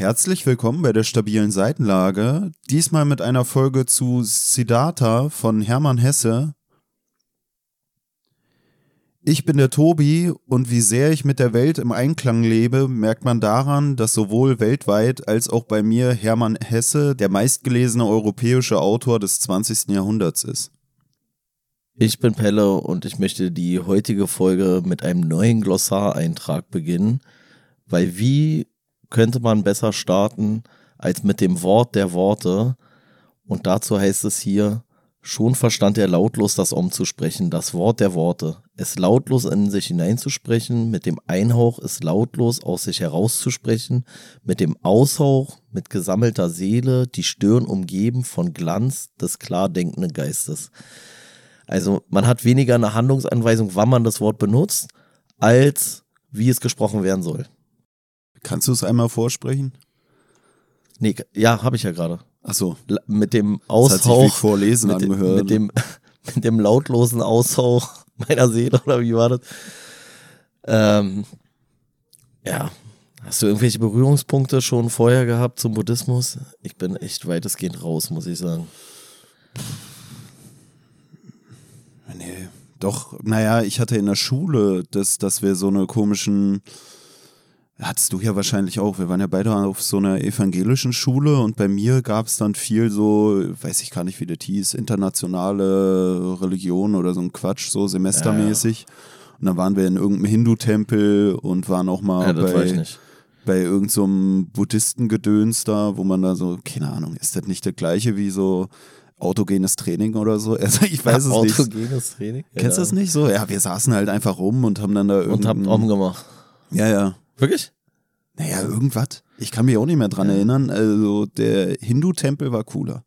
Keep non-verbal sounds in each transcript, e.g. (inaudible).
Herzlich willkommen bei der stabilen Seitenlage. Diesmal mit einer Folge zu Siddhartha von Hermann Hesse. Ich bin der Tobi und wie sehr ich mit der Welt im Einklang lebe, merkt man daran, dass sowohl weltweit als auch bei mir Hermann Hesse der meistgelesene europäische Autor des 20. Jahrhunderts ist. Ich bin Pelle und ich möchte die heutige Folge mit einem neuen Glossareintrag beginnen, weil wie könnte man besser starten als mit dem Wort der Worte? Und dazu heißt es hier, schon verstand er lautlos das umzusprechen, das Wort der Worte. Es lautlos in sich hineinzusprechen, mit dem Einhauch es lautlos aus sich herauszusprechen, mit dem Aushauch, mit gesammelter Seele, die Stirn umgeben von Glanz des klar denkenden Geistes. Also man hat weniger eine Handlungsanweisung, wann man das Wort benutzt, als wie es gesprochen werden soll. Kannst du es einmal vorsprechen? Nee, ja, habe ich ja gerade. Ach so. Mit dem Das hat sich wie Aushauch, Vorlesen mit, angehört. mit, dem, (laughs) mit dem lautlosen Aushauch (laughs) meiner Seele, oder wie war das? Ähm, ja. Hast du irgendwelche Berührungspunkte schon vorher gehabt zum Buddhismus? Ich bin echt weitestgehend raus, muss ich sagen. Nee, doch, naja, ich hatte in der Schule, dass, dass wir so eine komischen, hattest du ja wahrscheinlich auch, wir waren ja beide auf so einer evangelischen Schule und bei mir gab es dann viel so, weiß ich gar nicht, wie das hieß, internationale Religion oder so ein Quatsch, so semestermäßig. Und dann waren wir in irgendeinem Hindu-Tempel und waren auch mal Ja, bei, bei irgendeinem so einem Buddhistengedöns da, wo man da so, keine Ahnung, ist das nicht das gleiche wie so autogenes Training oder so? (laughs) Also ich weiß es nicht. Autogenes Training? Kennst du das nicht so? Ja, wir saßen halt einfach rum und haben dann da Und habt umgemacht. Ja, ja. Wirklich? Naja, irgendwas. Ich kann mich auch nicht mehr dran erinnern. Also der Hindu-Tempel war cooler.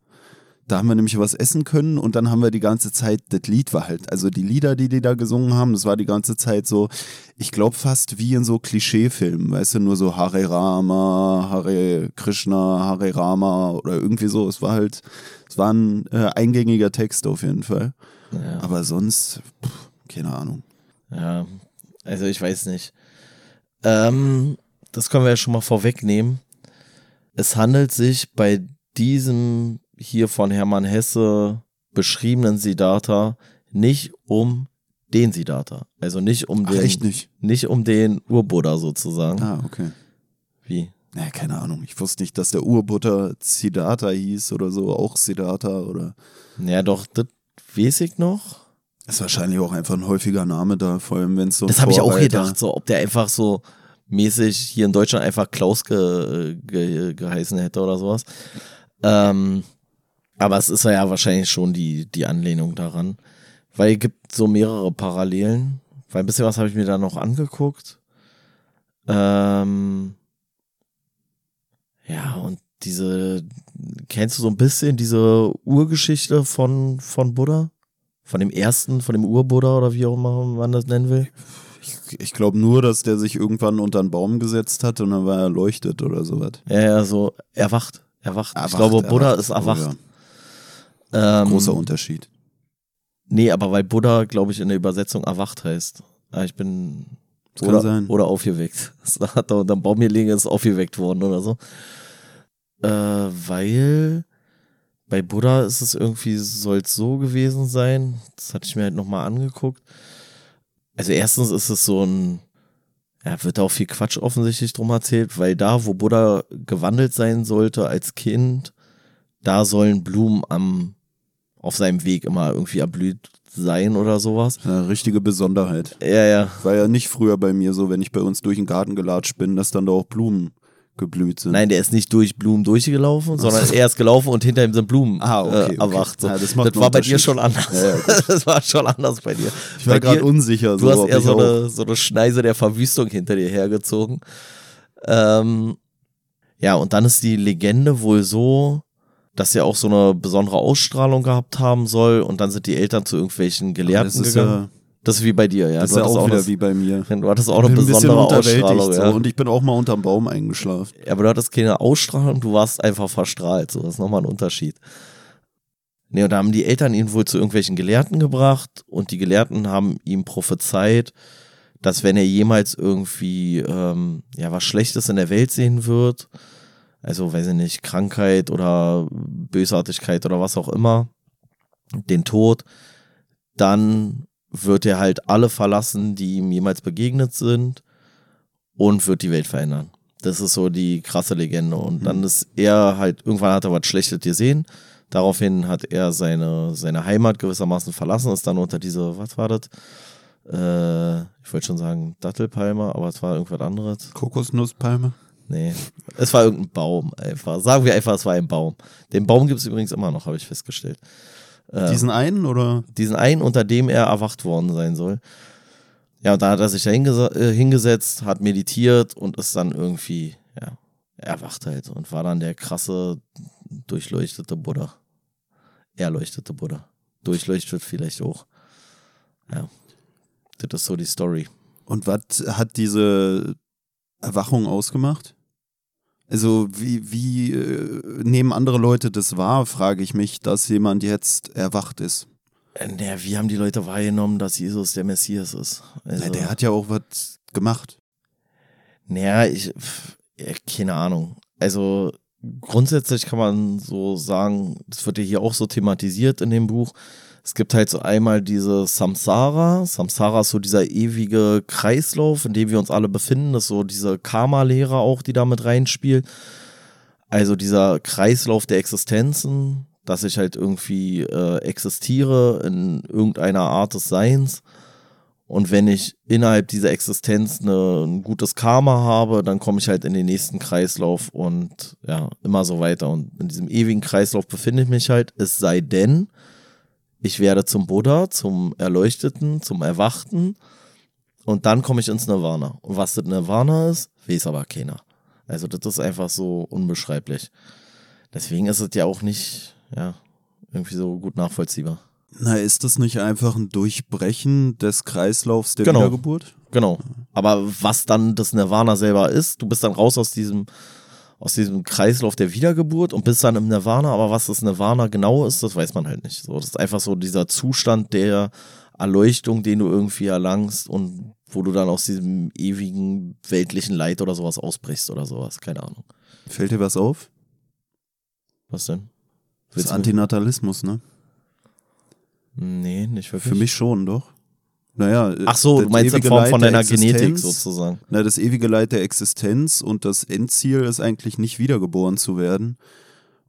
Da haben wir nämlich was essen können und dann haben wir die ganze Zeit, das Lied war halt, also die Lieder, die die da gesungen haben, das war die ganze Zeit so, ich glaube fast wie in so Klischeefilmen, weißt du, nur so Hare Rama, Hare Krishna, Hare Rama oder irgendwie so. Es war halt, es war ein äh, eingängiger Text auf jeden Fall. Ja. Aber sonst, pff, keine Ahnung. Ja, also ich weiß nicht. Ähm, das können wir ja schon mal vorwegnehmen. Es handelt sich bei diesem hier von Hermann Hesse beschriebenen Siddhartha nicht um den Siddhartha. Also nicht um Ach, den, echt nicht? nicht um den Urbuddha sozusagen. Ah, okay. Wie? Naja, keine Ahnung. Ich wusste nicht, dass der Urbutter Siddhartha hieß oder so, auch Siddhartha oder. Ja, doch, das weiß ich noch. Ist wahrscheinlich auch einfach ein häufiger Name da, vor allem wenn es so Das habe ich auch gedacht, so ob der einfach so mäßig hier in Deutschland einfach Klaus ge, ge, geheißen hätte oder sowas. Ähm, aber es ist ja wahrscheinlich schon die, die Anlehnung daran. Weil es gibt so mehrere Parallelen. Weil ein bisschen was habe ich mir da noch angeguckt. Ähm, ja, und diese, kennst du so ein bisschen diese Urgeschichte von, von Buddha? Von dem ersten, von dem Urbuddha oder wie auch immer man das nennen will? Ich, ich glaube nur, dass der sich irgendwann unter einen Baum gesetzt hat und dann war er erleuchtet oder sowas. Ja, ja, so erwacht. Erwacht. ich Erwacht, glaube, Buddha erwacht. ist erwacht. Oh, ja. ähm, Großer Unterschied. Nee, aber weil Buddha, glaube ich, in der Übersetzung erwacht heißt. Ah, Ich bin. Das oder, kann sein. oder aufgeweckt. (laughs) Da hat er unterm Baum gelegen, ist aufgeweckt worden oder so. Äh, weil bei Buddha ist es irgendwie, soll es so gewesen sein. Das hatte ich mir halt nochmal angeguckt. Also erstens ist es so ein, ja, wird da auch viel Quatsch offensichtlich drum erzählt, weil da, wo Buddha gewandelt sein sollte als Kind, da sollen Blumen am, auf seinem Weg immer irgendwie erblüht sein oder sowas. Eine richtige Besonderheit. Ja, ja. War ja nicht früher bei mir so, wenn ich bei uns durch den Garten gelatscht bin, dass dann da auch Blumen geblüht sind. Nein, der ist nicht durch Blumen durchgelaufen, sondern er ist gelaufen und hinter ihm sind Blumen Ah, okay, äh, erwacht. okay. Ja, das einen war bei dir schon anders. Ja, ja, (laughs) das war schon anders bei dir. ich war gerade unsicher. Du hast eher so eine, so eine Schneise der Verwüstung hinter dir hergezogen. Ähm, ja, und dann ist die Legende wohl so, dass er auch so eine besondere Ausstrahlung gehabt haben soll und dann sind die Eltern zu irgendwelchen Gelehrten das ist gegangen. Das ist wie bei dir, ja. das ist ja hattest auch wieder das, wie bei mir. du hattest auch eine besondere Ausstrahlung. so Ja. und ich bin auch mal unterm Baum eingeschlafen. Ja, aber du hattest keine Ausstrahlung, du warst einfach verstrahlt. So, das ist nochmal ein Unterschied. Nee, und da haben die Eltern ihn wohl zu irgendwelchen Gelehrten gebracht und die Gelehrten haben ihm prophezeit, dass wenn er jemals irgendwie ähm, ja was Schlechtes in der Welt sehen wird, also weiß ich nicht, Krankheit oder Bösartigkeit oder was auch immer, den Tod, dann wird er halt alle verlassen, die ihm jemals begegnet sind und wird die Welt verändern. Das ist so die krasse Legende. Und mhm. dann ist er halt, irgendwann hat er was Schlechtes gesehen. Daraufhin hat er seine, seine Heimat gewissermaßen verlassen, ist dann unter diese, was war das? Äh, ich wollte schon sagen Dattelpalme, aber es war irgendwas anderes. Kokosnusspalme? Nee, es war irgendein Baum einfach. Sagen wir einfach, es war ein Baum. Den Baum gibt es übrigens immer noch, habe ich festgestellt. Äh, diesen einen oder? Diesen einen, unter dem er erwacht worden sein soll. Ja, da hat er sich da äh, hingesetzt, hat meditiert und ist dann irgendwie, ja, erwacht halt und war dann der krasse, durchleuchtete Buddha. Erleuchtete Buddha. Durchleuchtet vielleicht auch. Ja. Das ist so die Story. Und was hat diese Erwachung ausgemacht? Also wie, wie äh, nehmen andere Leute das wahr, frage ich mich, dass jemand jetzt erwacht ist. Äh, naja, wie haben die Leute wahrgenommen, dass Jesus der Messias ist? Also, ja, der hat ja auch was gemacht. Naja, ich, keine Ahnung. Also grundsätzlich kann man so sagen, das wird ja hier auch so thematisiert in dem Buch. Es gibt halt so einmal diese Samsara. Samsara ist so dieser ewige Kreislauf, in dem wir uns alle befinden. Das ist so diese Karma-Lehre auch, die da mit reinspielt. Also dieser Kreislauf der Existenzen, dass ich halt irgendwie äh, existiere in irgendeiner Art des Seins. Und wenn ich innerhalb dieser Existenz eine, ein gutes Karma habe, dann komme ich halt in den nächsten Kreislauf und ja, immer so weiter. Und in diesem ewigen Kreislauf befinde ich mich halt, es sei denn, ich werde zum Buddha, zum Erleuchteten, zum Erwachten und dann komme ich ins Nirvana. Und was das Nirvana ist, weiß aber keiner. Also das ist einfach so unbeschreiblich. Deswegen ist es ja auch nicht ja, irgendwie so gut nachvollziehbar. Na, ist das nicht einfach ein Durchbrechen des Kreislaufs der genau. Wiedergeburt? Genau. Aber was dann das Nirvana selber ist, du bist dann raus aus diesem, aus diesem Kreislauf der Wiedergeburt und bist dann im Nirvana, aber was das Nirvana genau ist, das weiß man halt nicht. So, das ist einfach so dieser Zustand der Erleuchtung, den du irgendwie erlangst und wo du dann aus diesem ewigen weltlichen Leid oder sowas ausbrichst oder sowas. Keine Ahnung. Fällt dir was auf? Was denn? Das ist Antinatalismus, ne? Nee, nicht wirklich. Für mich schon, doch. Naja, Ach so, du meinst in Form von deiner Genetik sozusagen. Na, das ewige Leid der Existenz und das Endziel ist eigentlich nicht wiedergeboren zu werden.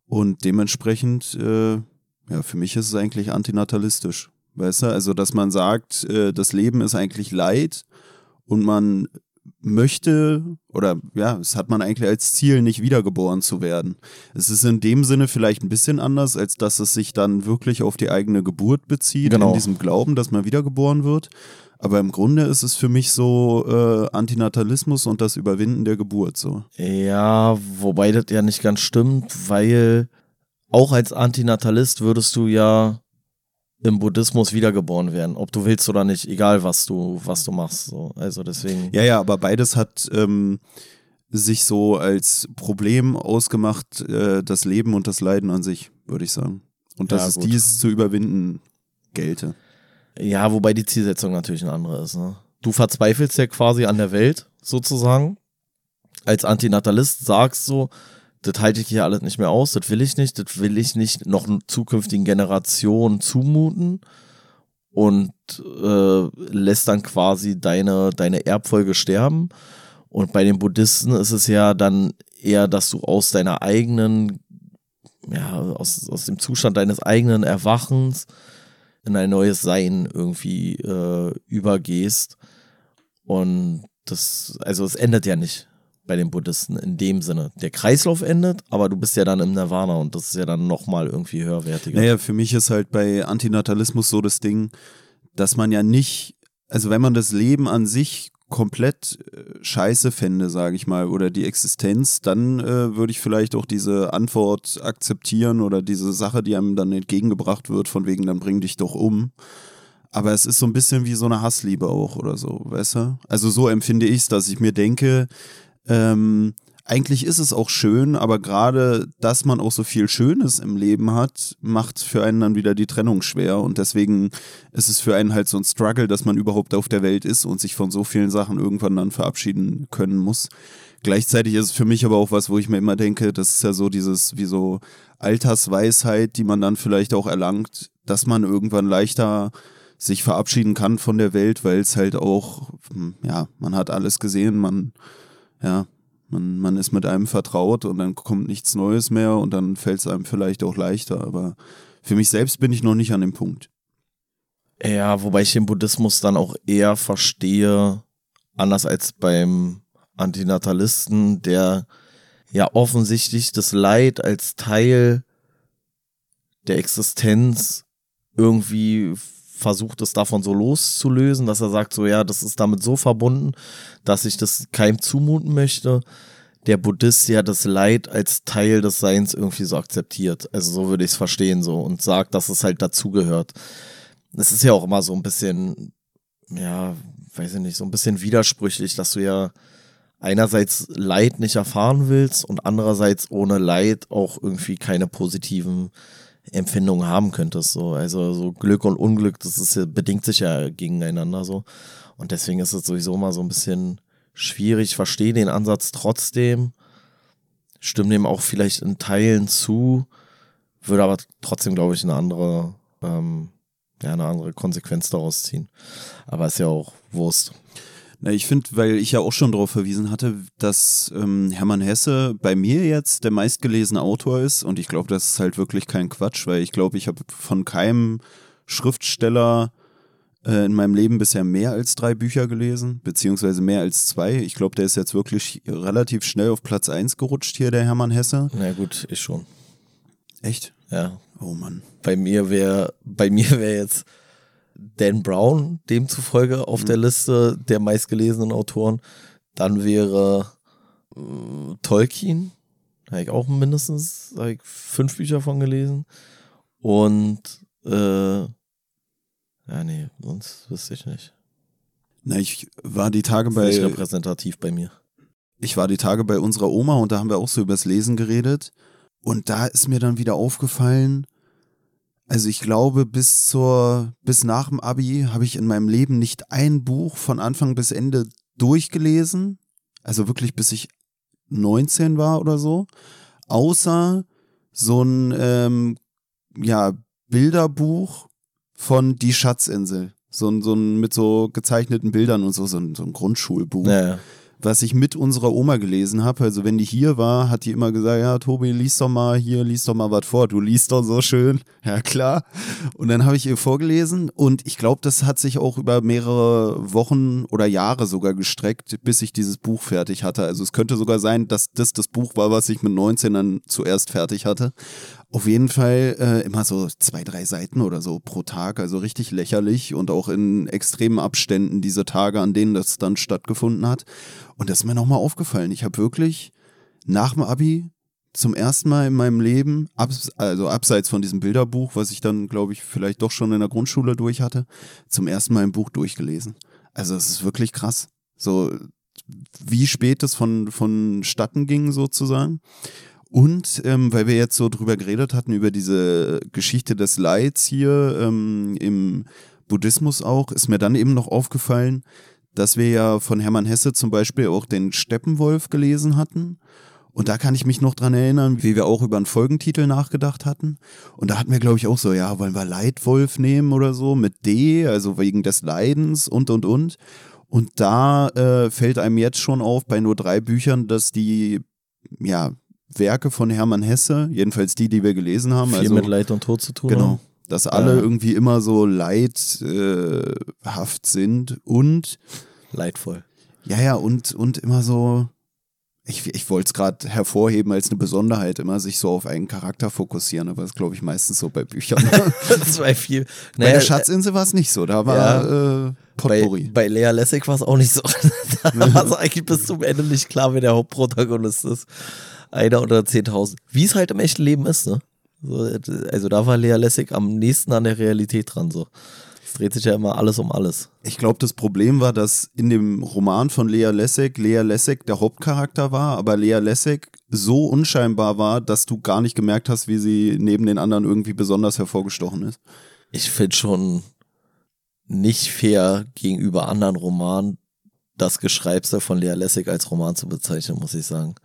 Und dementsprechend, äh, ja, für mich ist es eigentlich antinatalistisch. Weißt du, also dass man sagt, äh, das Leben ist eigentlich Leid und man möchte oder ja, es hat man eigentlich als Ziel, nicht wiedergeboren zu werden. Es ist in dem Sinne vielleicht ein bisschen anders, als dass es sich dann wirklich auf die eigene Geburt bezieht, genau. in diesem Glauben, dass man wiedergeboren wird. Aber im Grunde ist es für mich so äh, Antinatalismus und das Überwinden der Geburt so. Ja, wobei das ja nicht ganz stimmt, weil auch als Antinatalist würdest du ja im Buddhismus wiedergeboren werden, ob du willst oder nicht, egal was du, was du machst. So. Also deswegen. Ja, ja, aber beides hat ähm, sich so als Problem ausgemacht, äh, das Leben und das Leiden an sich, würde ich sagen. Und dass ja, es dies zu überwinden gelte. Ja, wobei die Zielsetzung natürlich eine andere ist. Ne? Du verzweifelst ja quasi an der Welt, sozusagen. Als Antinatalist sagst so, das halte ich hier alles nicht mehr aus, das will ich nicht, das will ich nicht noch zukünftigen Generationen zumuten und äh, lässt dann quasi deine, deine Erbfolge sterben. Und bei den Buddhisten ist es ja dann eher, dass du aus deiner eigenen, ja, aus, aus dem Zustand deines eigenen Erwachens in ein neues Sein irgendwie äh, übergehst. Und das, also es endet ja nicht bei den Buddhisten in dem Sinne. Der Kreislauf endet, aber du bist ja dann im Nirvana und das ist ja dann nochmal irgendwie höherwertiger. Naja, für mich ist halt bei Antinatalismus so das Ding, dass man ja nicht, also wenn man das Leben an sich komplett äh, scheiße fände, sage ich mal, oder die Existenz, dann äh, würde ich vielleicht auch diese Antwort akzeptieren oder diese Sache, die einem dann entgegengebracht wird, von wegen, dann bring dich doch um. Aber es ist so ein bisschen wie so eine Hassliebe auch oder so, weißt du? Also so empfinde ich es, dass ich mir denke, ähm, eigentlich ist es auch schön, aber gerade, dass man auch so viel Schönes im Leben hat, macht für einen dann wieder die Trennung schwer. Und deswegen ist es für einen halt so ein Struggle, dass man überhaupt auf der Welt ist und sich von so vielen Sachen irgendwann dann verabschieden können muss. Gleichzeitig ist es für mich aber auch was, wo ich mir immer denke, das ist ja so dieses, wie so Altersweisheit, die man dann vielleicht auch erlangt, dass man irgendwann leichter sich verabschieden kann von der Welt, weil es halt auch, hm, ja, man hat alles gesehen, man, ja, man, man ist mit einem vertraut und dann kommt nichts Neues mehr und dann fällt es einem vielleicht auch leichter. Aber für mich selbst bin ich noch nicht an dem Punkt. Ja, wobei ich den Buddhismus dann auch eher verstehe, anders als beim Antinatalisten, der ja offensichtlich das Leid als Teil der Existenz irgendwie versucht es davon so loszulösen, dass er sagt, so ja, das ist damit so verbunden, dass ich das keinem zumuten möchte. Der Buddhist ja das Leid als Teil des Seins irgendwie so akzeptiert. Also so würde ich es verstehen so und sagt, dass es halt dazugehört. Es ist ja auch immer so ein bisschen, ja, weiß ich nicht, so ein bisschen widersprüchlich, dass du ja einerseits Leid nicht erfahren willst und andererseits ohne Leid auch irgendwie keine positiven Empfindungen haben könntest. So. Also so Glück und Unglück, das ist ja, bedingt sich ja gegeneinander so. Und deswegen ist es sowieso mal so ein bisschen schwierig. Ich verstehe den Ansatz trotzdem, stimme dem auch vielleicht in Teilen zu, würde aber trotzdem, glaube ich, eine andere, ähm, ja, eine andere Konsequenz daraus ziehen. Aber ist ja auch Wurst. Na, ich finde, weil ich ja auch schon darauf verwiesen hatte, dass ähm, Hermann Hesse bei mir jetzt der meistgelesene Autor ist und ich glaube, das ist halt wirklich kein Quatsch, weil ich glaube, ich habe von keinem Schriftsteller äh, in meinem Leben bisher mehr als drei Bücher gelesen, beziehungsweise mehr als zwei. Ich glaube, der ist jetzt wirklich relativ schnell auf Platz 1 gerutscht hier, der Hermann Hesse. Na gut, ich schon. Echt? Ja. Oh Mann. Bei mir wäre, bei mir wäre jetzt Dan Brown demzufolge auf mhm. der Liste der meistgelesenen Autoren. Dann wäre äh, Tolkien, da habe ich auch mindestens ich fünf Bücher von gelesen. Und äh, ja, nee, sonst wüsste ich nicht. Na, ich war die Tage bei. Nicht repräsentativ bei mir. Ich war die Tage bei unserer Oma und da haben wir auch so übers Lesen geredet. Und da ist mir dann wieder aufgefallen, also ich glaube, bis zur, bis nach dem Abi habe ich in meinem Leben nicht ein Buch von Anfang bis Ende durchgelesen. Also wirklich bis ich 19 war oder so. Außer so ein ähm, ja, Bilderbuch von Die Schatzinsel. So ein, so ein mit so gezeichneten Bildern und so, so ein, so ein Grundschulbuch. Ja was ich mit unserer Oma gelesen habe. Also wenn die hier war, hat die immer gesagt, ja, Tobi, lies doch mal hier, lies doch mal was vor. Du liest doch so schön. (laughs) Ja, klar. Und dann habe ich ihr vorgelesen und ich glaube, das hat sich auch über mehrere Wochen oder Jahre sogar gestreckt, bis ich dieses Buch fertig hatte. Also es könnte sogar sein, dass das das Buch war, was ich mit 19 dann zuerst fertig hatte. Auf jeden Fall äh, immer so zwei, drei Seiten oder so pro Tag, also richtig lächerlich und auch in extremen Abständen diese Tage, an denen das dann stattgefunden hat. Und das ist mir nochmal aufgefallen. Ich habe wirklich nach dem Abi zum ersten Mal in meinem Leben, abs also abseits von diesem Bilderbuch, was ich dann, glaube ich, vielleicht doch schon in der Grundschule durch hatte, zum ersten Mal ein Buch durchgelesen. Also es ist wirklich krass. So wie spät es von, vonstatten ging sozusagen. Und ähm, weil wir jetzt so drüber geredet hatten, über diese Geschichte des Leids hier ähm, im Buddhismus auch, ist mir dann eben noch aufgefallen, dass wir ja von Hermann Hesse zum Beispiel auch den Steppenwolf gelesen hatten. Und da kann ich mich noch dran erinnern, wie wir auch über einen Folgentitel nachgedacht hatten. Und da hatten wir, glaube ich, auch so, ja, wollen wir Leidwolf nehmen oder so mit D, also wegen des Leidens und, und, und. Und da äh, fällt einem jetzt schon auf, bei nur drei Büchern, dass die, ja, Werke von Hermann Hesse, jedenfalls die, die wir gelesen haben. Viel also, mit Leid und Tod zu tun genau, haben. Dass alle ja. irgendwie immer so leidhaft äh, sind und leidvoll. Ja, ja, und, und immer so, ich, ich wollte es gerade hervorheben als eine Besonderheit, immer sich so auf einen Charakter fokussieren, aber das glaube ich meistens so bei Büchern. (laughs) das war viel. Naja, bei der Schatzinsel war es nicht so, da war ja, äh, Potpourri. Bei, bei Lea Lessig war es auch nicht so. (laughs) da war es eigentlich bis zum Ende nicht klar, wer der Hauptprotagonist ist einer oder 10.000. Wie es halt im echten Leben ist, ne? So, also da war Lea Lessig am nächsten an der Realität dran, so. dreht sich ja immer alles um alles. Ich glaube, das Problem war, dass in dem Roman von Lea Lessig Lea Lessig der Hauptcharakter war, aber Lea Lessig so unscheinbar war, dass du gar nicht gemerkt hast, wie sie neben den anderen irgendwie besonders hervorgestochen ist. Ich finde schon nicht fair gegenüber anderen Romanen, das Geschreibste von Lea Lessig als Roman zu bezeichnen, muss ich sagen.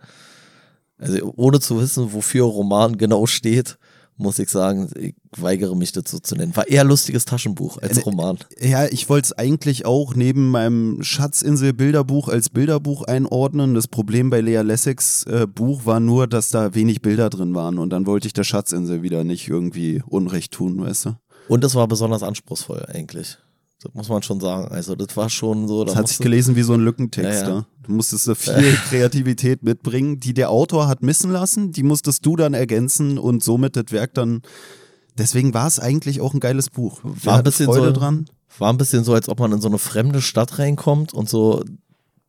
Also ohne zu wissen, wofür Roman genau steht, muss ich sagen, ich weigere mich dazu zu nennen. War eher lustiges Taschenbuch als Äh, Roman. Ja, ich wollte es eigentlich auch neben meinem Schatzinsel-Bilderbuch als Bilderbuch einordnen. Das Problem bei Lea Lessigs äh, Buch war nur, dass da wenig Bilder drin waren und dann wollte ich der Schatzinsel wieder nicht irgendwie Unrecht tun, weißt du? Und es war besonders anspruchsvoll eigentlich. Das muss man schon sagen. Also das war schon so. Das da hat sich gelesen wie so ein Lückentext. Ja, ja. Ja, Du musstest so viel (laughs) Kreativität mitbringen, die der Autor hat missen lassen, die musstest du dann ergänzen und somit das Werk dann. Deswegen war es eigentlich auch ein geiles Buch. War ein bisschen Freude so- dran. War ein bisschen so, als ob man in so eine fremde Stadt reinkommt und so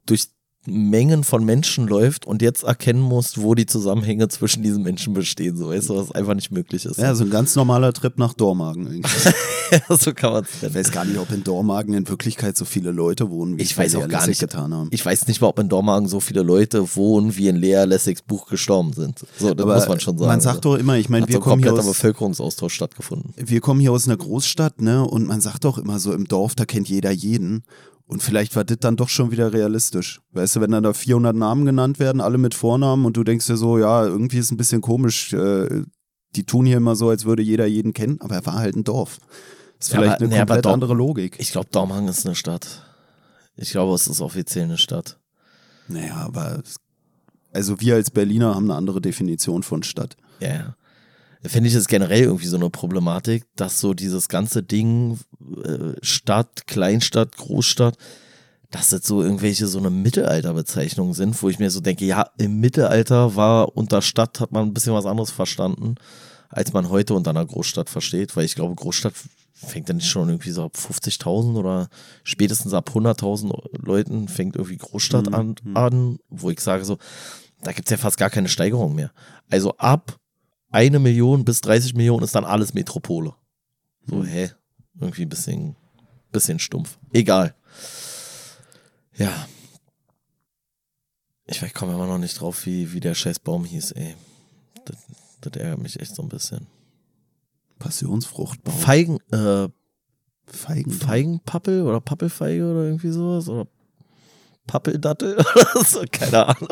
durch Mengen von Menschen läuft und jetzt erkennen muss, wo die Zusammenhänge zwischen diesen Menschen bestehen. So, weißt du, was einfach nicht möglich ist. Ja, so ein ganz normaler Trip nach Dormagen. Eigentlich. (laughs) so kann man Ich weiß gar nicht, ob in Dormagen in Wirklichkeit so viele Leute wohnen, wie Ich weiß auch gar nicht. getan haben. Ich weiß nicht mal, ob in Dormagen so viele Leute wohnen, wie in Lea Lessigs Buch gestorben sind. So, das Aber muss man schon sagen. Man sagt doch immer, ich meine, wir so kommen hier aus, Bevölkerungsaustausch stattgefunden. wir kommen hier aus einer Großstadt, ne? Und man sagt doch immer so, im Dorf, da kennt jeder jeden. Und vielleicht war das dann doch schon wieder realistisch. Weißt du, wenn dann da 400 Namen genannt werden, alle mit Vornamen und du denkst dir so, ja, irgendwie ist ein bisschen komisch. Äh, die tun hier immer so, als würde jeder jeden kennen, aber er war halt ein Dorf. Ist Ja, vielleicht aber- eine nee, komplett Dor- andere Logik. Ich glaube, Dormagen ist eine Stadt. Ich glaube, es ist offiziell eine Stadt. naja, aber also wir als Berliner haben eine andere Definition von Stadt. Ja, ja. Finde ich es generell irgendwie so eine Problematik, dass so dieses ganze Ding, äh, Stadt, Kleinstadt, Großstadt, dass das so irgendwelche so eine Mittelalterbezeichnungen sind, wo ich mir so denke, ja, im Mittelalter war unter Stadt hat man ein bisschen was anderes verstanden, als man heute unter einer Großstadt versteht, weil ich glaube, Großstadt fängt dann nicht schon irgendwie so ab 50.000 oder spätestens ab 100.000 Leuten fängt irgendwie Großstadt Mhm, an, mhm. an, wo ich sage so, da gibt's ja fast gar keine Steigerung mehr. Also ab eine Million bis 30 Millionen ist dann alles Metropole. So, Mhm. hä? Irgendwie ein bisschen, bisschen stumpf. Egal. Ja. Ich komme immer noch nicht drauf, wie, wie der scheiß Baum hieß, ey. Das, das ärgert mich echt so ein bisschen. Passionsfruchtbaum. Feigen, äh, Feigen. Feigenpappel oder Pappelfeige oder irgendwie sowas? Oder Pappeldattel (laughs) oder so? Keine Ahnung.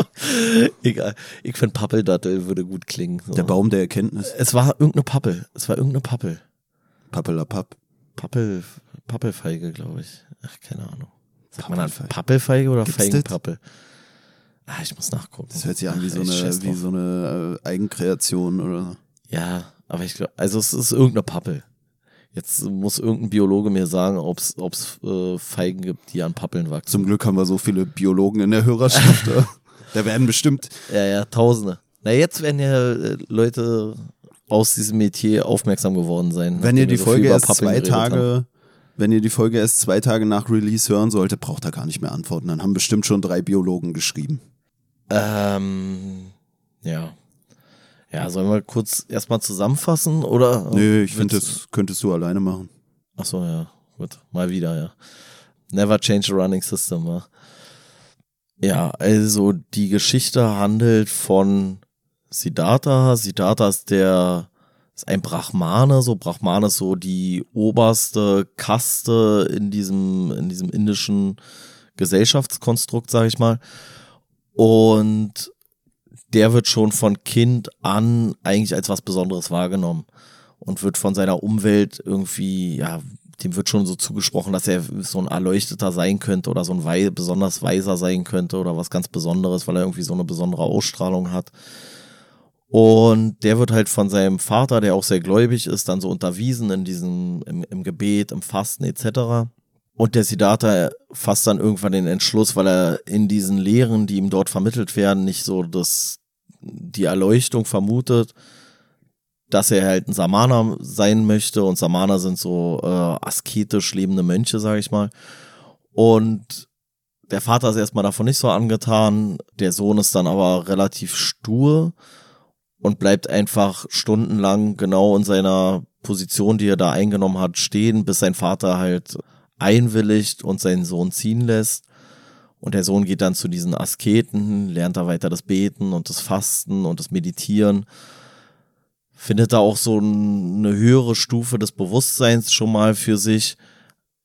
Egal. Ich finde Pappeldattel würde gut klingen. So. Der Baum der Erkenntnis. Es war irgendeine Pappel. Es war irgendeine Pappel. Pappelapapp. Pappel, Pappelfeige, glaube ich. Ach, keine Ahnung. Sagt man dann Pappelfeige. Pappelfeige oder Gibt's das? Feigenpappel? Ah, ich muss nachgucken. Das hört sich an wie so eine, wie so eine Eigenkreation oder so. Ja, aber ich glaube, also es ist irgendeine Pappel. Jetzt muss irgendein Biologe mir sagen, ob es äh, Feigen gibt, die an Pappeln wachsen. Zum Glück haben wir so viele Biologen in der Hörerschaft. (laughs) äh. da werden bestimmt. Ja, ja, Tausende. Na, jetzt werden ja äh, Leute aus diesem Metier aufmerksam geworden sein. Wenn ihr die so Folge erst zwei geredet haben. Tage, wenn ihr die Folge erst zwei Tage nach Release hören solltet, braucht er gar nicht mehr antworten. Dann haben bestimmt schon drei Biologen geschrieben. Ähm, ja. Ja, sollen wir kurz erstmal zusammenfassen oder? Nö, ich finde, das könntest du alleine machen. Ach so, ja, gut. Mal wieder, ja. Never change a running system, ja. Ja, also die Geschichte handelt von Siddhartha. Siddhartha ist der, ist ein Brahmane, so Brahmane ist so die oberste Kaste in diesem, in diesem indischen Gesellschaftskonstrukt, sag ich mal. Und der wird schon von Kind an eigentlich als was Besonderes wahrgenommen und wird von seiner Umwelt irgendwie, ja, dem wird schon so zugesprochen, dass er so ein Erleuchteter sein könnte oder so ein wei besonders weiser sein könnte oder was ganz Besonderes, weil er irgendwie so eine besondere Ausstrahlung hat. Und der wird halt von seinem Vater, der auch sehr gläubig ist, dann so unterwiesen in diesem, im, im Gebet, im Fasten etc. Und der Siddhartha fasst dann irgendwann den Entschluss, weil er in diesen Lehren, die ihm dort vermittelt werden, nicht so das, die Erleuchtung vermutet, dass er halt ein Samana sein möchte. Und Samana sind so äh, asketisch lebende Mönche, sage ich mal. Und der Vater ist erstmal davon nicht so angetan. Der Sohn ist dann aber relativ stur und bleibt einfach stundenlang genau in seiner Position, die er da eingenommen hat, stehen, bis sein Vater halt einwilligt und seinen Sohn ziehen lässt. Und der Sohn geht dann zu diesen Asketen, lernt da weiter das Beten und das Fasten und das Meditieren. Findet da auch so eine höhere Stufe des Bewusstseins schon mal für sich.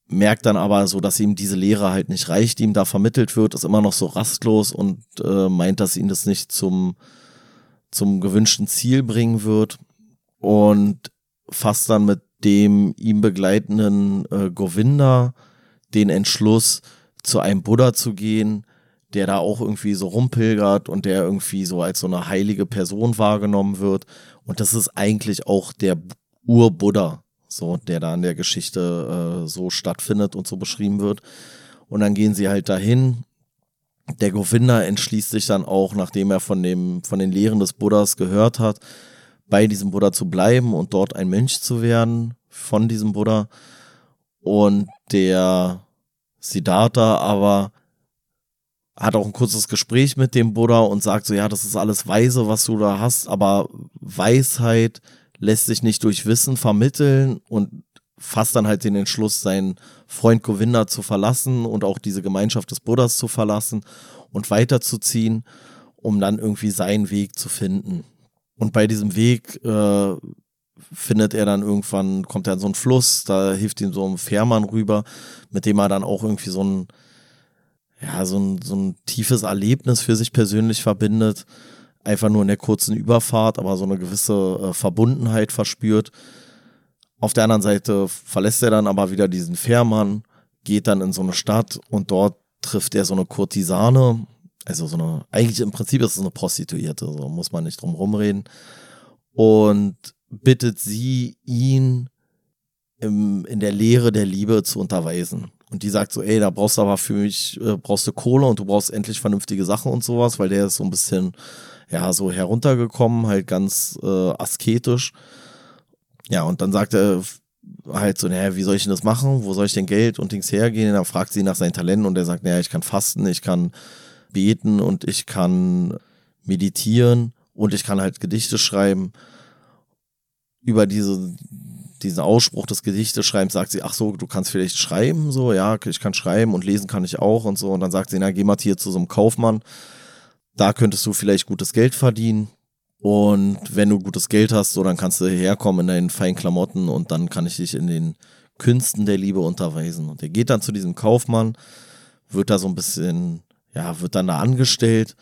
Merkt dann aber so, dass ihm diese Lehre halt nicht reicht, die ihm da vermittelt wird, ist immer noch so rastlos und äh, meint, dass ihn das nicht zum, zum gewünschten Ziel bringen wird. Und fasst dann mit dem ihm begleitenden äh, Govinda den Entschluss, zu einem Buddha zu gehen, der da auch irgendwie so rumpilgert und der irgendwie so als so eine heilige Person wahrgenommen wird. Und das ist eigentlich auch der Ur-Buddha, so, der da in der Geschichte äh, so stattfindet und so beschrieben wird. Und dann gehen sie halt dahin. Der Govinda entschließt sich dann auch, nachdem er von, dem, von den Lehren des Buddhas gehört hat, bei diesem Buddha zu bleiben und dort ein Mönch zu werden von diesem Buddha. Und der Siddhartha aber hat auch ein kurzes Gespräch mit dem Buddha und sagt so, ja, das ist alles Weise, was du da hast, aber Weisheit lässt sich nicht durch Wissen vermitteln und fasst dann halt den Entschluss, seinen Freund Govinda zu verlassen und auch diese Gemeinschaft des Buddhas zu verlassen und weiterzuziehen, um dann irgendwie seinen Weg zu finden. Und bei diesem Weg äh, findet er dann irgendwann, kommt er an so einen Fluss, da hilft ihm so ein Fährmann rüber, mit dem er dann auch irgendwie so ein, ja, so ein, so ein tiefes Erlebnis für sich persönlich verbindet. Einfach nur in der kurzen Überfahrt, aber so eine gewisse äh, Verbundenheit verspürt. Auf der anderen Seite verlässt er dann aber wieder diesen Fährmann, geht dann in so eine Stadt und dort trifft er so eine Kurtisane, also so eine, eigentlich im Prinzip ist es eine Prostituierte, so muss man nicht drum rumreden. Und bittet sie, ihn im, in der Lehre der Liebe zu unterweisen. Und die sagt so, ey, da brauchst du aber für mich, äh, brauchst du Kohle und du brauchst endlich vernünftige Sachen und sowas, weil der ist so ein bisschen, ja, so heruntergekommen, halt ganz äh, asketisch. Ja, und dann sagt er halt so, naja, wie soll ich denn das machen? Wo soll ich denn Geld und Dings hergehen? Und dann fragt sie nach seinen Talenten und er sagt, naja, ich kann fasten, ich kann beten und ich kann meditieren und ich kann halt Gedichte schreiben über diese, diesen Ausspruch des Gedichteschreibens sagt sie, ach so, du kannst vielleicht schreiben, so, ja, ich kann schreiben und lesen kann ich auch und so. Und dann sagt sie, na, geh mal hier zu so einem Kaufmann, da könntest du vielleicht gutes Geld verdienen. Und wenn du gutes Geld hast, so, dann kannst du herkommen in deinen feinen Klamotten und dann kann ich dich in den Künsten der Liebe unterweisen. Und er geht dann zu diesem Kaufmann, wird da so ein bisschen, ja, wird dann da angestellt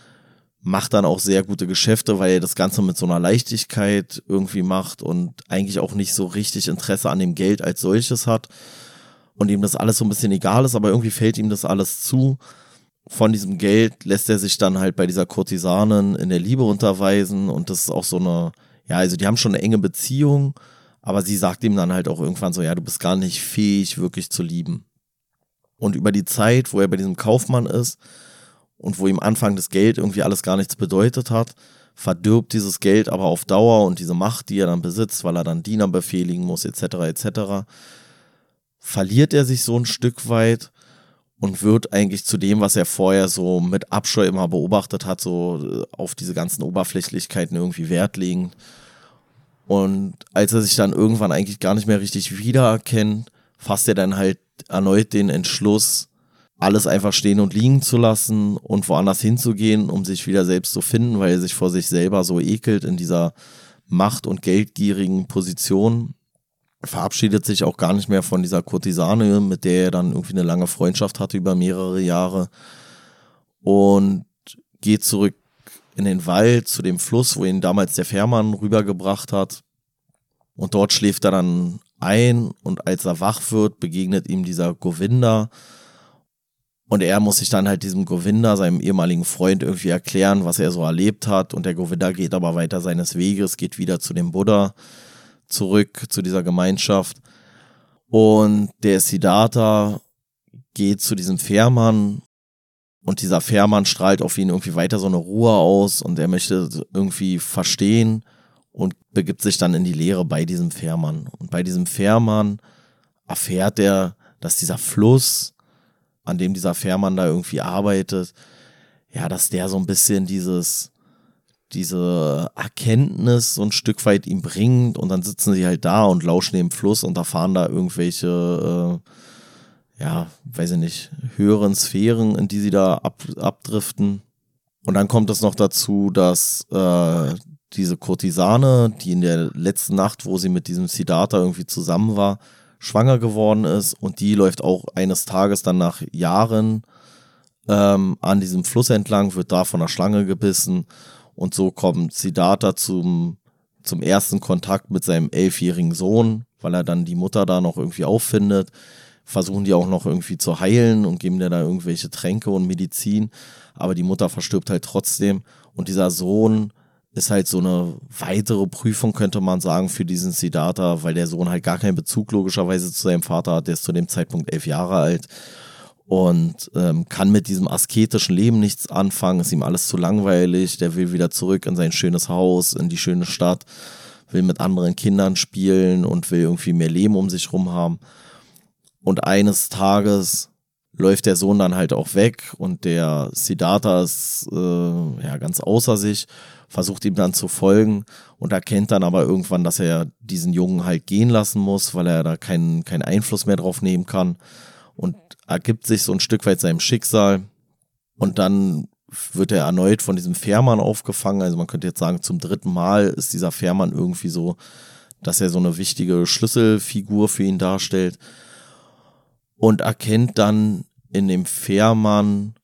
macht dann auch sehr gute Geschäfte, weil er das Ganze mit so einer Leichtigkeit irgendwie macht und eigentlich auch nicht so richtig Interesse an dem Geld als solches hat und ihm das alles so ein bisschen egal ist, aber irgendwie fällt ihm das alles zu. Von diesem Geld lässt er sich dann halt bei dieser Kurtisanin in der Liebe unterweisen und das ist auch so eine, ja, also die haben schon eine enge Beziehung, aber sie sagt ihm dann halt auch irgendwann so, ja, du bist gar nicht fähig, wirklich zu lieben. Und über die Zeit, wo er bei diesem Kaufmann ist, und wo ihm Anfang das Geld irgendwie alles gar nichts bedeutet hat, verdirbt dieses Geld aber auf Dauer und diese Macht, die er dann besitzt, weil er dann Diener befehligen muss, etc., etc., verliert er sich so ein Stück weit und wird eigentlich zu dem, was er vorher so mit Abscheu immer beobachtet hat, so äh, auf diese ganzen Oberflächlichkeiten irgendwie Wert legen. Und als er sich dann irgendwann eigentlich gar nicht mehr richtig wiedererkennt, fasst er dann halt erneut den Entschluss, alles einfach stehen und liegen zu lassen und woanders hinzugehen, um sich wieder selbst zu finden, weil er sich vor sich selber so ekelt in dieser macht- und geldgierigen Position. Verabschiedet sich auch gar nicht mehr von dieser Kurtisane, mit der er dann irgendwie eine lange Freundschaft hatte über mehrere Jahre. Und geht zurück in den Wald zu dem Fluss, wo ihn damals der Fährmann rübergebracht hat. Und dort schläft er dann ein und als er wach wird, begegnet ihm dieser Govinda, und er muss sich dann halt diesem Govinda, seinem ehemaligen Freund, irgendwie erklären, was er so erlebt hat. Und der Govinda geht aber weiter seines Weges, geht wieder zu dem Buddha zurück, zu dieser Gemeinschaft. Und der Siddhartha geht zu diesem Fährmann und dieser Fährmann strahlt auf ihn irgendwie weiter so eine Ruhe aus und er möchte irgendwie verstehen und begibt sich dann in die Lehre bei diesem Fährmann. Und bei diesem Fährmann erfährt er, dass dieser Fluss an dem dieser Fährmann da irgendwie arbeitet, ja, dass der so ein bisschen dieses, diese Erkenntnis so ein Stück weit ihm bringt und dann sitzen sie halt da und lauschen dem Fluss und erfahren da irgendwelche, äh, ja, weiß ich nicht, höheren Sphären, in die sie da ab, abdriften. Und dann kommt es noch dazu, dass äh, diese Kurtisane, die in der letzten Nacht, wo sie mit diesem Siddhartha irgendwie zusammen war, schwanger geworden ist und die läuft auch eines Tages dann nach Jahren ähm, an diesem Fluss entlang, wird da von einer Schlange gebissen und so kommt Siddhartha zum, zum ersten Kontakt mit seinem elfjährigen Sohn, weil er dann die Mutter da noch irgendwie auffindet. Versuchen die auch noch irgendwie zu heilen und geben dir da irgendwelche Tränke und Medizin. Aber die Mutter verstirbt halt trotzdem. Und dieser Sohn ist halt so eine weitere Prüfung, könnte man sagen, für diesen Siddhartha, weil der Sohn halt gar keinen Bezug logischerweise zu seinem Vater hat. Der ist zu dem Zeitpunkt elf Jahre alt und ähm, kann mit diesem asketischen Leben nichts anfangen, ist ihm alles zu langweilig, der will wieder zurück in sein schönes Haus, in die schöne Stadt, will mit anderen Kindern spielen und will irgendwie mehr Leben um sich rum haben. Und eines Tages läuft der Sohn dann halt auch weg und der Siddhartha ist äh, ja ganz außer sich, versucht ihm dann zu folgen und erkennt dann aber irgendwann, dass er diesen Jungen halt gehen lassen muss, weil er da keinen, keinen Einfluss mehr drauf nehmen kann und ergibt sich so ein Stück weit seinem Schicksal und dann wird er erneut von diesem Fährmann aufgefangen. Also man könnte jetzt sagen, zum dritten Mal ist dieser Fährmann irgendwie so, dass er so eine wichtige Schlüsselfigur für ihn darstellt und erkennt dann in dem Fährmann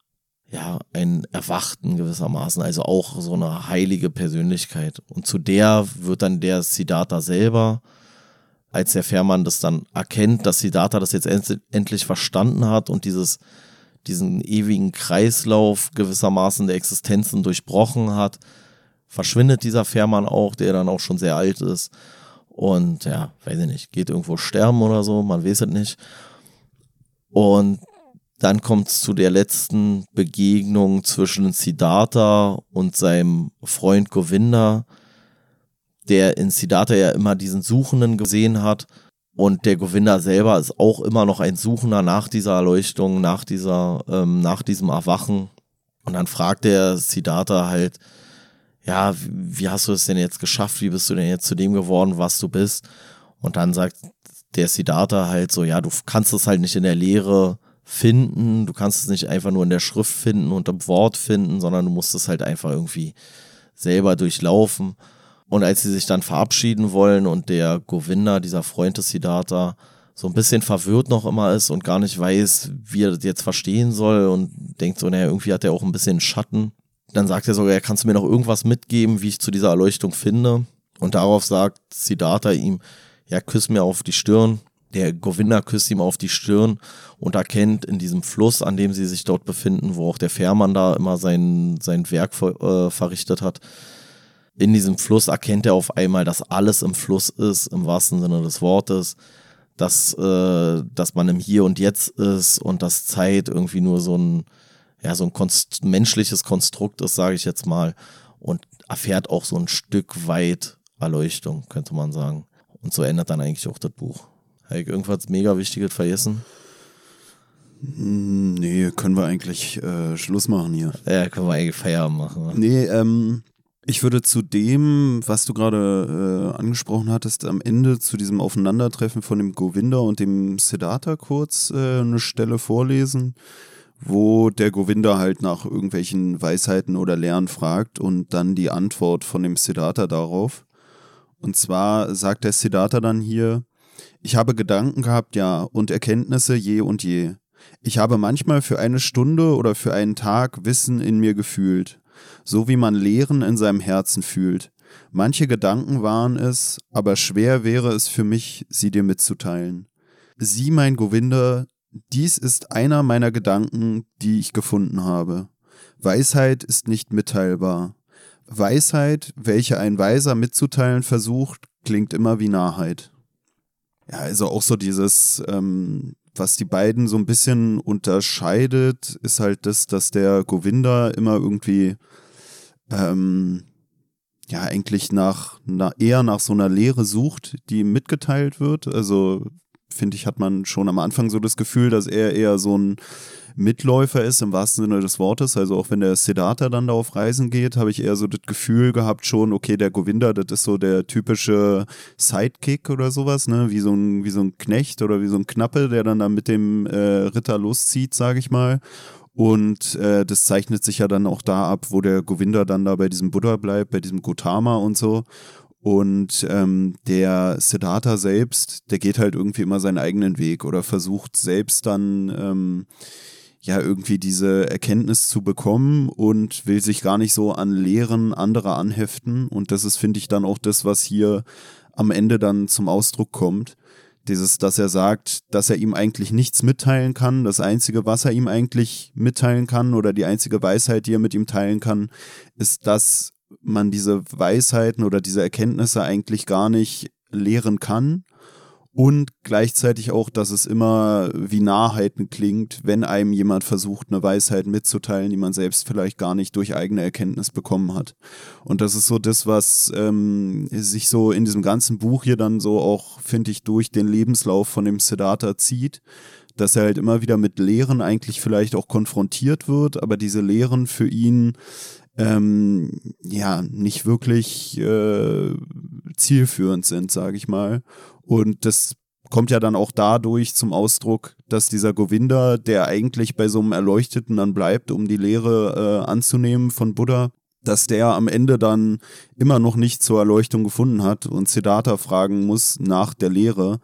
ja einen Erwachten gewissermaßen, also auch so eine heilige Persönlichkeit. Und zu der wird dann der Siddhartha selber als der Fährmann das dann erkennt, dass Siddhartha das jetzt end endlich verstanden hat und dieses, diesen ewigen Kreislauf gewissermaßen der Existenzen durchbrochen hat, verschwindet dieser Fährmann auch, der dann auch schon sehr alt ist. Und ja, weiß ich nicht, geht irgendwo sterben oder so, man weiß es nicht. Und dann kommt es zu der letzten Begegnung zwischen Siddhartha und seinem Freund Govinda, der in Siddhartha ja immer diesen Suchenden gesehen hat. Und der Govinda selber ist auch immer noch ein Suchender nach dieser Erleuchtung, nach dieser, ähm, nach diesem Erwachen. Und dann fragt der Siddhartha halt, ja, wie hast du es denn jetzt geschafft? Wie bist du denn jetzt zu dem geworden, was du bist? Und dann sagt der Siddhartha halt so, ja, du kannst es halt nicht in der Lehre finden, du kannst es nicht einfach nur in der Schrift finden und im Wort finden, sondern du musst es halt einfach irgendwie selber durchlaufen. Und als sie sich dann verabschieden wollen und der Govinda, dieser Freund des Siddhartha, so ein bisschen verwirrt noch immer ist und gar nicht weiß, wie er das jetzt verstehen soll und denkt so, naja, irgendwie hat er auch ein bisschen Schatten. Dann sagt er sogar, ja, kannst du mir noch irgendwas mitgeben, wie ich zu dieser Erleuchtung finde? Und darauf sagt Siddhartha ihm, ja, küss mir auf die Stirn. Der Govinda küsst ihm auf die Stirn und erkennt in diesem Fluss, an dem sie sich dort befinden, wo auch der Fährmann da immer sein, sein Werk ver, äh, verrichtet hat, in diesem Fluss erkennt er auf einmal, dass alles im Fluss ist, im wahrsten Sinne des Wortes, dass, äh, dass man im Hier und Jetzt ist und dass Zeit irgendwie nur so ein, ja, so ein konst menschliches Konstrukt ist, sage ich jetzt mal, und erfährt auch so ein Stück weit Erleuchtung, könnte man sagen. Und so endet dann eigentlich auch das Buch. Habe ich irgendwas mega Wichtiges vergessen? Hm, nee, können wir eigentlich äh, Schluss machen hier. Ja, können wir eigentlich Feierabend machen. Ne? Nee, ähm, ich würde zu dem, was du gerade äh, angesprochen hattest, am Ende zu diesem Aufeinandertreffen von dem Govinda und dem Siddhartha kurz äh, eine Stelle vorlesen, wo der Govinda halt nach irgendwelchen Weisheiten oder Lehren fragt und dann die Antwort von dem Siddhartha darauf. Und zwar sagt der Siddhartha dann hier, ich habe Gedanken gehabt, ja, und Erkenntnisse je und je. Ich habe manchmal für eine Stunde oder für einen Tag Wissen in mir gefühlt so wie man Lehren in seinem Herzen fühlt. Manche Gedanken waren es, aber schwer wäre es für mich, sie dir mitzuteilen. Sieh, mein Govinda, dies ist einer meiner Gedanken, die ich gefunden habe. Weisheit ist nicht mitteilbar. Weisheit, welche ein Weiser mitzuteilen versucht, klingt immer wie Narrheit. Ja, also auch so dieses, ähm, was die beiden so ein bisschen unterscheidet, ist halt das, dass der Govinda immer irgendwie ähm, ja eigentlich nach, nach eher nach so einer Lehre sucht, die ihm mitgeteilt wird. Also finde ich, hat man schon am Anfang so das Gefühl, dass er eher so ein Mitläufer ist, im wahrsten Sinne des Wortes. Also auch wenn der Siddhartha dann da auf Reisen geht, habe ich eher so das Gefühl gehabt schon, okay, der Govinda, das ist so der typische Sidekick oder sowas, ne? Wie so ein, wie so ein Knecht oder wie so ein Knappe, der dann da mit dem äh, Ritter loszieht, sage ich mal. Und äh, das zeichnet sich ja dann auch da ab, wo der Govinda dann da bei diesem Buddha bleibt, bei diesem Gotama und so. Und ähm, der Siddhartha selbst, der geht halt irgendwie immer seinen eigenen Weg oder versucht selbst dann ähm, ja irgendwie diese Erkenntnis zu bekommen und will sich gar nicht so an Lehren anderer anheften. Und das ist, finde ich, dann auch das, was hier am Ende dann zum Ausdruck kommt. Dieses, dass er sagt, dass er ihm eigentlich nichts mitteilen kann. Das Einzige, was er ihm eigentlich mitteilen kann oder die einzige Weisheit, die er mit ihm teilen kann, ist, dass man diese Weisheiten oder diese Erkenntnisse eigentlich gar nicht lehren kann. Und gleichzeitig auch, dass es immer wie Nahheiten klingt, wenn einem jemand versucht, eine Weisheit mitzuteilen, die man selbst vielleicht gar nicht durch eigene Erkenntnis bekommen hat. Und das ist so das, was ähm, sich so in diesem ganzen Buch hier dann so auch, finde ich, durch den Lebenslauf von dem Siddhartha zieht, dass er halt immer wieder mit Lehren eigentlich vielleicht auch konfrontiert wird, aber diese Lehren für ihn ähm, ja nicht wirklich äh, zielführend sind, sage ich mal. Und das kommt ja dann auch dadurch zum Ausdruck, dass dieser Govinda, der eigentlich bei so einem Erleuchteten dann bleibt, um die Lehre äh, anzunehmen von Buddha, dass der am Ende dann immer noch nicht zur Erleuchtung gefunden hat und Siddhartha fragen muss nach der Lehre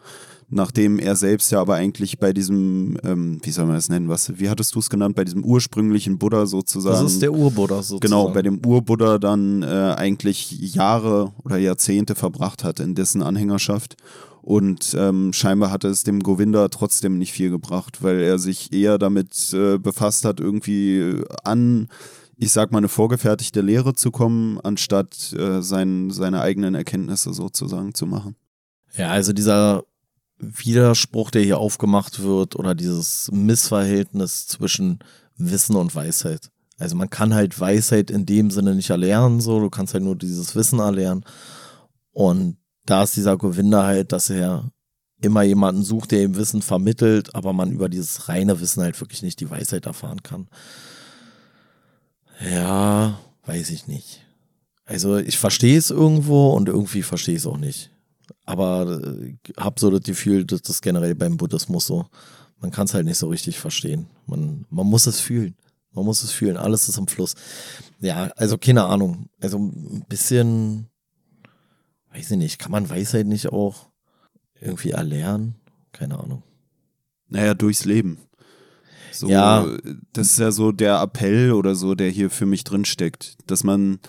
nachdem er selbst ja aber eigentlich bei diesem, ähm, wie soll man das nennen, was, wie hattest du es genannt, bei diesem ursprünglichen Buddha sozusagen. Das ist der Urbuddha sozusagen. Genau, bei dem Urbuddha dann äh, eigentlich Jahre oder Jahrzehnte verbracht hat in dessen Anhängerschaft. Und ähm, scheinbar hatte es dem Govinda trotzdem nicht viel gebracht, weil er sich eher damit äh, befasst hat, irgendwie an, ich sag mal, eine vorgefertigte Lehre zu kommen, anstatt äh, sein, seine eigenen Erkenntnisse sozusagen zu machen. Ja, also dieser Widerspruch, der hier aufgemacht wird, oder dieses Missverhältnis zwischen Wissen und Weisheit. Also man kann halt Weisheit in dem Sinne nicht erlernen, so, du kannst halt nur dieses Wissen erlernen. Und da ist dieser Gewinner halt, dass er immer jemanden sucht, der ihm Wissen vermittelt, aber man über dieses reine Wissen halt wirklich nicht die Weisheit erfahren kann. Ja, weiß ich nicht. Also ich verstehe es irgendwo und irgendwie verstehe ich es auch nicht. Aber äh, habe so das Gefühl, dass das generell beim Buddhismus so, man kann es halt nicht so richtig verstehen. Man, man muss es fühlen. Man muss es fühlen. Alles ist im Fluss. Ja, also keine Ahnung. Also ein bisschen, weiß ich nicht, kann man Weisheit nicht auch irgendwie erlernen? Keine Ahnung. Naja, durchs Leben. So, ja. Das ist ja so der Appell oder so, der hier für mich drin steckt, dass man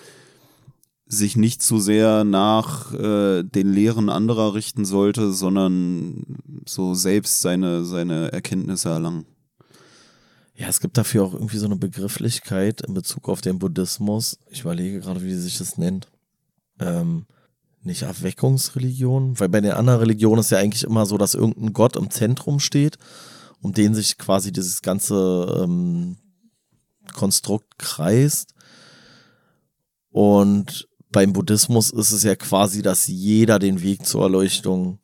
sich nicht zu sehr nach äh, den Lehren anderer richten sollte, sondern so selbst seine, seine Erkenntnisse erlangen. Ja, es gibt dafür auch irgendwie so eine Begrifflichkeit in Bezug auf den Buddhismus. Ich überlege gerade, wie sich das nennt. Ähm, nicht Erweckungsreligion, weil bei den anderen Religionen ist ja eigentlich immer so, dass irgendein Gott im Zentrum steht, um den sich quasi dieses ganze ähm, Konstrukt kreist. Und beim Buddhismus ist es ja quasi, dass jeder den Weg zur Erleuchtung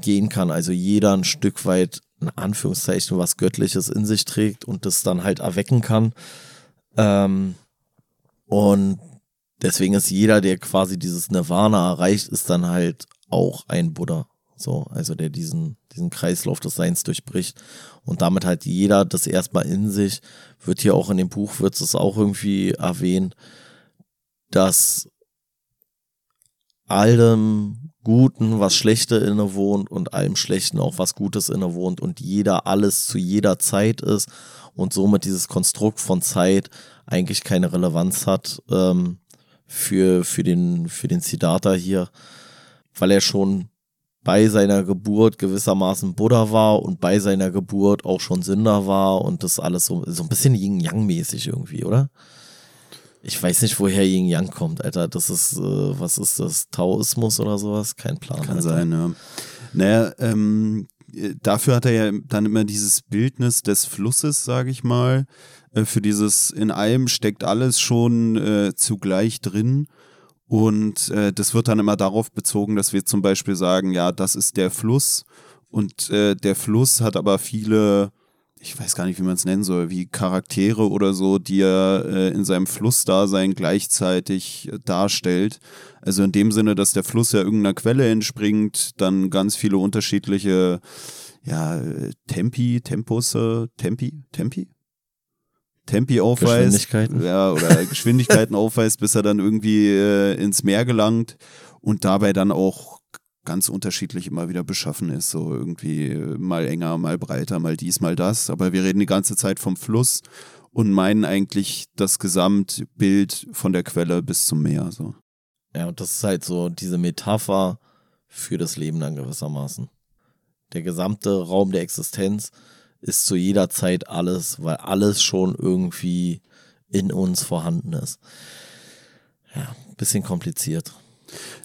gehen kann. Also jeder ein Stück weit, in Anführungszeichen, was Göttliches in sich trägt und das dann halt erwecken kann. Ähm, und deswegen ist jeder, der quasi dieses Nirvana erreicht, ist dann halt auch ein Buddha. So, also der diesen, diesen Kreislauf des Seins durchbricht. Und damit halt jeder das erstmal in sich, wird hier auch in dem Buch, wird es auch irgendwie erwähnt, dass allem Guten was Schlechte innewohnt und allem Schlechten auch was Gutes innewohnt und jeder alles zu jeder Zeit ist und somit dieses Konstrukt von Zeit eigentlich keine Relevanz hat ähm, für, für, den, für den Siddhartha hier, weil er schon bei seiner Geburt gewissermaßen Buddha war und bei seiner Geburt auch schon Sünder war und das alles so, so ein bisschen Yin-Yang-mäßig irgendwie, oder? Ich weiß nicht, woher Yin Yang kommt, Alter. Das ist, äh, was ist das? Taoismus oder sowas? Kein Plan. Kann Alter. sein, ja. Naja, ähm, dafür hat er ja dann immer dieses Bildnis des Flusses, sage ich mal. Äh, für dieses in allem steckt alles schon äh, zugleich drin. Und äh, das wird dann immer darauf bezogen, dass wir zum Beispiel sagen, ja, das ist der Fluss Und äh, der Fluss hat aber viele, ich weiß gar nicht, wie man es nennen soll, wie Charaktere oder so, die er äh, in seinem Flussdasein gleichzeitig äh, darstellt. Also in dem Sinne, dass der Fluss ja irgendeiner Quelle entspringt, dann ganz viele unterschiedliche, ja, Tempi, Tempusse, Tempi, Tempi? Tempi aufweist. Geschwindigkeiten. Ja, oder (laughs) Geschwindigkeiten aufweist, bis er dann irgendwie äh, ins Meer gelangt und dabei dann auch ganz unterschiedlich immer wieder beschaffen ist. So irgendwie mal enger, mal breiter, mal dies, mal das. Aber wir reden die ganze Zeit vom Fluss und meinen eigentlich das Gesamtbild von der Quelle bis zum Meer. So. Ja, und das ist halt so diese Metapher für das Leben dann gewissermaßen. Der gesamte Raum der Existenz ist zu jeder Zeit alles, weil alles schon irgendwie in uns vorhanden ist. Ja, bisschen kompliziert.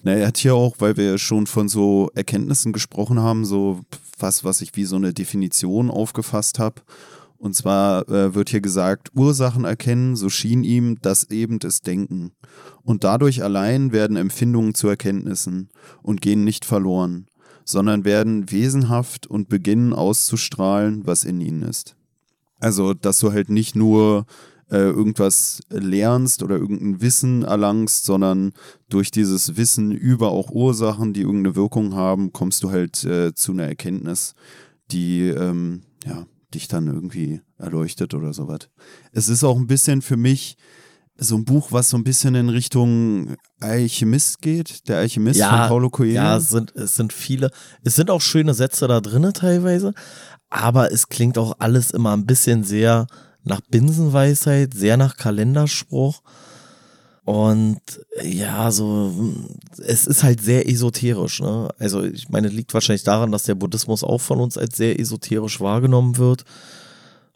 Na, er hat hier auch, weil wir schon von so Erkenntnissen gesprochen haben, so was, was ich wie so eine Definition aufgefasst habe. Und zwar äh, wird hier gesagt, Ursachen erkennen, so schien ihm, das eben ist Denken. Und dadurch allein werden Empfindungen zu Erkenntnissen und gehen nicht verloren, sondern werden wesenhaft und beginnen auszustrahlen, was in ihnen ist. Also, dass du halt nicht nur äh, irgendwas lernst oder irgendein Wissen erlangst, sondern durch dieses Wissen über auch Ursachen, die irgendeine Wirkung haben, kommst du halt äh, zu einer Erkenntnis, die ähm, ja, dich dann irgendwie erleuchtet oder sowas. Es ist auch ein bisschen für mich so ein Buch, was so ein bisschen in Richtung Alchemist geht, der Alchemist Ja, von Paulo Coelho. Ja, es sind, es sind viele, es sind auch schöne Sätze da drinne teilweise, aber es klingt auch alles immer ein bisschen sehr nach Binsenweisheit, sehr nach Kalenderspruch. Und ja, so, es ist halt sehr esoterisch, ne? Also, ich meine, liegt wahrscheinlich daran, dass der Buddhismus auch von uns als sehr esoterisch wahrgenommen wird.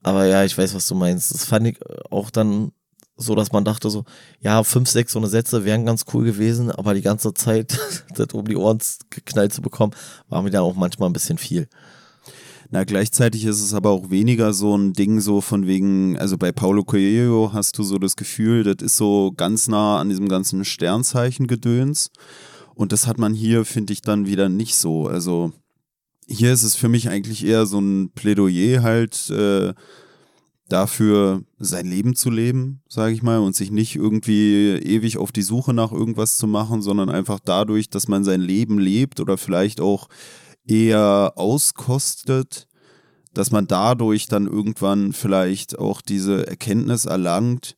Aber ja, ich weiß, was du meinst. Das fand ich auch dann so, dass man dachte so, ja, fünf, sechs so eine Sätze wären ganz cool gewesen, aber die ganze Zeit (laughs) das um die Ohren geknallt zu bekommen, war mir dann auch manchmal ein bisschen viel. Na, gleichzeitig ist es aber auch weniger so ein Ding so von wegen, also bei Paulo Coelho hast du so das Gefühl, das ist so ganz nah an diesem ganzen Sternzeichen-Gedöns. Und das hat man hier, finde ich, dann wieder nicht so. Also hier ist es für mich eigentlich eher so ein Plädoyer halt äh, dafür, sein Leben zu leben, sage ich mal, und sich nicht irgendwie ewig auf die Suche nach irgendwas zu machen, sondern einfach dadurch, dass man sein Leben lebt oder vielleicht auch eher auskostet, dass man dadurch dann irgendwann vielleicht auch diese Erkenntnis erlangt,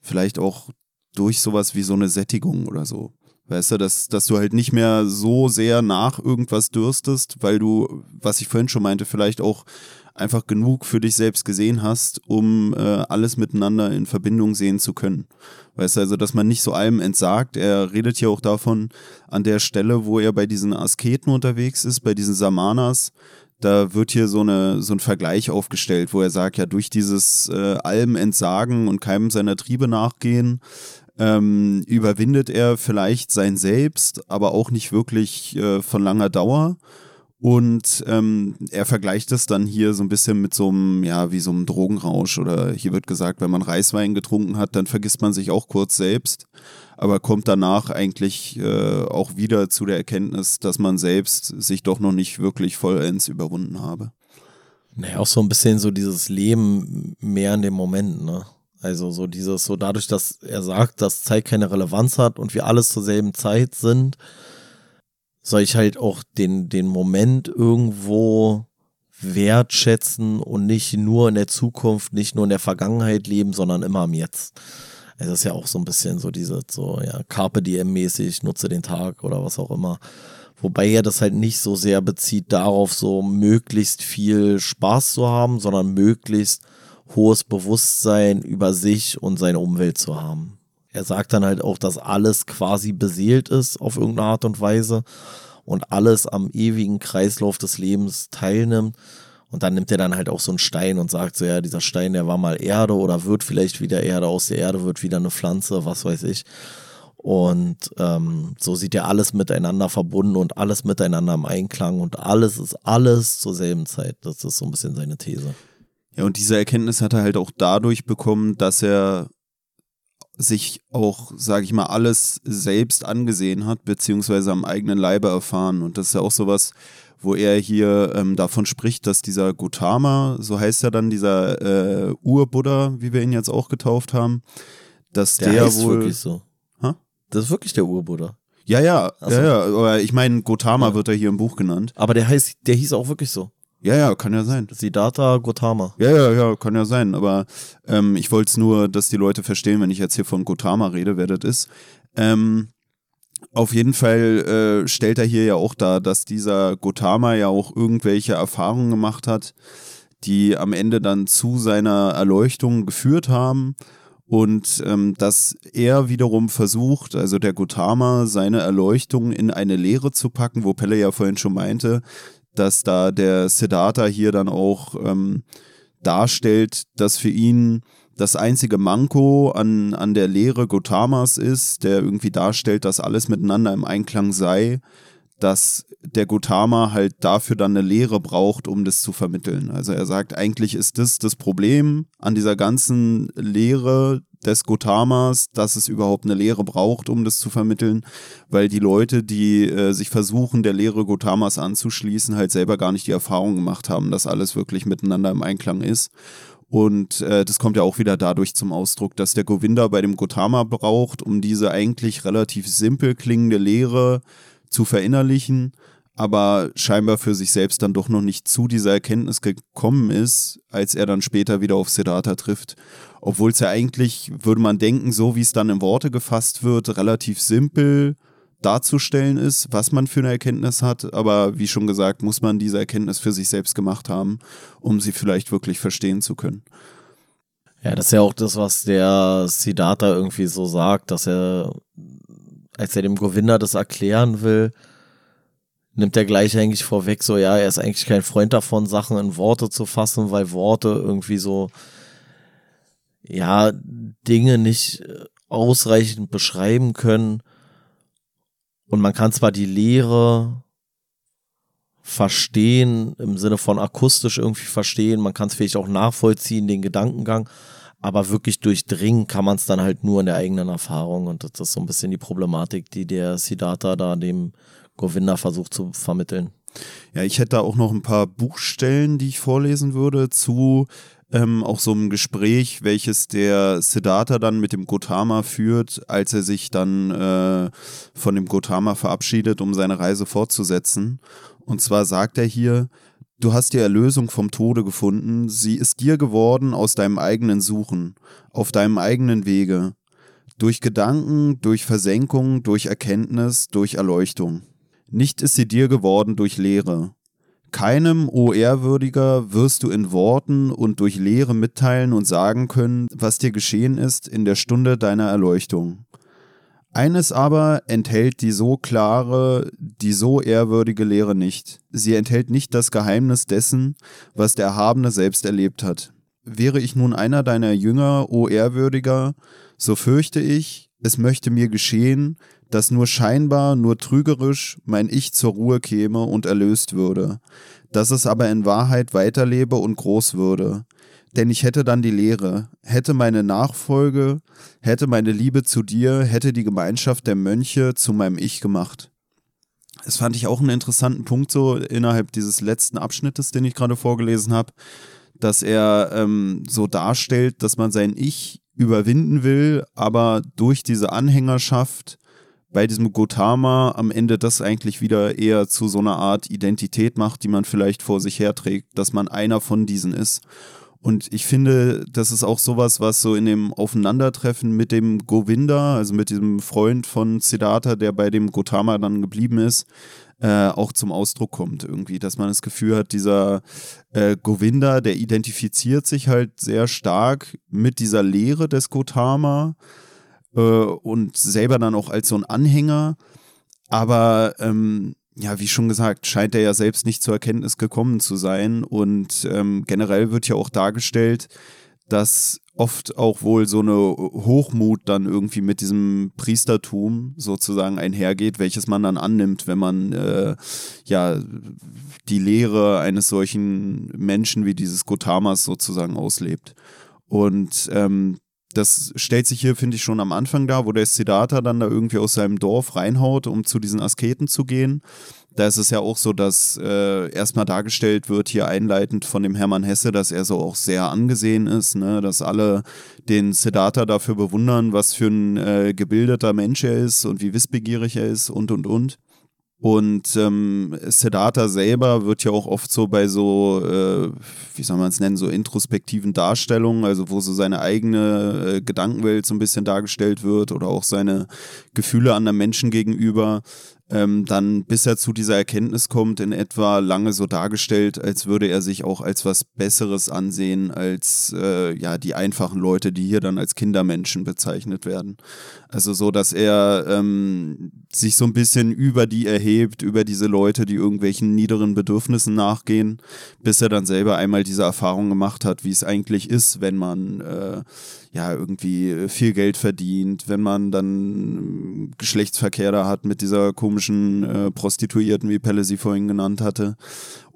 vielleicht auch durch sowas wie so eine Sättigung oder so. Weißt du, dass, dass du halt nicht mehr so sehr nach irgendwas dürstest, weil du, was ich vorhin schon meinte, vielleicht auch einfach genug für dich selbst gesehen hast, um äh, alles miteinander in Verbindung sehen zu können. Weißt du, also, dass man nicht so allem entsagt. Er redet hier auch davon, an der Stelle, wo er bei diesen Asketen unterwegs ist, bei diesen Samanas, da wird hier so, eine, so ein Vergleich aufgestellt, wo er sagt, ja, durch dieses äh, allem entsagen und keinem seiner Triebe nachgehen, ähm, überwindet er vielleicht sein Selbst, aber auch nicht wirklich äh, von langer Dauer. Und ähm, er vergleicht es dann hier so ein bisschen mit so einem, ja, wie so einem Drogenrausch. Oder hier wird gesagt, wenn man Reiswein getrunken hat, dann vergisst man sich auch kurz selbst, aber kommt danach eigentlich äh, auch wieder zu der Erkenntnis, dass man selbst sich doch noch nicht wirklich vollends überwunden habe. Naja, auch so ein bisschen so dieses Leben mehr in dem Moment, ne? Also so dieses, so dadurch, dass er sagt, dass Zeit keine Relevanz hat und wir alles zur selben Zeit sind, soll ich halt auch den, den Moment irgendwo wertschätzen und nicht nur in der Zukunft, nicht nur in der Vergangenheit leben, sondern immer am Jetzt. Also ist ja auch so ein bisschen so diese, so, ja, Carpe Diem-mäßig, nutze den Tag oder was auch immer. Wobei er das halt nicht so sehr bezieht darauf, so möglichst viel Spaß zu haben, sondern möglichst hohes Bewusstsein über sich und seine Umwelt zu haben. Er sagt dann halt auch, dass alles quasi beseelt ist auf irgendeine Art und Weise und alles am ewigen Kreislauf des Lebens teilnimmt. Und dann nimmt er dann halt auch so einen Stein und sagt so, ja, dieser Stein, der war mal Erde oder wird vielleicht wieder Erde, aus der Erde wird wieder eine Pflanze, was weiß ich. Und ähm, so sieht er alles miteinander verbunden und alles miteinander im Einklang und alles ist alles zur selben Zeit. Das ist so ein bisschen seine These. Ja, und diese Erkenntnis hat er halt auch dadurch bekommen, dass er sich auch, sage ich mal, alles selbst angesehen hat, beziehungsweise am eigenen Leibe erfahren. Und das ist ja auch sowas, wo er hier ähm, davon spricht, dass dieser Gautama, so heißt er dann, dieser äh, Ur-Buddha, wie wir ihn jetzt auch getauft haben, dass der, Der, heißt wohl. wirklich so. Hä? Das ist wirklich der Urbuddha. Ja, ja, so. ja, ja, aber ich meine, Gautama Ja. wird er hier im Buch genannt. Aber der heißt, der hieß auch wirklich so. Ja, ja, kann ja sein. Siddhartha Gautama. Ja, ja, ja, kann ja sein. Aber ähm, ich wollte es nur, dass die Leute verstehen, wenn ich jetzt hier von Gautama rede, wer das ist. Ähm, auf jeden Fall äh, stellt er hier ja auch dar, dass dieser Gautama ja auch irgendwelche Erfahrungen gemacht hat, die am Ende dann zu seiner Erleuchtung geführt haben. Und ähm, dass er wiederum versucht, also der Gautama, seine Erleuchtung in eine Lehre zu packen, wo Pelle ja vorhin schon meinte, dass da der Siddhartha hier dann auch ähm, darstellt, dass für ihn das einzige Manko an, an der Lehre Gautamas ist, der irgendwie darstellt, dass alles miteinander im Einklang sei, dass der Gautama halt dafür dann eine Lehre braucht, um das zu vermitteln. Also er sagt, eigentlich ist das das Problem an dieser ganzen Lehre des Gautamas, dass es überhaupt eine Lehre braucht, um das zu vermitteln, weil die Leute, die äh, sich versuchen, der Lehre Gautamas anzuschließen, halt selber gar nicht die Erfahrung gemacht haben, dass alles wirklich miteinander im Einklang ist. Und äh, das kommt ja auch wieder dadurch zum Ausdruck, dass der Govinda bei dem Gautama braucht, um diese eigentlich relativ simpel klingende Lehre zu verinnerlichen, aber scheinbar für sich selbst dann doch noch nicht zu dieser Erkenntnis gekommen ist, als er dann später wieder auf Siddhartha trifft. Obwohl es ja eigentlich, würde man denken, so wie es dann in Worte gefasst wird, relativ simpel darzustellen ist, was man für eine Erkenntnis hat. Aber wie schon gesagt, muss man diese Erkenntnis für sich selbst gemacht haben, um sie vielleicht wirklich verstehen zu können. Ja, das ist ja auch das, was der Siddhartha irgendwie so sagt, dass er, als er dem Govinda das erklären will, nimmt er gleich eigentlich vorweg, so ja, er ist eigentlich kein Freund davon, Sachen in Worte zu fassen, weil Worte irgendwie so, ja, Dinge nicht äh, ausreichend beschreiben können. Und man kann zwar die Lehre verstehen, im Sinne von akustisch irgendwie verstehen, man kann es vielleicht auch nachvollziehen, den Gedankengang, aber wirklich durchdringen kann man es dann halt nur in der eigenen Erfahrung und das ist so ein bisschen die Problematik, die der Siddhartha da dem Govinda versucht zu vermitteln. Ja, ich hätte da auch noch ein paar Buchstellen, die ich vorlesen würde, zu ähm, auch so einem Gespräch, welches der Siddhartha dann mit dem Gautama führt, als er sich dann äh, von dem Gautama verabschiedet, um seine Reise fortzusetzen. Und zwar sagt er hier, du hast die Erlösung vom Tode gefunden, sie ist dir geworden aus deinem eigenen Suchen, auf deinem eigenen Wege, durch Gedanken, durch Versenkung, durch Erkenntnis, durch Erleuchtung. Nicht ist sie dir geworden durch Lehre. Keinem, o Ehrwürdiger, wirst du in Worten und durch Lehre mitteilen und sagen können, was dir geschehen ist in der Stunde deiner Erleuchtung. Eines aber enthält die so klare, die so ehrwürdige Lehre nicht. Sie enthält nicht das Geheimnis dessen, was der Erhabene selbst erlebt hat. Wäre ich nun einer deiner Jünger, o Ehrwürdiger, so fürchte ich, es möchte mir geschehen, dass nur scheinbar, nur trügerisch mein Ich zur Ruhe käme und erlöst würde, dass es aber in Wahrheit weiterlebe und groß würde. Denn ich hätte dann die Lehre, hätte meine Nachfolge, hätte meine Liebe zu dir, hätte die Gemeinschaft der Mönche zu meinem Ich gemacht. Das fand ich auch einen interessanten Punkt so innerhalb dieses letzten Abschnittes, den ich gerade vorgelesen habe, dass er ähm, so darstellt, dass man sein Ich überwinden will, aber durch diese Anhängerschaft bei diesem Gautama am Ende das eigentlich wieder eher zu so einer Art Identität macht, die man vielleicht vor sich herträgt, dass man einer von diesen ist. Und ich finde, das ist auch sowas, was so in dem Aufeinandertreffen mit dem Govinda, also mit diesem Freund von Siddhartha, der bei dem Gautama dann geblieben ist, äh, auch zum Ausdruck kommt irgendwie, dass man das Gefühl hat, dieser äh, Govinda, der identifiziert sich halt sehr stark mit dieser Lehre des Gautama äh, und selber dann auch als so ein Anhänger, aber ähm, ja, wie schon gesagt, scheint er ja selbst nicht zur Erkenntnis gekommen zu sein. Und ähm, generell wird ja auch dargestellt, dass oft auch wohl so eine Hochmut dann irgendwie mit diesem Priestertum sozusagen einhergeht, welches man dann annimmt, wenn man äh, ja die Lehre eines solchen Menschen wie dieses Gotamas sozusagen auslebt. Und ähm, das stellt sich hier, finde ich, schon am Anfang da, wo der Siddhartha dann da irgendwie aus seinem Dorf reinhaut, um zu diesen Asketen zu gehen. Da ist es ja auch so, dass äh, erstmal dargestellt wird, hier einleitend von dem Hermann Hesse, dass er so auch sehr angesehen ist, ne? dass alle den Siddhartha dafür bewundern, was für ein äh, gebildeter Mensch er ist und wie wissbegierig er ist und und und. Und ähm, Siddhartha selber wird ja auch oft so bei so, äh, wie soll man es nennen, so introspektiven Darstellungen, also wo so seine eigene äh, Gedankenwelt so ein bisschen dargestellt wird oder auch seine Gefühle anderen Menschen gegenüber, ähm, dann bis er zu dieser Erkenntnis kommt, in etwa lange so dargestellt, als würde er sich auch als was Besseres ansehen als äh, ja die einfachen Leute, die hier dann als Kindermenschen bezeichnet werden. Also so, dass er ähm, sich so ein bisschen über die erhebt, über diese Leute, die irgendwelchen niederen Bedürfnissen nachgehen, bis er dann selber einmal diese Erfahrung gemacht hat, wie es eigentlich ist, wenn man äh, ja irgendwie viel Geld verdient, wenn man dann Geschlechtsverkehr da hat mit dieser komischen äh, Prostituierten, wie Pelle sie vorhin genannt hatte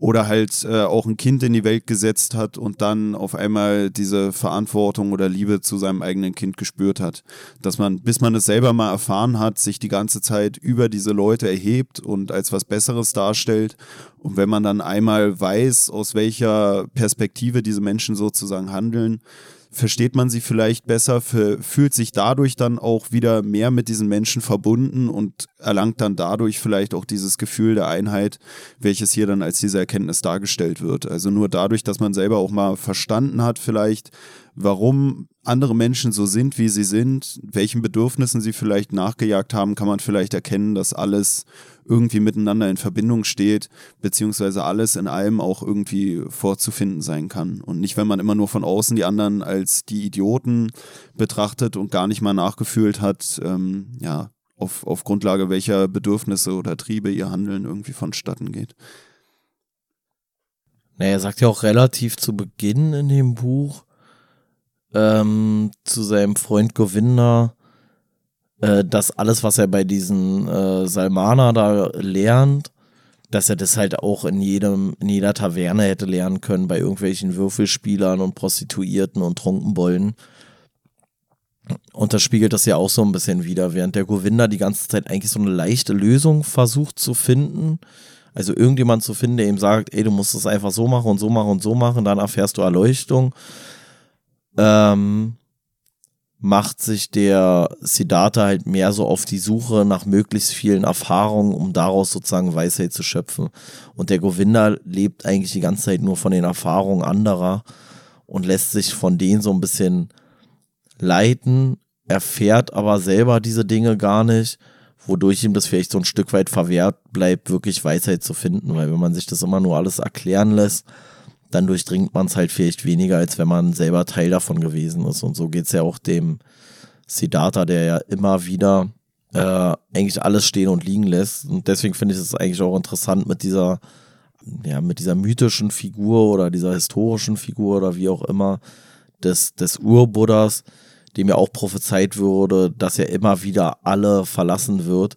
oder halt äh, auch ein Kind in die Welt gesetzt hat und dann auf einmal diese Verantwortung oder Liebe zu seinem eigenen Kind gespürt hat. Dass man, bis man es selber mal erfahren hat, sich die ganze Zeit über diese Leute erhebt und als was Besseres darstellt. Und wenn man dann einmal weiß, aus welcher Perspektive diese Menschen sozusagen handeln, versteht man sie vielleicht besser, fühlt sich dadurch dann auch wieder mehr mit diesen Menschen verbunden und erlangt dann dadurch vielleicht auch dieses Gefühl der Einheit, welches hier dann als diese Erkenntnis dargestellt wird. Also nur dadurch, dass man selber auch mal verstanden hat, vielleicht, warum andere Menschen so sind, wie sie sind, welchen Bedürfnissen sie vielleicht nachgejagt haben, kann man vielleicht erkennen, dass alles irgendwie miteinander in Verbindung steht, beziehungsweise alles in allem auch irgendwie vorzufinden sein kann. Und nicht, wenn man immer nur von außen die anderen als die Idioten betrachtet und gar nicht mal nachgefühlt hat, ähm, ja, auf, auf Grundlage welcher Bedürfnisse oder Triebe ihr Handeln irgendwie vonstatten geht. Naja, er sagt ja auch relativ zu Beginn in dem Buch ähm, zu seinem Freund Govinda, äh, dass alles, was er bei diesen äh, Salmaner da lernt, dass er das halt auch in jedem, in jeder Taverne hätte lernen können, bei irgendwelchen Würfelspielern und Prostituierten und Trunkenbollen. Und das spiegelt das ja auch so ein bisschen wieder, während der Govinda die ganze Zeit eigentlich so eine leichte Lösung versucht zu finden. Also irgendjemand zu finden, der ihm sagt, ey, du musst es einfach so machen und so machen und so machen, dann erfährst du Erleuchtung. Ähm, macht sich der Siddhartha halt mehr so auf die Suche nach möglichst vielen Erfahrungen, um daraus sozusagen Weisheit zu schöpfen. Und der Govinda lebt eigentlich die ganze Zeit nur von den Erfahrungen anderer und lässt sich von denen so ein bisschen leiten, erfährt aber selber diese Dinge gar nicht, wodurch ihm das vielleicht so ein Stück weit verwehrt bleibt, wirklich Weisheit zu finden, weil wenn man sich das immer nur alles erklären lässt, dann durchdringt man es halt vielleicht weniger, als wenn man selber Teil davon gewesen ist. Und so geht es ja auch dem Siddhartha, der ja immer wieder äh, eigentlich alles stehen und liegen lässt. Und deswegen finde ich es eigentlich auch interessant mit dieser, ja, mit dieser mythischen Figur oder dieser historischen Figur oder wie auch immer des, des Urbuddhas, dem ja auch prophezeit wurde, dass er immer wieder alle verlassen wird.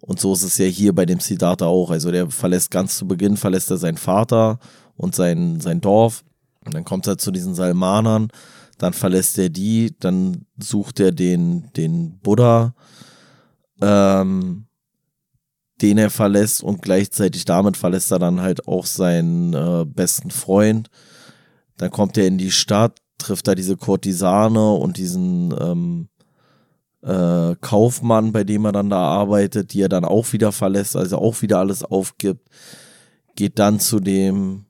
Und so ist es ja hier bei dem Siddhartha auch. Also der verlässt ganz zu Beginn, verlässt er seinen Vater und sein, sein Dorf. Und dann kommt er zu diesen Salmanern, dann verlässt er die, dann sucht er den, den Buddha, ähm, den er verlässt und gleichzeitig damit verlässt er dann halt auch seinen äh, besten Freund. Dann kommt er in die Stadt, trifft da diese Kurtisane und diesen ähm, äh, Kaufmann, bei dem er dann da arbeitet, die er dann auch wieder verlässt, also auch wieder alles aufgibt. Geht dann zu dem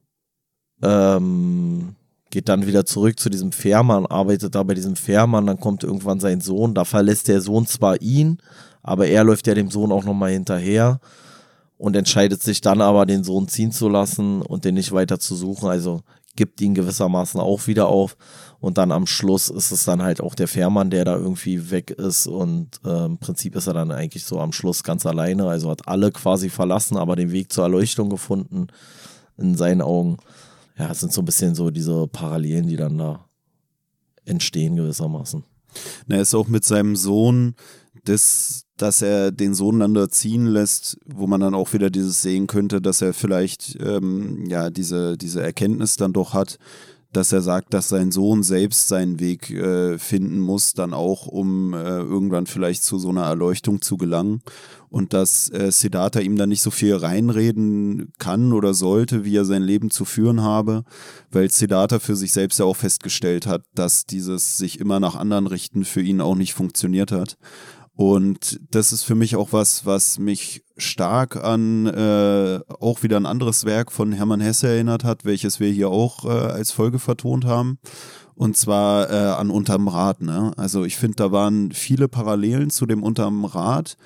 ähm, geht dann wieder zurück zu diesem Fährmann, arbeitet da bei diesem Fährmann, dann kommt irgendwann sein Sohn, da verlässt der Sohn zwar ihn, aber er läuft ja dem Sohn auch nochmal hinterher und entscheidet sich dann aber, den Sohn ziehen zu lassen und den nicht weiter zu suchen, also gibt ihn gewissermaßen auch wieder auf und dann am Schluss ist es dann halt auch der Fährmann, der da irgendwie weg ist und äh, im Prinzip ist er dann eigentlich so am Schluss ganz alleine, also hat alle quasi verlassen, aber den Weg zur Erleuchtung gefunden in seinen Augen ja, es sind so ein bisschen so diese Parallelen, die dann da entstehen gewissermaßen. Na, er ist auch mit seinem Sohn, das, dass er den Sohn dann da ziehen lässt, wo man dann auch wieder dieses sehen könnte, dass er vielleicht ähm, ja diese, diese Erkenntnis dann doch hat, dass er sagt, dass sein Sohn selbst seinen Weg äh, finden muss, dann auch, um äh, irgendwann vielleicht zu so einer Erleuchtung zu gelangen. Und dass äh, Siddhartha ihm dann nicht so viel reinreden kann oder sollte, wie er sein Leben zu führen habe, weil Siddhartha für sich selbst ja auch festgestellt hat, dass dieses sich immer nach anderen richten für ihn auch nicht funktioniert hat. Und das ist für mich auch was, was mich stark an äh, auch wieder ein anderes Werk von Hermann Hesse erinnert hat, welches wir hier auch äh, als Folge vertont haben. Und zwar äh, an Unterm Rad. Ne? Also ich finde, da waren viele Parallelen zu dem Unterm Rad,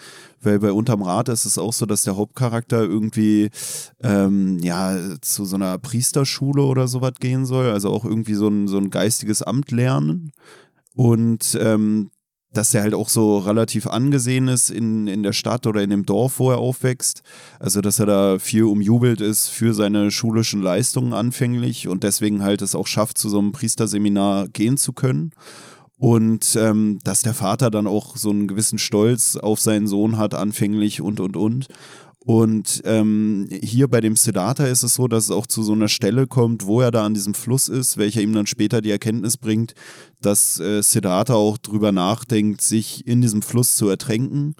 weil bei Unterm Rad ist es auch so, dass der Hauptcharakter irgendwie ähm, ja zu so einer Priesterschule oder sowas gehen soll, also auch irgendwie so ein, so ein geistiges Amt lernen. Und ähm, dass der halt auch so relativ angesehen ist in, in der Stadt oder in dem Dorf, wo er aufwächst. Also, dass er da viel umjubelt ist für seine schulischen Leistungen anfänglich und deswegen halt es auch schafft, zu so einem Priesterseminar gehen zu können. Und ähm, dass der Vater dann auch so einen gewissen Stolz auf seinen Sohn hat, anfänglich und, und, und. Und ähm, hier bei dem Siddhartha ist es so, dass es auch zu so einer Stelle kommt, wo er da an diesem Fluss ist, welcher ihm dann später die Erkenntnis bringt, dass äh, Siddhartha auch drüber nachdenkt, sich in diesem Fluss zu ertränken.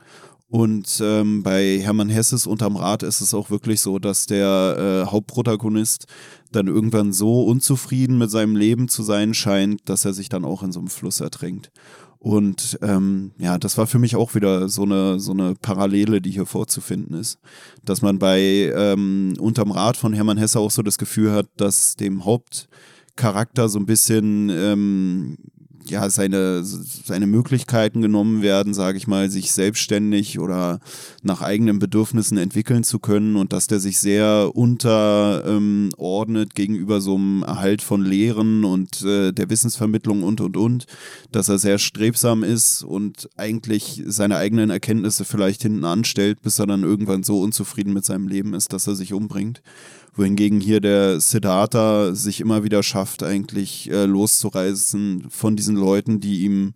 Und ähm, bei Hermann Hesses unterm Rad ist es auch wirklich so, dass der äh, Hauptprotagonist dann irgendwann so unzufrieden mit seinem Leben zu sein scheint, dass er sich dann auch in so einem Fluss ertränkt. Und ähm, ja, das war für mich auch wieder so eine, so eine Parallele, die hier vorzufinden ist. Dass man bei ähm, Unterm Rad von Hermann Hesse auch so das Gefühl hat, dass dem Hauptcharakter so ein bisschen ähm, ja, seine, seine Möglichkeiten genommen werden, sage ich mal, sich selbstständig oder nach eigenen Bedürfnissen entwickeln zu können und dass der sich sehr unterordnet ähm, gegenüber so einem Erhalt von Lehren und äh, der Wissensvermittlung und, und, und, dass er sehr strebsam ist und eigentlich seine eigenen Erkenntnisse vielleicht hinten anstellt, bis er dann irgendwann so unzufrieden mit seinem Leben ist, dass er sich umbringt wohingegen hier der Siddhartha sich immer wieder schafft, eigentlich äh, loszureißen von diesen Leuten, die ihm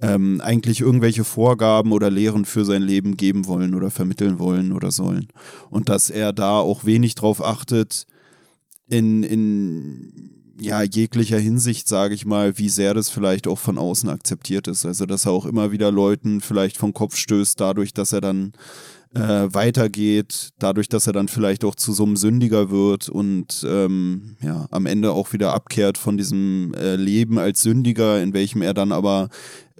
ähm, eigentlich irgendwelche Vorgaben oder Lehren für sein Leben geben wollen oder vermitteln wollen oder sollen. Und dass er da auch wenig drauf achtet, in, in ja, jeglicher Hinsicht, sage ich mal, wie sehr das vielleicht auch von außen akzeptiert ist. Also, dass er auch immer wieder Leuten vielleicht vom Kopf stößt, dadurch, dass er dann äh, weitergeht, dadurch, dass er dann vielleicht auch zu so einem Sündiger wird und ähm, ja, am Ende auch wieder abkehrt von diesem äh, Leben als Sündiger, in welchem er dann aber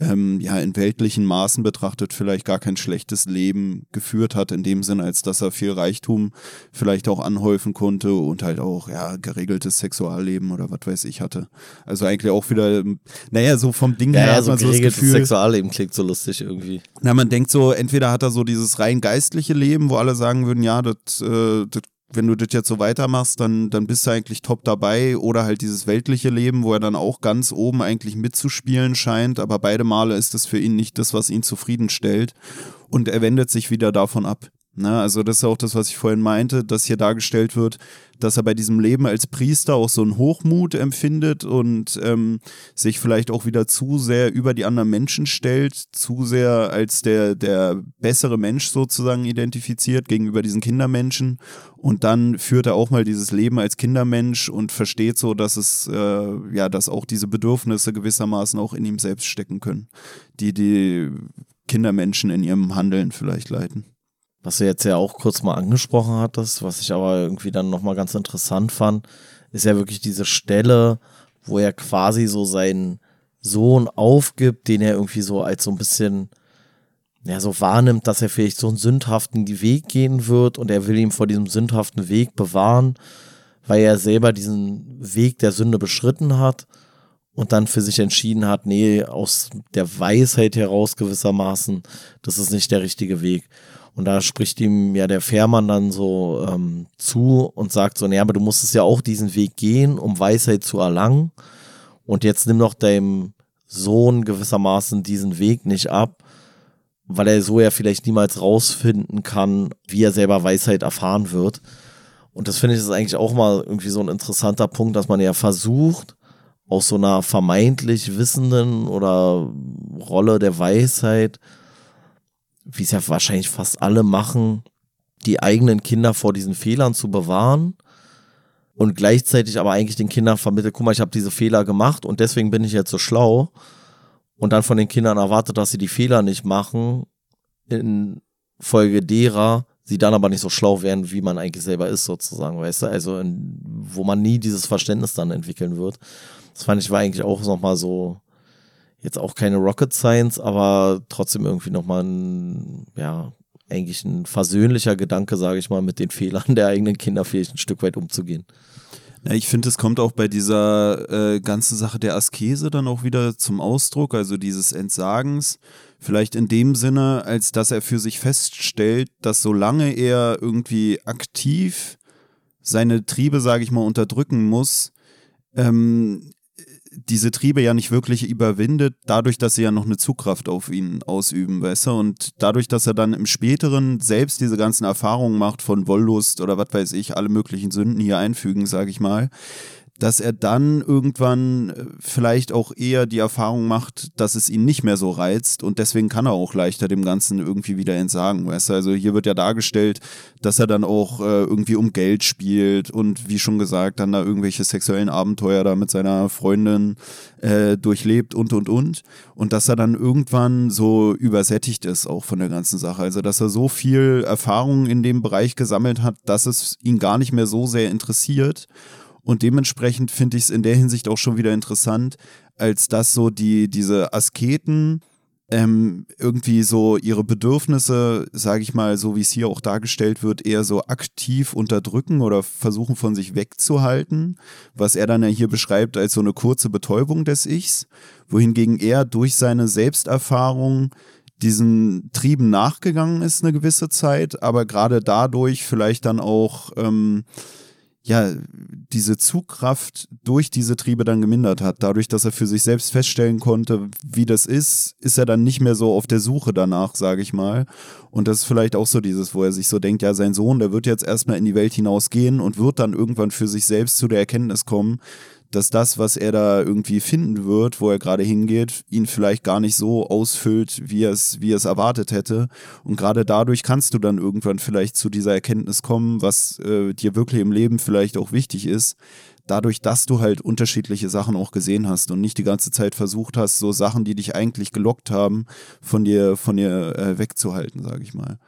ähm, ja in weltlichen Maßen betrachtet vielleicht gar kein schlechtes Leben geführt hat, in dem Sinne, als dass er viel Reichtum vielleicht auch anhäufen konnte und halt auch ja geregeltes Sexualleben oder was weiß ich hatte. Also eigentlich auch wieder, naja, so vom Ding ja, her ja, so man so das geregeltes Gefühl, Sexualleben klingt so lustig irgendwie. na, man denkt so, entweder hat er so dieses rein geistliche Leben, wo alle sagen würden, ja, das, äh, das wenn du das jetzt so weitermachst, dann, dann bist du eigentlich top dabei. Oder halt dieses weltliche Leben, wo er dann auch ganz oben eigentlich mitzuspielen scheint. Aber beide Male ist das für ihn nicht das, was ihn zufriedenstellt. Und er wendet sich wieder davon ab. Ne? Also das ist auch das, was ich vorhin meinte, dass hier dargestellt wird, dass er bei diesem Leben als Priester auch so einen Hochmut empfindet und ähm, sich vielleicht auch wieder zu sehr über die anderen Menschen stellt, zu sehr als der, der bessere Mensch sozusagen identifiziert gegenüber diesen Kindermenschen. Und dann führt er auch mal dieses Leben als Kindermensch und versteht so, dass es, äh, ja, dass auch diese Bedürfnisse gewissermaßen auch in ihm selbst stecken können, die die Kindermenschen in ihrem Handeln vielleicht leiten was du jetzt ja auch kurz mal angesprochen hattest, was ich aber irgendwie dann nochmal ganz interessant fand, ist ja wirklich diese Stelle, wo er quasi so seinen Sohn aufgibt, den er irgendwie so als so ein bisschen, ja, so wahrnimmt, dass er vielleicht so einen sündhaften Weg gehen wird und er will ihn vor diesem sündhaften Weg bewahren, weil er selber diesen Weg der Sünde beschritten hat und dann für sich entschieden hat, nee, aus der Weisheit heraus gewissermaßen, das ist nicht der richtige Weg. Und da spricht ihm ja der Fährmann dann so ähm, zu und sagt so, naja, aber du musstest ja auch diesen Weg gehen, um Weisheit zu erlangen. Und jetzt nimm doch deinem Sohn gewissermaßen diesen Weg nicht ab, weil er so ja vielleicht niemals rausfinden kann, wie er selber Weisheit erfahren wird. Und das finde ich ist eigentlich auch mal irgendwie so ein interessanter Punkt, dass man ja versucht, aus so einer vermeintlich wissenden oder Rolle der Weisheit wie es ja wahrscheinlich fast alle machen, die eigenen Kinder vor diesen Fehlern zu bewahren. und gleichzeitig aber eigentlich den Kindern vermittelt, guck mal, ich habe diese Fehler gemacht und deswegen bin ich jetzt so schlau und dann von den Kindern erwartet, dass sie die Fehler nicht machen, in Folge derer sie dann aber nicht so schlau werden, wie man eigentlich selber ist, sozusagen, weißt du? Also, in, wo man nie dieses Verständnis dann entwickeln wird. Das fand ich war eigentlich auch nochmal so, jetzt auch keine Rocket Science, aber trotzdem irgendwie nochmal ein, ja, eigentlich ein versöhnlicher Gedanke, sage ich mal, mit den Fehlern der eigenen Kinder vielleicht ein Stück weit umzugehen. Ja, ich finde, es kommt auch bei dieser äh, ganzen Sache der Askese dann auch wieder zum Ausdruck, also dieses Entsagens. Vielleicht in dem Sinne, als dass er für sich feststellt, dass solange er irgendwie aktiv seine Triebe, sage ich mal, unterdrücken muss, ähm, diese Triebe ja nicht wirklich überwindet, dadurch, dass sie ja noch eine Zugkraft auf ihn ausüben, weißt du? Und dadurch, dass er dann im späteren selbst diese ganzen Erfahrungen macht von Wollust oder was weiß ich, alle möglichen Sünden hier einfügen, sage ich mal, dass er dann irgendwann äh, vielleicht auch eher die Erfahrung macht, dass es ihn nicht mehr so reizt und deswegen kann er auch leichter dem Ganzen irgendwie wieder entsagen. Weißt du? Also hier wird ja dargestellt, dass er dann auch äh, irgendwie um Geld spielt und wie schon gesagt, dann da irgendwelche sexuellen Abenteuer da mit seiner Freundin äh, durchlebt und und und. Und dass er dann irgendwann so übersättigt ist auch von der ganzen Sache. Also dass er so viel Erfahrung in dem Bereich gesammelt hat, dass es ihn gar nicht mehr so sehr interessiert und dementsprechend finde ich es in der Hinsicht auch schon wieder interessant, als dass so die, diese Asketen ähm, irgendwie so ihre Bedürfnisse, sage ich mal, so wie es hier auch dargestellt wird, eher so aktiv unterdrücken oder versuchen von sich wegzuhalten, was er dann ja hier beschreibt als so eine kurze Betäubung des Ichs, wohingegen er durch seine Selbsterfahrung diesen Trieben nachgegangen ist eine gewisse Zeit, aber gerade dadurch vielleicht dann auch ähm, ja, diese Zugkraft durch diese Triebe dann gemindert hat. Dadurch, dass er für sich selbst feststellen konnte, wie das ist, ist er dann nicht mehr so auf der Suche danach, sage ich mal. Und das ist vielleicht auch so dieses, wo er sich so denkt, ja, sein Sohn, der wird jetzt erstmal in die Welt hinausgehen und wird dann irgendwann für sich selbst zu der Erkenntnis kommen, dass das, was er da irgendwie finden wird, wo er gerade hingeht, ihn vielleicht gar nicht so ausfüllt, wie er es, wie er es erwartet hätte. Und gerade dadurch kannst du dann irgendwann vielleicht zu dieser Erkenntnis kommen, was äh, dir wirklich im Leben vielleicht auch wichtig ist. Dadurch, dass du halt unterschiedliche Sachen auch gesehen hast und nicht die ganze Zeit versucht hast, so Sachen, die dich eigentlich gelockt haben, von dir, von dir äh, wegzuhalten, sage ich mal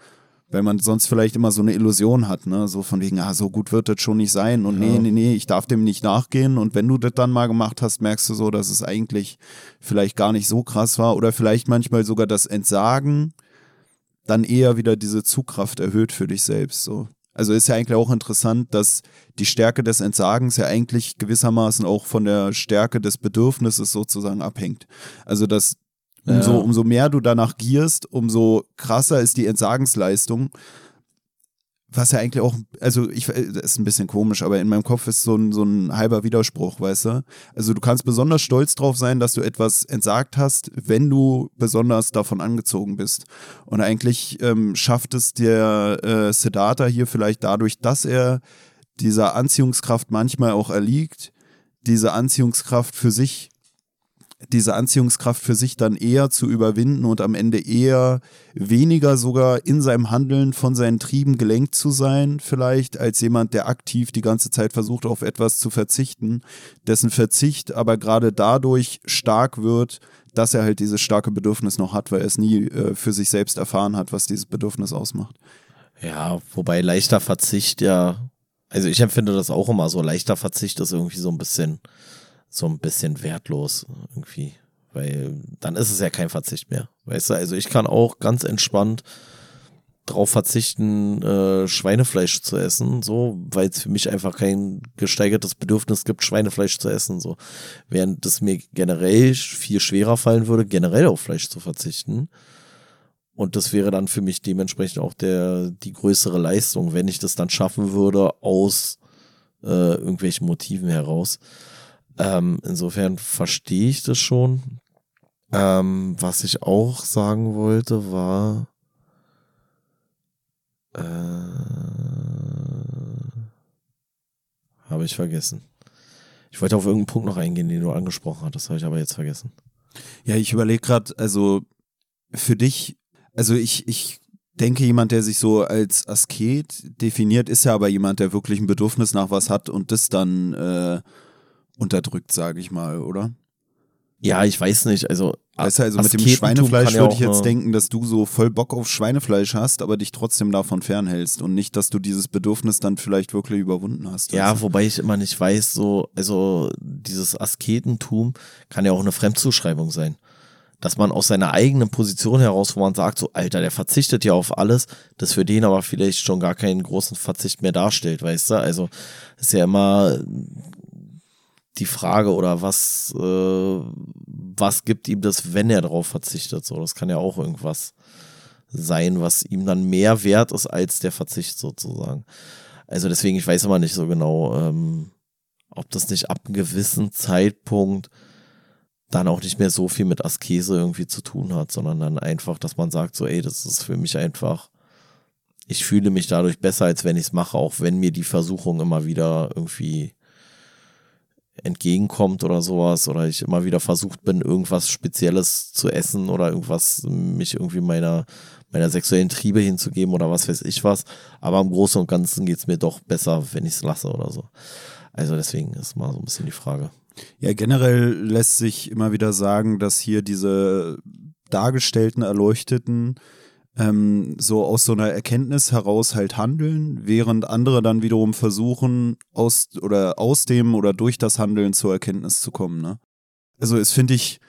weil man sonst vielleicht immer so eine Illusion hat, ne? So von wegen, ah, so gut wird das schon nicht sein und ja. nee, nee, nee, ich darf dem nicht nachgehen. Und wenn du das dann mal gemacht hast, merkst du so, dass es eigentlich vielleicht gar nicht so krass war oder vielleicht manchmal sogar das Entsagen dann eher wieder diese Zugkraft erhöht für dich selbst. So. Also ist ja eigentlich auch interessant, dass die Stärke des Entsagens ja eigentlich gewissermaßen auch von der Stärke des Bedürfnisses sozusagen abhängt. Also dass Umso, ja. umso mehr du danach gierst, umso krasser ist die Entsagensleistung. Was ja eigentlich auch, also ich, das ist ein bisschen komisch, aber in meinem Kopf ist so ein, so ein halber Widerspruch, weißt du? Also du kannst besonders stolz drauf sein, dass du etwas entsagt hast, wenn du besonders davon angezogen bist. Und eigentlich ähm, schafft es der äh, Siddhartha hier vielleicht dadurch, dass er dieser Anziehungskraft manchmal auch erliegt, diese Anziehungskraft für sich diese Anziehungskraft für sich dann eher zu überwinden und am Ende eher weniger sogar in seinem Handeln von seinen Trieben gelenkt zu sein, vielleicht, als jemand, der aktiv die ganze Zeit versucht, auf etwas zu verzichten, dessen Verzicht aber gerade dadurch stark wird, dass er halt dieses starke Bedürfnis noch hat, weil er es nie äh, für sich selbst erfahren hat, was dieses Bedürfnis ausmacht. Ja, wobei leichter Verzicht ja, also ich empfinde das auch immer so, leichter Verzicht ist irgendwie so ein bisschen so ein bisschen wertlos irgendwie. Weil dann ist es ja kein Verzicht mehr. Weißt du, also ich kann auch ganz entspannt drauf verzichten, äh, Schweinefleisch zu essen, so, weil es für mich einfach kein gesteigertes Bedürfnis gibt, Schweinefleisch zu essen, so. Während es mir generell viel schwerer fallen würde, generell auf Fleisch zu verzichten. Und das wäre dann für mich dementsprechend auch der, die größere Leistung, wenn ich das dann schaffen würde, aus äh, irgendwelchen Motiven heraus. Ähm, insofern verstehe ich das schon. Ähm, was ich auch sagen wollte, war. Äh, habe ich vergessen. Ich wollte auf irgendeinen Punkt noch eingehen, den du angesprochen hattest, habe ich aber jetzt vergessen. Ja, ich überlege gerade, also für dich, also ich, ich denke, jemand, der sich so als Asket definiert, ist ja aber jemand, der wirklich ein Bedürfnis nach was hat und das dann äh, unterdrückt, sage ich mal, oder? Ja, ich weiß nicht. Also, weißt du, also mit dem Schweinefleisch würde ich jetzt denken, dass du so voll Bock auf Schweinefleisch hast, aber dich trotzdem davon fernhältst und nicht, dass du dieses Bedürfnis dann vielleicht wirklich überwunden hast. Ja, also. wobei ich immer nicht weiß, so, also dieses Asketentum kann ja auch eine Fremdzuschreibung sein. Dass man aus seiner eigenen Position heraus, wo man sagt, so, Alter, der verzichtet ja auf alles, das für den aber vielleicht schon gar keinen großen Verzicht mehr darstellt, weißt du? Also, ist ja immer die Frage oder was, äh, was gibt ihm das, wenn er darauf verzichtet? So, das kann ja auch irgendwas sein, was ihm dann mehr wert ist als der Verzicht sozusagen. Also deswegen, ich weiß immer nicht so genau, ähm, ob das nicht ab einem gewissen Zeitpunkt dann auch nicht mehr so viel mit Askese irgendwie zu tun hat, sondern dann einfach, dass man sagt, so, ey, das ist für mich einfach, ich fühle mich dadurch besser, als wenn ich es mache, auch wenn mir die Versuchung immer wieder irgendwie entgegenkommt oder sowas oder ich immer wieder versucht bin, irgendwas Spezielles zu essen oder irgendwas, mich irgendwie meiner, meiner sexuellen Triebe hinzugeben oder was weiß ich was. Aber im Großen und Ganzen geht es mir doch besser, wenn ich es lasse oder so. Also deswegen ist mal so ein bisschen die Frage. Ja, generell lässt sich immer wieder sagen, dass hier diese dargestellten Erleuchteten ähm, so aus so einer Erkenntnis heraus halt handeln, während andere dann wiederum versuchen, aus oder aus dem oder durch das Handeln zur Erkenntnis zu kommen. Ne? Also es finde ich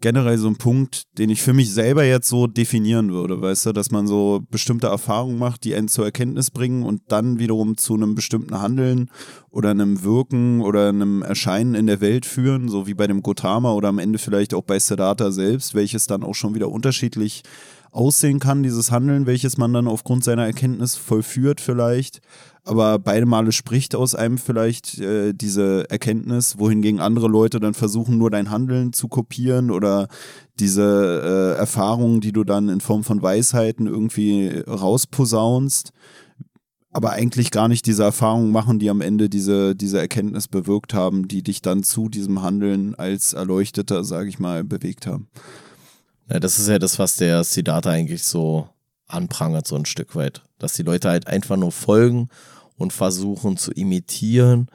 generell so ein Punkt, den ich für mich selber jetzt so definieren würde, weißt du, dass man so bestimmte Erfahrungen macht, die einen zur Erkenntnis bringen und dann wiederum zu einem bestimmten Handeln oder einem Wirken oder einem Erscheinen in der Welt führen, so wie bei dem Gotama oder am Ende vielleicht auch bei Siddhartha selbst, welches dann auch schon wieder unterschiedlich aussehen kann, dieses Handeln, welches man dann aufgrund seiner Erkenntnis vollführt vielleicht. Aber beide Male spricht aus einem vielleicht äh, diese Erkenntnis, wohingegen andere Leute dann versuchen, nur dein Handeln zu kopieren oder diese äh, Erfahrungen, die du dann in Form von Weisheiten irgendwie rausposaunst, aber eigentlich gar nicht diese Erfahrungen machen, die am Ende diese, diese Erkenntnis bewirkt haben, die dich dann zu diesem Handeln als Erleuchteter, sage ich mal, bewegt haben. Ja, das ist ja das, was der Siddhartha eigentlich so anprangert, so ein Stück weit. Dass die Leute halt einfach nur folgen und versuchen zu imitieren,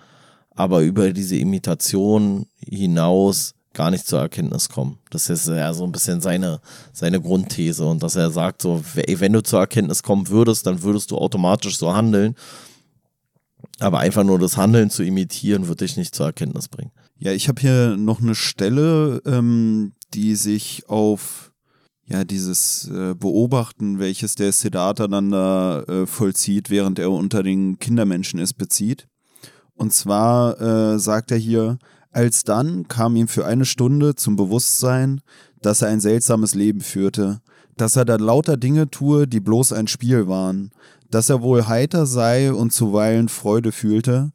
aber über diese Imitation hinaus gar nicht zur Erkenntnis kommen. Das ist ja so ein bisschen seine, seine Grundthese und dass er sagt, so, wenn du zur Erkenntnis kommen würdest, dann würdest du automatisch so handeln. Aber einfach nur das Handeln zu imitieren, wird dich nicht zur Erkenntnis bringen. Ja, ich habe hier noch eine Stelle, ähm, die sich auf ja, dieses äh, Beobachten, welches der Siddhartha dann da äh, vollzieht, während er unter den Kindermenschen ist, bezieht. Und zwar äh, sagt er hier, alsdann kam ihm für eine Stunde zum Bewusstsein, dass er ein seltsames Leben führte, dass er da lauter Dinge tue, die bloß ein Spiel waren, dass er wohl heiter sei und zuweilen Freude fühlte,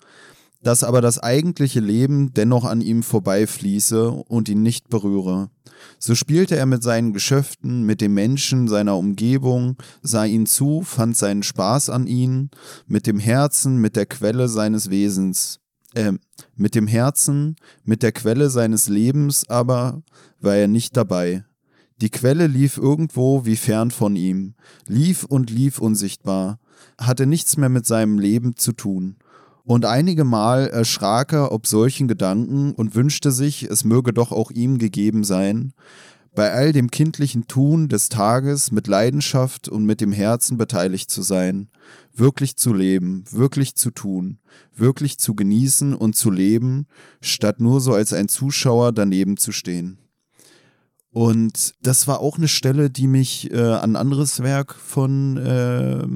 dass aber das eigentliche Leben dennoch an ihm vorbeifließe und ihn nicht berühre. So spielte er mit seinen Geschäften, mit den Menschen seiner Umgebung, sah ihn zu, fand seinen Spaß an ihnen, mit dem Herzen, mit der Quelle seines Wesens, äh, mit dem Herzen, mit der Quelle seines Lebens aber war er nicht dabei. Die Quelle lief irgendwo wie fern von ihm, lief und lief unsichtbar, hatte nichts mehr mit seinem Leben zu tun. Und einige Mal erschrak er ob solchen Gedanken und wünschte sich, es möge doch auch ihm gegeben sein, bei all dem kindlichen Tun des Tages mit Leidenschaft und mit dem Herzen beteiligt zu sein, wirklich zu leben, wirklich zu tun, wirklich zu genießen und zu leben, statt nur so als ein Zuschauer daneben zu stehen. Und das war auch eine Stelle, die mich äh, an ein anderes Werk von äh,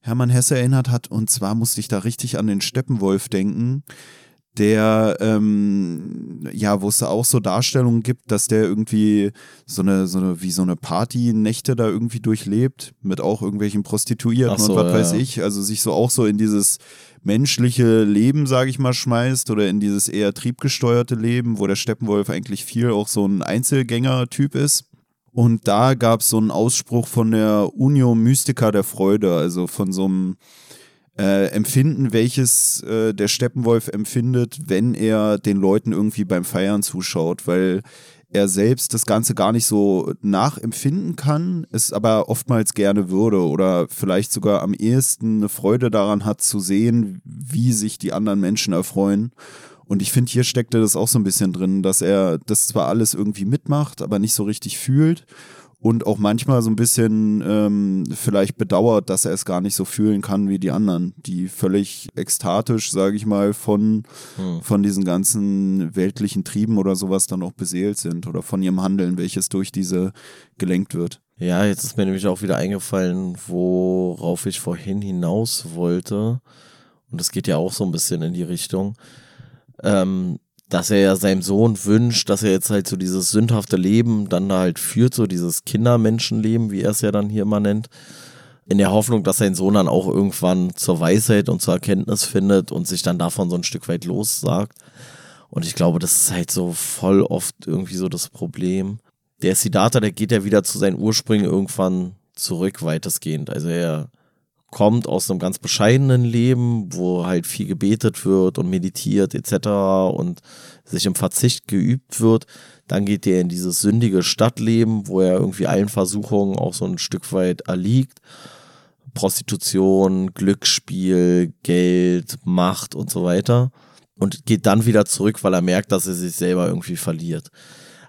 Hermann Hesse erinnert hat. Und zwar musste ich da richtig an den Steppenwolf denken, der, ähm, ja, wo es da auch so Darstellungen gibt, dass der irgendwie so eine, so eine, wie so eine Party-Nächte da irgendwie durchlebt, mit auch irgendwelchen Prostituierten so, und was ja, weiß ich. Also sich so auch so in dieses menschliche Leben, sage ich mal, schmeißt oder in dieses eher triebgesteuerte Leben, wo der Steppenwolf eigentlich viel auch so ein Einzelgänger-Typ ist. Und da gab es so einen Ausspruch von der Unio Mystica der Freude, also von so einem äh, Empfinden, welches äh, der Steppenwolf empfindet, wenn er den Leuten irgendwie beim Feiern zuschaut, weil er selbst das Ganze gar nicht so nachempfinden kann, es aber oftmals gerne würde oder vielleicht sogar am ehesten eine Freude daran hat zu sehen, wie sich die anderen Menschen erfreuen. Und ich finde, hier steckte das auch so ein bisschen drin, dass er das zwar alles irgendwie mitmacht, aber nicht so richtig fühlt und auch manchmal so ein bisschen ähm, vielleicht bedauert, dass er es gar nicht so fühlen kann wie die anderen, die völlig ekstatisch, sage ich mal, von, hm. von diesen ganzen weltlichen Trieben oder sowas dann auch beseelt sind oder von ihrem Handeln, welches durch diese gelenkt wird. Ja, jetzt ist mir nämlich auch wieder eingefallen, worauf ich vorhin hinaus wollte. Und das geht ja auch so ein bisschen in die Richtung. Ähm, dass er ja seinem Sohn wünscht, dass er jetzt halt so dieses sündhafte Leben dann halt führt, so dieses Kindermenschenleben, wie er es ja dann hier immer nennt, in der Hoffnung, dass sein Sohn dann auch irgendwann zur Weisheit und zur Erkenntnis findet und sich dann davon so ein Stück weit lossagt. Und ich glaube, das ist halt so voll oft irgendwie so das Problem. Der Siddhartha, der geht ja wieder zu seinen Ursprüngen irgendwann zurück, weitestgehend. Also er kommt aus einem ganz bescheidenen Leben, wo halt viel gebetet wird und meditiert etc. und sich im Verzicht geübt wird. Dann geht er in dieses sündige Stadtleben, wo er irgendwie allen Versuchungen auch so ein Stück weit erliegt. Prostitution, Glücksspiel, Geld, Macht und so weiter. Und geht dann wieder zurück, weil er merkt, dass er sich selber irgendwie verliert.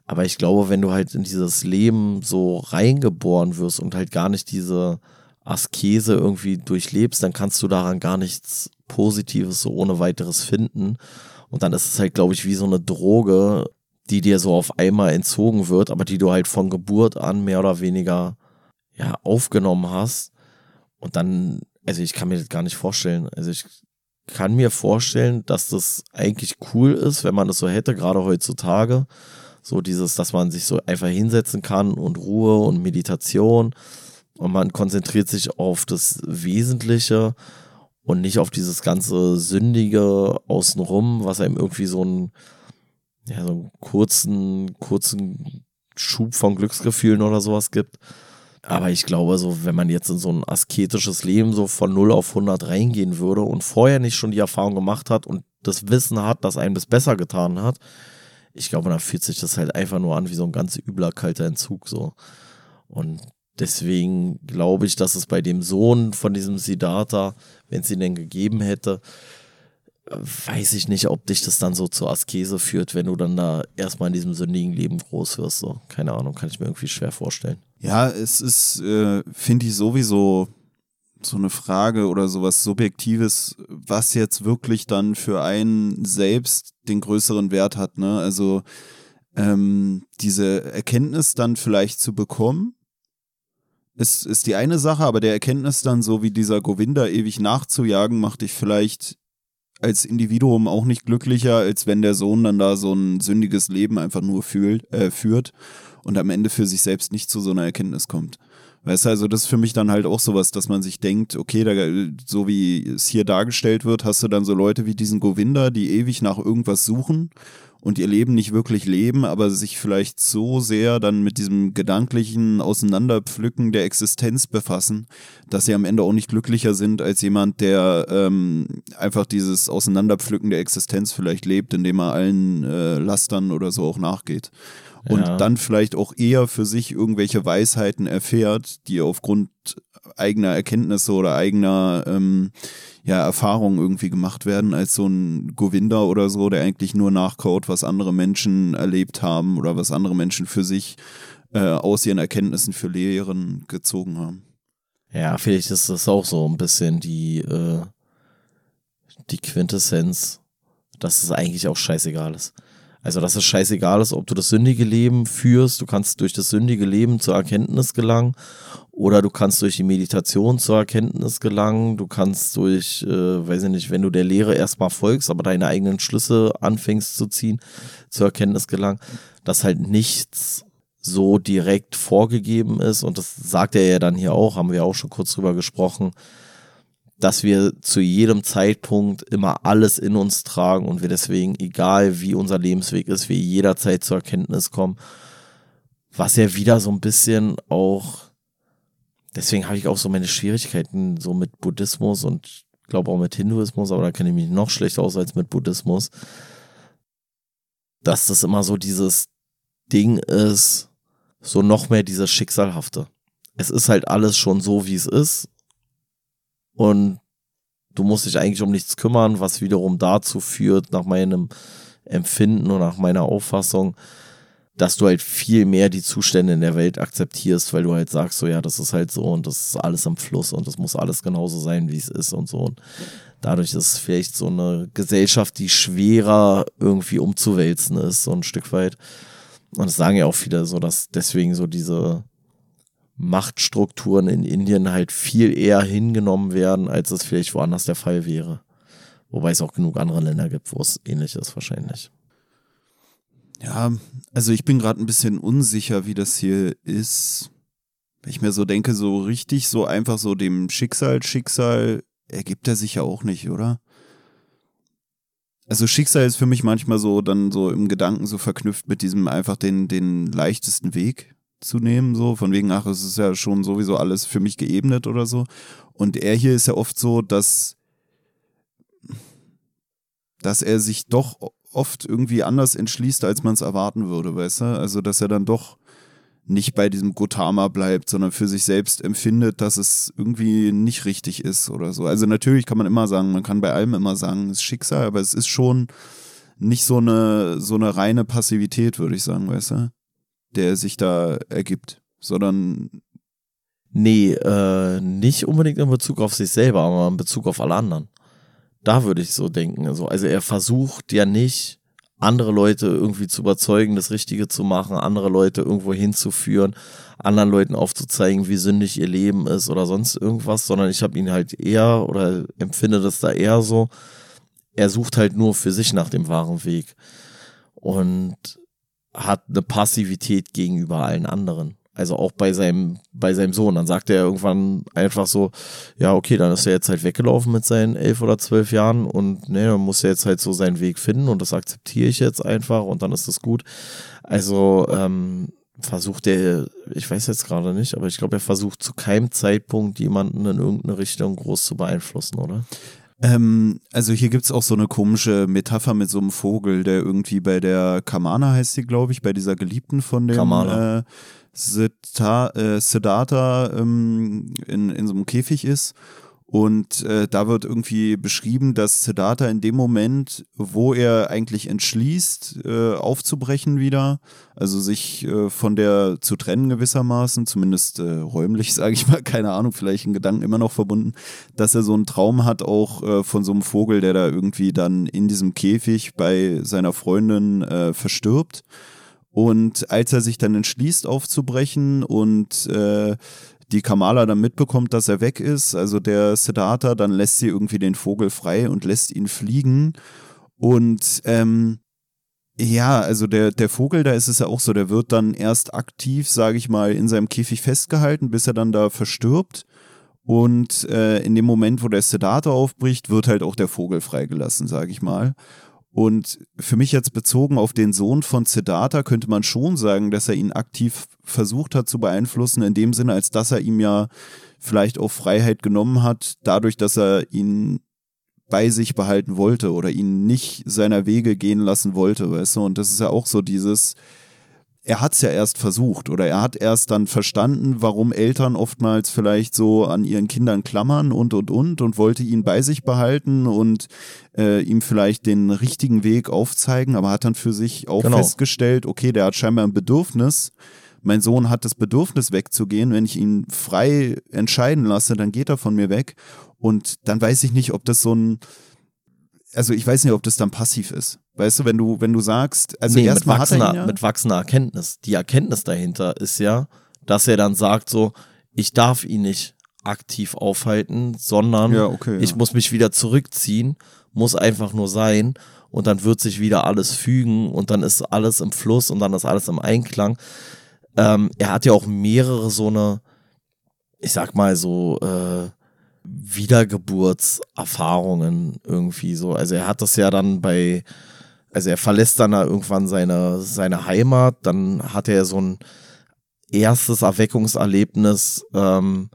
Aber ich glaube, wenn du halt in dieses Leben so reingeboren wirst und halt gar nicht diese Askese irgendwie durchlebst, dann kannst du daran gar nichts Positives so ohne weiteres finden. Und dann ist es halt, glaube ich, wie so eine Droge, die dir so auf einmal entzogen wird, aber die du halt von Geburt an mehr oder weniger ja, aufgenommen hast. Und dann, also ich kann mir das gar nicht vorstellen. Also ich kann mir vorstellen, dass das eigentlich cool ist, wenn man das so hätte, gerade heutzutage. So dieses, dass man sich so einfach hinsetzen kann und Ruhe und Meditation und man konzentriert sich auf das Wesentliche und nicht auf dieses ganze Sündige außenrum, was einem irgendwie so einen, ja, so einen kurzen, kurzen Schub von Glücksgefühlen oder sowas gibt. Aber ich glaube, so, wenn man jetzt in so ein asketisches Leben so von 0 auf 100 reingehen würde und vorher nicht schon die Erfahrung gemacht hat und das Wissen hat, dass einem das besser getan hat, ich glaube, dann fühlt sich das halt einfach nur an wie so ein ganz übler, kalter Entzug, so. Und Deswegen glaube ich, dass es bei dem Sohn von diesem Siddhartha, wenn es ihn denn gegeben hätte, weiß ich nicht, ob dich das dann so zur Askese führt, wenn du dann da erstmal in diesem sündigen Leben groß wirst. So. Keine Ahnung, kann ich mir irgendwie schwer vorstellen. Ja, es ist, äh, finde ich, sowieso so eine Frage oder sowas Subjektives, was jetzt wirklich dann für einen selbst den größeren Wert hat. Ne? Also ähm, diese Erkenntnis dann vielleicht zu bekommen ist, ist die eine Sache, aber der Erkenntnis dann so wie dieser Govinda ewig nachzujagen, macht dich vielleicht als Individuum auch nicht glücklicher, als wenn der Sohn dann da so ein sündiges Leben einfach nur fühlt, äh, führt und am Ende für sich selbst nicht zu so einer Erkenntnis kommt. Weißt du, also das ist für mich dann halt auch sowas, dass man sich denkt, okay, da, so wie es hier dargestellt wird, hast du dann so Leute wie diesen Govinda, die ewig nach irgendwas suchen und ihr Leben nicht wirklich leben, aber sich vielleicht so sehr dann mit diesem gedanklichen Auseinanderpflücken der Existenz befassen, dass sie am Ende auch nicht glücklicher sind als jemand, der ähm, einfach dieses Auseinanderpflücken der Existenz vielleicht lebt, indem er allen äh, Lastern oder so auch nachgeht. Und ja. dann vielleicht auch eher für sich irgendwelche Weisheiten erfährt, die aufgrund eigener Erkenntnisse oder eigener ähm, ja, Erfahrungen irgendwie gemacht werden, als so ein Govinda oder so, der eigentlich nur nachkaut, was andere Menschen erlebt haben oder was andere Menschen für sich äh, aus ihren Erkenntnissen für Lehren gezogen haben. Ja, vielleicht ist das auch so ein bisschen die, äh, die Quintessenz, dass es eigentlich auch scheißegal ist. Also, dass es scheißegal ist, ob du das sündige Leben führst. Du kannst durch das sündige Leben zur Erkenntnis gelangen oder du kannst durch die Meditation zur Erkenntnis gelangen. Du kannst durch, äh, weiß ich nicht, wenn du der Lehre erstmal folgst, aber deine eigenen Schlüsse anfängst zu ziehen, zur Erkenntnis gelangen, dass halt nichts so direkt vorgegeben ist. Und das sagt er ja dann hier auch, haben wir auch schon kurz drüber gesprochen dass wir zu jedem Zeitpunkt immer alles in uns tragen und wir deswegen, egal wie unser Lebensweg ist, wir jederzeit zur Erkenntnis kommen. Was ja wieder so ein bisschen auch, deswegen habe ich auch so meine Schwierigkeiten so mit Buddhismus und glaube auch mit Hinduismus, aber da kenne ich mich noch schlechter aus als mit Buddhismus. Dass das immer so dieses Ding ist so noch mehr dieses Schicksalhafte. Es ist halt alles schon so, wie es ist. Und du musst dich eigentlich um nichts kümmern, was wiederum dazu führt, nach meinem Empfinden und nach meiner Auffassung, dass du halt viel mehr die Zustände in der Welt akzeptierst, weil du halt sagst, so ja, das ist halt so und das ist alles im Fluss und das muss alles genauso sein, wie es ist und so. Und dadurch ist es vielleicht so eine Gesellschaft, die schwerer irgendwie umzuwälzen ist, so ein Stück weit. Und das sagen ja auch viele so, dass deswegen so diese Machtstrukturen in Indien halt viel eher hingenommen werden, als es vielleicht woanders der Fall wäre. Wobei es auch genug andere Länder gibt, wo es ähnlich ist wahrscheinlich. Ja, also ich bin gerade ein bisschen unsicher, wie das hier ist. Wenn ich mir so denke, so richtig, so einfach so dem Schicksal, Schicksal ergibt er sich ja auch nicht, oder? Also Schicksal ist für mich manchmal so dann so im Gedanken so verknüpft mit diesem einfach den, den leichtesten Weg zu nehmen, so von wegen, ach, es ist ja schon sowieso alles für mich geebnet oder so. Und er hier ist ja oft so, dass, dass er sich doch oft irgendwie anders entschließt, als man es erwarten würde, weißt du? Also, dass er dann doch nicht bei diesem Gotama bleibt, sondern für sich selbst empfindet, dass es irgendwie nicht richtig ist oder so. Also natürlich kann man immer sagen, man kann bei allem immer sagen, es ist Schicksal, aber es ist schon nicht so eine, so eine reine Passivität, würde ich sagen, weißt du, der sich da ergibt, sondern Nee, äh, nicht unbedingt in Bezug auf sich selber, aber in Bezug auf alle anderen. Da würde ich so denken. Also, also er versucht ja nicht, andere Leute irgendwie zu überzeugen, das Richtige zu machen, andere Leute irgendwo hinzuführen, anderen Leuten aufzuzeigen, wie sündig ihr Leben ist oder sonst irgendwas, sondern ich habe ihn halt eher oder empfinde das da eher so, er sucht halt nur für sich nach dem wahren Weg und hat eine Passivität gegenüber allen anderen. Also auch bei seinem, bei seinem Sohn. Dann sagt er irgendwann einfach so, ja, okay, dann ist er jetzt halt weggelaufen mit seinen elf oder zwölf Jahren und ne, dann muss er jetzt halt so seinen Weg finden und das akzeptiere ich jetzt einfach und dann ist das gut. Also ähm, versucht er, ich weiß jetzt gerade nicht, aber ich glaube, er versucht zu keinem Zeitpunkt jemanden in irgendeine Richtung groß zu beeinflussen, oder? Ähm, also hier gibt es auch so eine komische Metapher mit so einem Vogel, der irgendwie bei der Kamana heißt sie, glaube ich, bei dieser Geliebten von dem Kamana. äh, Siddha- äh, Siddhartha ähm, in, in so einem Käfig ist. Und äh, da wird irgendwie beschrieben, dass Siddhartha in dem Moment, wo er eigentlich entschließt, äh, aufzubrechen wieder, also sich äh, von der zu trennen gewissermaßen, zumindest äh, räumlich, (laughs) sage ich mal, keine Ahnung, vielleicht in Gedanken immer noch verbunden, dass er so einen Traum hat, auch äh, von so einem Vogel, der da irgendwie dann in diesem Käfig bei seiner Freundin äh, verstirbt. Und als er sich dann entschließt aufzubrechen und äh, die Kamala dann mitbekommt, dass er weg ist, also der Siddhartha, dann lässt sie irgendwie den Vogel frei und lässt ihn fliegen. Und ähm, ja, also der, der Vogel, da ist es ja auch so, der wird dann erst aktiv, sage ich mal, in seinem Käfig festgehalten, bis er dann da verstirbt. Und äh, in dem Moment, wo der Siddhartha aufbricht, wird halt auch der Vogel freigelassen, sage ich mal. Und für mich jetzt bezogen auf den Sohn von Siddhartha könnte man schon sagen, dass er ihn aktiv versucht hat zu beeinflussen, in dem Sinne, als dass er ihm ja vielleicht auch Freiheit genommen hat, dadurch, dass er ihn bei sich behalten wollte oder ihn nicht seiner Wege gehen lassen wollte, weißt du? Und das ist ja auch so dieses, er hat es ja erst versucht oder er hat erst dann verstanden, warum Eltern oftmals vielleicht so an ihren Kindern klammern und und und und wollte ihn bei sich behalten und äh, ihm vielleicht den richtigen Weg aufzeigen, aber hat dann für sich auch Genau. festgestellt, okay, der hat scheinbar ein Bedürfnis. Mein Sohn hat das Bedürfnis wegzugehen. Wenn ich ihn frei entscheiden lasse, dann geht er von mir weg. Und dann weiß ich nicht, ob das so ein, also ich weiß nicht, ob das dann passiv ist. Weißt du, wenn du, wenn du sagst, also nee, erstmal hat er ja, mit wachsender Erkenntnis. Die Erkenntnis dahinter ist ja, dass er dann sagt so, ich darf ihn nicht aktiv aufhalten, sondern Ja, okay, ja. ich muss mich wieder zurückziehen, muss einfach nur sein und dann wird sich wieder alles fügen und dann ist alles im Fluss und dann ist alles im Einklang. Ähm, er hat ja auch mehrere so eine, ich sag mal so, äh, Wiedergeburtserfahrungen irgendwie so. Also er hat das ja dann bei, also er verlässt dann da irgendwann seine, seine Heimat, dann hat er so ein erstes Erweckungserlebnis, ähm,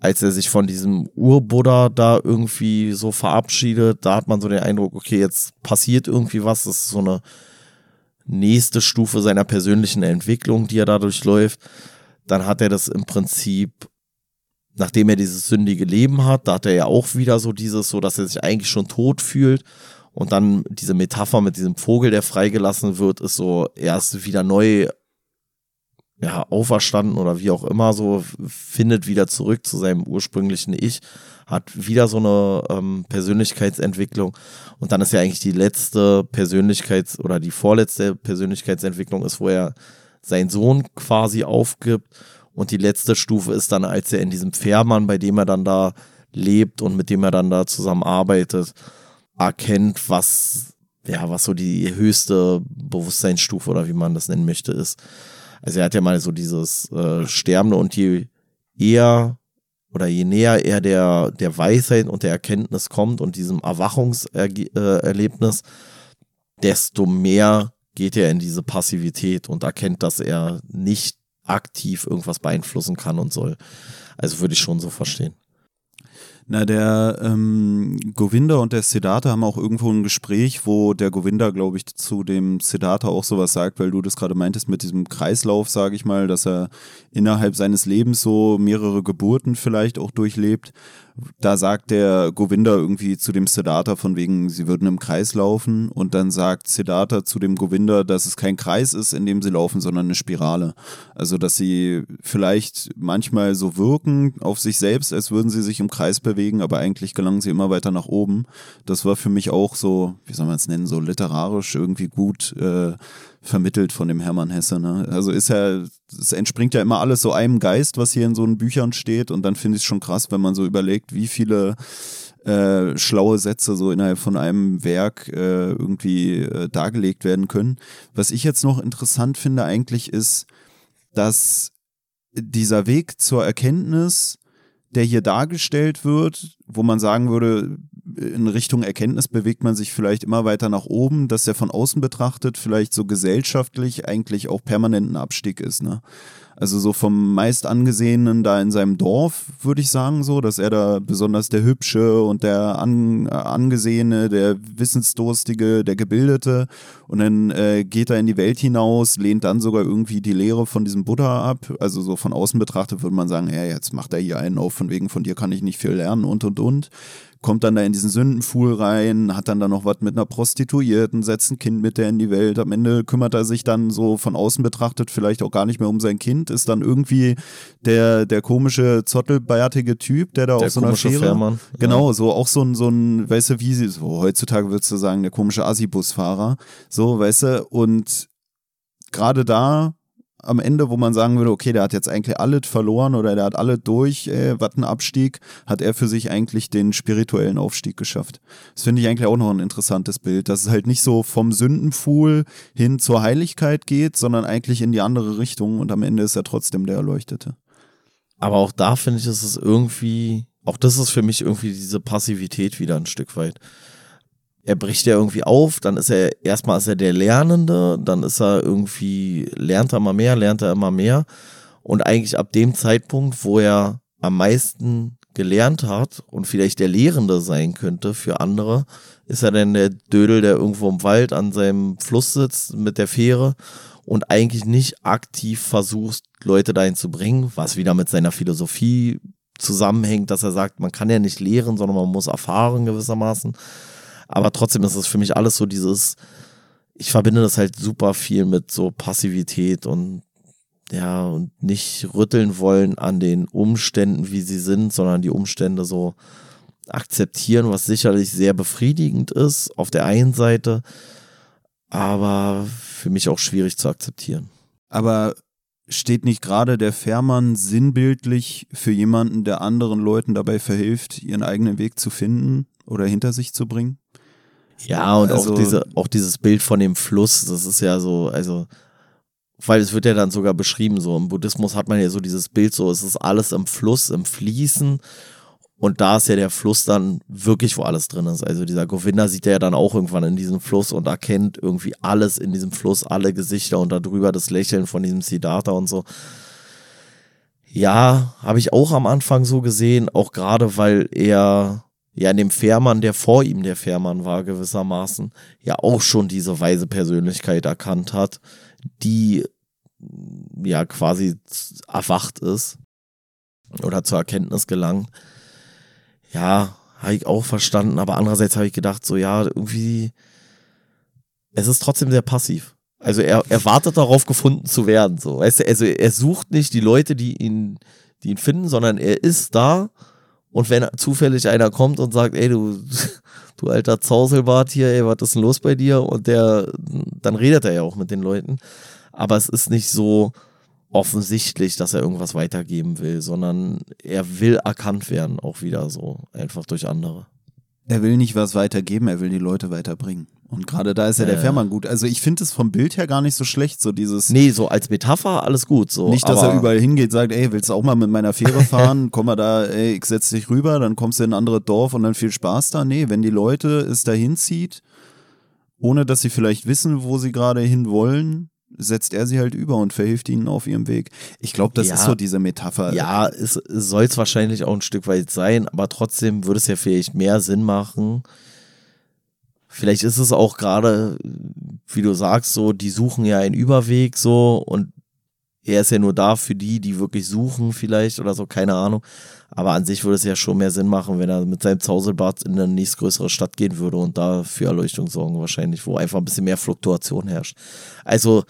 als er sich von diesem Urbuddha da irgendwie so verabschiedet, da hat man so den Eindruck, okay, jetzt passiert irgendwie was, das ist so eine, nächste Stufe seiner persönlichen Entwicklung, die er dadurch läuft. Dann hat er das im Prinzip, nachdem er dieses sündige Leben hat, da hat er ja auch wieder so dieses, so dass er sich eigentlich schon tot fühlt. Und dann diese Metapher mit diesem Vogel, der freigelassen wird, ist so, er ist wieder neu ja, auferstanden oder wie auch immer so, findet wieder zurück zu seinem ursprünglichen Ich, hat wieder so eine ähm, Persönlichkeitsentwicklung und dann ist ja eigentlich die letzte Persönlichkeits- oder die vorletzte Persönlichkeitsentwicklung ist, wo er seinen Sohn quasi aufgibt und die letzte Stufe ist dann, als er in diesem Fährmann, bei dem er dann da lebt und mit dem er dann da zusammenarbeitet, erkennt, was ja, was so die höchste Bewusstseinsstufe oder wie man das nennen möchte, ist. Also er hat ja mal so dieses äh, Sterbende und je eher oder je näher er der, der Weisheit und der Erkenntnis kommt und diesem Erwachungserlebnis, desto mehr geht er in diese Passivität und erkennt, dass er nicht aktiv irgendwas beeinflussen kann und soll. Also würde ich schon so verstehen. Na, der ähm, Govinda und der Siddhartha haben auch irgendwo ein Gespräch, wo der Govinda, glaube ich, zu dem Siddhartha auch sowas sagt, weil du das gerade meintest mit diesem Kreislauf, sage ich mal, dass er innerhalb seines Lebens so mehrere Geburten vielleicht auch durchlebt da sagt der Govinda irgendwie zu dem Siddhartha von wegen, sie würden im Kreis laufen und dann sagt Siddhartha zu dem Govinda, dass es kein Kreis ist, in dem sie laufen, sondern eine Spirale. Also, dass sie vielleicht manchmal so wirken auf sich selbst, als würden sie sich im Kreis bewegen, aber eigentlich gelangen sie immer weiter nach oben. Das war für mich auch so, wie soll man es nennen, so literarisch irgendwie gut äh, vermittelt von dem Hermann Hesse. Ne? Also ist ja, es entspringt ja immer alles so einem Geist, was hier in so einen Büchern steht. Und dann finde ich es schon krass, wenn man so überlegt, wie viele äh, schlaue Sätze so innerhalb von einem Werk äh, irgendwie äh, dargelegt werden können. Was ich jetzt noch interessant finde eigentlich ist, dass dieser Weg zur Erkenntnis, der hier dargestellt wird, wo man sagen würde, in Richtung Erkenntnis bewegt man sich vielleicht immer weiter nach oben, dass er von außen betrachtet vielleicht so gesellschaftlich eigentlich auch permanenten Abstieg ist. Ne? Also so vom meist angesehenen da in seinem Dorf würde ich sagen so, dass er da besonders der Hübsche und der An äh, Angesehene, der Wissensdurstige, der Gebildete und dann äh, geht er in die Welt hinaus, lehnt dann sogar irgendwie die Lehre von diesem Buddha ab. Also so von außen betrachtet würde man sagen, ja, jetzt macht er hier einen auf, von wegen von dir kann ich nicht viel lernen und und und kommt dann da in diesen Sündenpfuhl rein, hat dann da noch was mit einer Prostituierten, setzt ein Kind mit der in die Welt. Am Ende kümmert er sich dann so von außen betrachtet vielleicht auch gar nicht mehr um sein Kind, ist dann irgendwie der, der komische, zottelbärtige Typ, der da der auf so einer Schere. Fährmann. Genau, so auch so ein, so ein, weißt du, wie sie, so heutzutage würdest du sagen, der komische Assi-Busfahrer. So, weißt du, und gerade da am Ende, wo man sagen würde, okay, der hat jetzt eigentlich alles verloren oder der hat alle durch, äh, was ein Abstieg, hat er für sich eigentlich den spirituellen Aufstieg geschafft. Das finde ich eigentlich auch noch ein interessantes Bild, dass es halt nicht so vom Sündenpfuhl hin zur Heiligkeit geht, sondern eigentlich in die andere Richtung und am Ende ist er trotzdem der Erleuchtete. Aber auch da finde ich, ist es irgendwie, auch das ist für mich irgendwie diese Passivität wieder ein Stück weit er bricht ja irgendwie auf, dann ist er, erstmal ist er der Lernende, dann ist er irgendwie, lernt er immer mehr, lernt er immer mehr. Und eigentlich ab dem Zeitpunkt, wo er am meisten gelernt hat und vielleicht der Lehrende sein könnte für andere, ist er dann der Dödel, der irgendwo im Wald an seinem Fluss sitzt mit der Fähre und eigentlich nicht aktiv versucht, Leute dahin zu bringen, was wieder mit seiner Philosophie zusammenhängt, dass er sagt, man kann ja nicht lehren, sondern man muss erfahren gewissermaßen. Aber trotzdem ist es für mich alles so dieses, ich verbinde das halt super viel mit so Passivität und ja, und nicht rütteln wollen an den Umständen, wie sie sind, sondern die Umstände so akzeptieren, was sicherlich sehr befriedigend ist auf der einen Seite, aber für mich auch schwierig zu akzeptieren. Aber steht nicht gerade der Fährmann sinnbildlich für jemanden, der anderen Leuten dabei verhilft, ihren eigenen Weg zu finden oder hinter sich zu bringen? Ja, und also, auch, diese, auch dieses Bild von dem Fluss, das ist ja so, also, weil es wird ja dann sogar beschrieben, so im Buddhismus hat man ja so dieses Bild, so es ist alles im Fluss, im Fließen. Und da ist ja der Fluss dann wirklich, wo alles drin ist. Also dieser Govinda sieht ja dann auch irgendwann in diesem Fluss und erkennt irgendwie alles in diesem Fluss, alle Gesichter und darüber das Lächeln von diesem Siddhartha und so. Ja, habe ich auch am Anfang so gesehen, auch gerade weil er ja in dem Fährmann, der vor ihm der Fährmann war, gewissermaßen, ja auch schon diese weise Persönlichkeit erkannt hat, die ja quasi erwacht ist oder zur Erkenntnis gelangt. Ja, habe ich auch verstanden, aber andererseits habe ich gedacht, so ja, irgendwie, es ist trotzdem sehr passiv. Also er, er wartet darauf, gefunden zu werden. So. Weißt du, also er sucht nicht die Leute, die ihn, die ihn finden, sondern er ist da. Und wenn zufällig einer kommt und sagt, ey, du, (laughs) du alter Zauselbart hier, ey, was ist denn los bei dir? Und der, dann redet er ja auch mit den Leuten. Aber es ist nicht so offensichtlich, dass er irgendwas weitergeben will, sondern er will erkannt werden, auch wieder so, einfach durch andere. Er will nicht was weitergeben, er will die Leute weiterbringen. Und gerade da ist ja der. Fährmann gut. Also ich finde es vom Bild her gar nicht so schlecht, so dieses. Nee, so als Metapher alles gut. So, Nicht, dass er überall hingeht, sagt, ey, willst du auch mal mit meiner Fähre (laughs) fahren? Komm mal da, ey, ich setz dich rüber, dann kommst du in ein anderes Dorf und dann viel Spaß da. Nee, wenn die Leute es dahin zieht, ohne dass sie vielleicht wissen, wo sie gerade hin wollen, setzt er sie halt über und verhilft ihnen auf ihrem Weg. Ich glaube, das Ja. ist so diese Metapher. Ja, es soll es wahrscheinlich auch ein Stück weit sein, aber trotzdem würde es ja vielleicht mehr Sinn machen. Vielleicht ist es auch gerade, wie du sagst, so, die suchen ja einen Überweg so und er ist ja nur da für die, die wirklich suchen vielleicht oder so, keine Ahnung. Aber an sich würde es ja schon mehr Sinn machen, wenn er mit seinem Zauselbart in eine nächstgrößere Stadt gehen würde und da für Erleuchtung sorgen wahrscheinlich, wo einfach ein bisschen mehr Fluktuation herrscht. Also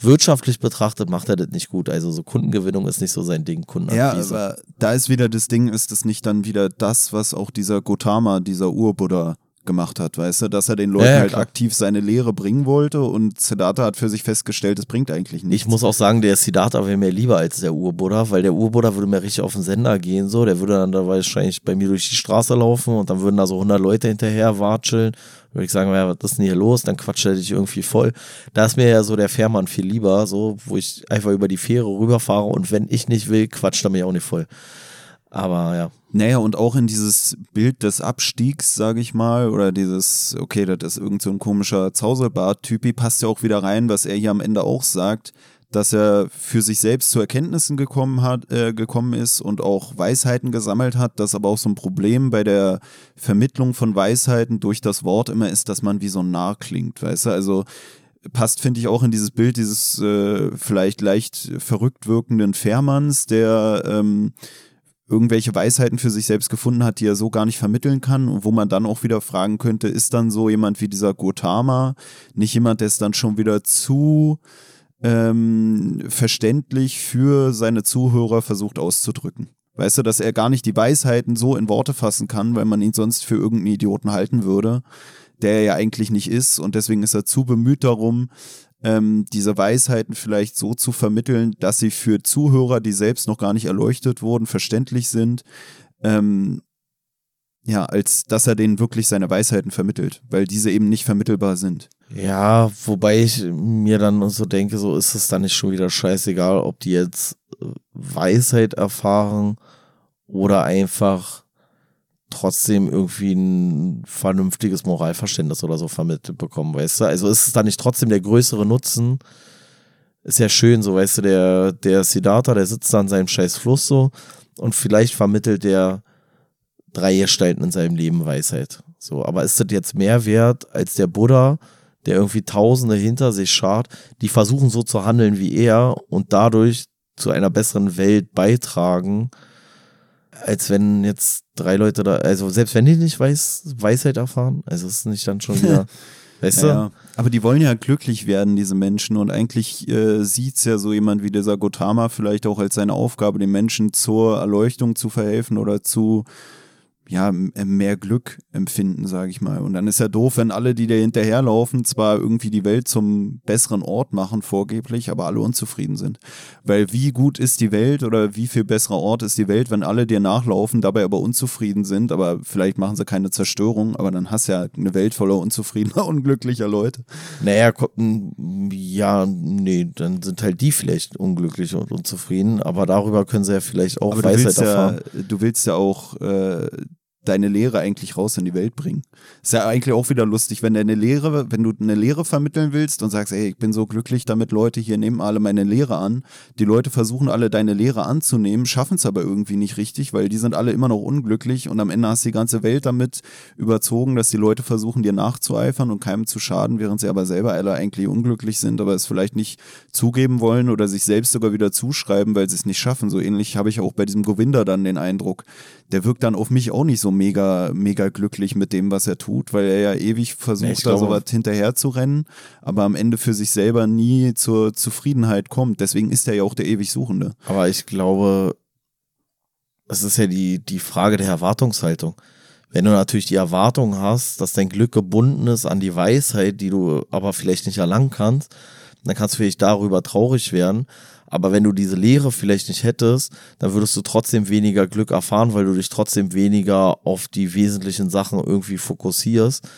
wirtschaftlich betrachtet macht er das nicht gut. Also so Kundengewinnung ist nicht so sein Ding. Ja, aber da ist wieder das Ding, ist es nicht dann wieder das, was auch dieser Gotama, dieser Urbuddha gemacht hat, weißt du, dass er den Leuten Ja, ja, halt aktiv seine Lehre bringen wollte und Siddhartha hat für sich festgestellt, es bringt eigentlich nichts. Ich muss auch sagen, der Siddhartha wäre mir lieber als der Urbuddha, weil der Urbuddha würde mir richtig auf den Sender gehen, so. Der würde dann da wahrscheinlich bei mir durch die Straße laufen und dann würden da so 100 Leute hinterher watscheln. Würde ich sagen, ja, was ist denn hier los? Dann quatscht er dich irgendwie voll. Da ist mir ja so der Fährmann viel lieber, so, wo ich einfach über die Fähre rüberfahre und wenn ich nicht will, quatscht er mich auch nicht voll. Aber ja. Naja, und auch in dieses Bild des Abstiegs, sage ich mal, oder dieses, okay, das ist irgend so ein komischer Zauselbart-Typi, passt ja auch wieder rein, was er hier am Ende auch sagt, dass er für sich selbst zu Erkenntnissen gekommen hat, äh, gekommen ist und auch Weisheiten gesammelt hat, dass aber auch so ein Problem bei der Vermittlung von Weisheiten durch das Wort immer ist, dass man wie so ein Narr klingt, weißt du, also passt, finde ich, auch in dieses Bild dieses äh, vielleicht leicht verrückt wirkenden Fährmanns, der ähm, irgendwelche Weisheiten für sich selbst gefunden hat, die er so gar nicht vermitteln kann und wo man dann auch wieder fragen könnte, ist dann so jemand wie dieser Gotama nicht jemand, der es dann schon wieder zu ähm, verständlich für seine Zuhörer versucht auszudrücken? Weißt du, dass er gar nicht die Weisheiten so in Worte fassen kann, weil man ihn sonst für irgendeinen Idioten halten würde, der er ja eigentlich nicht ist und deswegen ist er zu bemüht darum, ähm, diese Weisheiten vielleicht so zu vermitteln, dass sie für Zuhörer, die selbst noch gar nicht erleuchtet wurden, verständlich sind. Ähm, ja, als dass er denen wirklich seine Weisheiten vermittelt, weil diese eben nicht vermittelbar sind. Ja, wobei ich mir dann so denke, so ist es dann nicht schon wieder scheißegal, ob die jetzt äh, Weisheit erfahren oder einfach trotzdem irgendwie ein vernünftiges Moralverständnis oder so vermittelt bekommen, weißt du? Also ist es dann nicht trotzdem der größere Nutzen? Ist ja schön, so weißt du, der, der Siddhartha, der sitzt da an seinem scheiß Fluss so und vielleicht vermittelt der drei Gestalten in seinem Leben Weisheit. So, aber ist das jetzt mehr wert als der Buddha, der irgendwie Tausende hinter sich schart, die versuchen so zu handeln wie er und dadurch zu einer besseren Welt beitragen, als wenn jetzt drei Leute da, also selbst wenn die nicht Weiß, Weisheit erfahren, also ist es nicht dann schon wieder, (laughs) weißt du? Ja, ja. Aber die wollen ja glücklich werden, diese Menschen. Und eigentlich äh, sieht es ja so jemand wie dieser Gotama vielleicht auch als seine Aufgabe, den Menschen zur Erleuchtung zu verhelfen oder zu ja, mehr Glück empfinden, sage ich mal. Und dann ist ja doof, wenn alle, die da hinterherlaufen, zwar irgendwie die Welt zum besseren Ort machen, vorgeblich, aber alle unzufrieden sind. Weil wie gut ist die Welt oder wie viel besserer Ort ist die Welt, wenn alle dir nachlaufen, dabei aber unzufrieden sind, aber vielleicht machen sie keine Zerstörung, aber dann hast du ja eine Welt voller unzufriedener, (laughs) unglücklicher Leute. Naja, ja, nee, dann sind halt die vielleicht unglücklich und unzufrieden, aber darüber können sie ja vielleicht auch Aber du Weisheit ja, erfahren. du willst ja auch äh, deine Lehre eigentlich raus in die Welt bringen. Ist ja eigentlich auch wieder lustig, wenn deine Lehre, wenn du eine Lehre vermitteln willst und sagst, ey, ich bin so glücklich damit, Leute hier nehmen alle meine Lehre an. Die Leute versuchen alle deine Lehre anzunehmen, schaffen es aber irgendwie nicht richtig, weil die sind alle immer noch unglücklich und am Ende hast du die ganze Welt damit überzogen, dass die Leute versuchen, dir nachzueifern und keinem zu schaden, während sie aber selber alle eigentlich unglücklich sind, aber es vielleicht nicht zugeben wollen oder sich selbst sogar wieder zuschreiben, weil sie es nicht schaffen. So ähnlich habe ich auch bei diesem Govinda dann den Eindruck. Der wirkt dann auf mich auch nicht so mega, mega glücklich mit dem, was er tut, weil er ja ewig versucht, da so was hinterher zu rennen, aber am Ende für sich selber nie zur Zufriedenheit kommt. Deswegen ist er ja auch der ewig Suchende. Aber ich glaube, es ist ja die, die Frage der Erwartungshaltung. Wenn du natürlich die Erwartung hast, dass dein Glück gebunden ist an die Weisheit, die du aber vielleicht nicht erlangen kannst, dann kannst du vielleicht darüber traurig werden. Aber wenn du diese Lehre vielleicht nicht hättest, dann würdest du trotzdem weniger Glück erfahren, weil du dich trotzdem weniger auf die wesentlichen Sachen irgendwie fokussierst.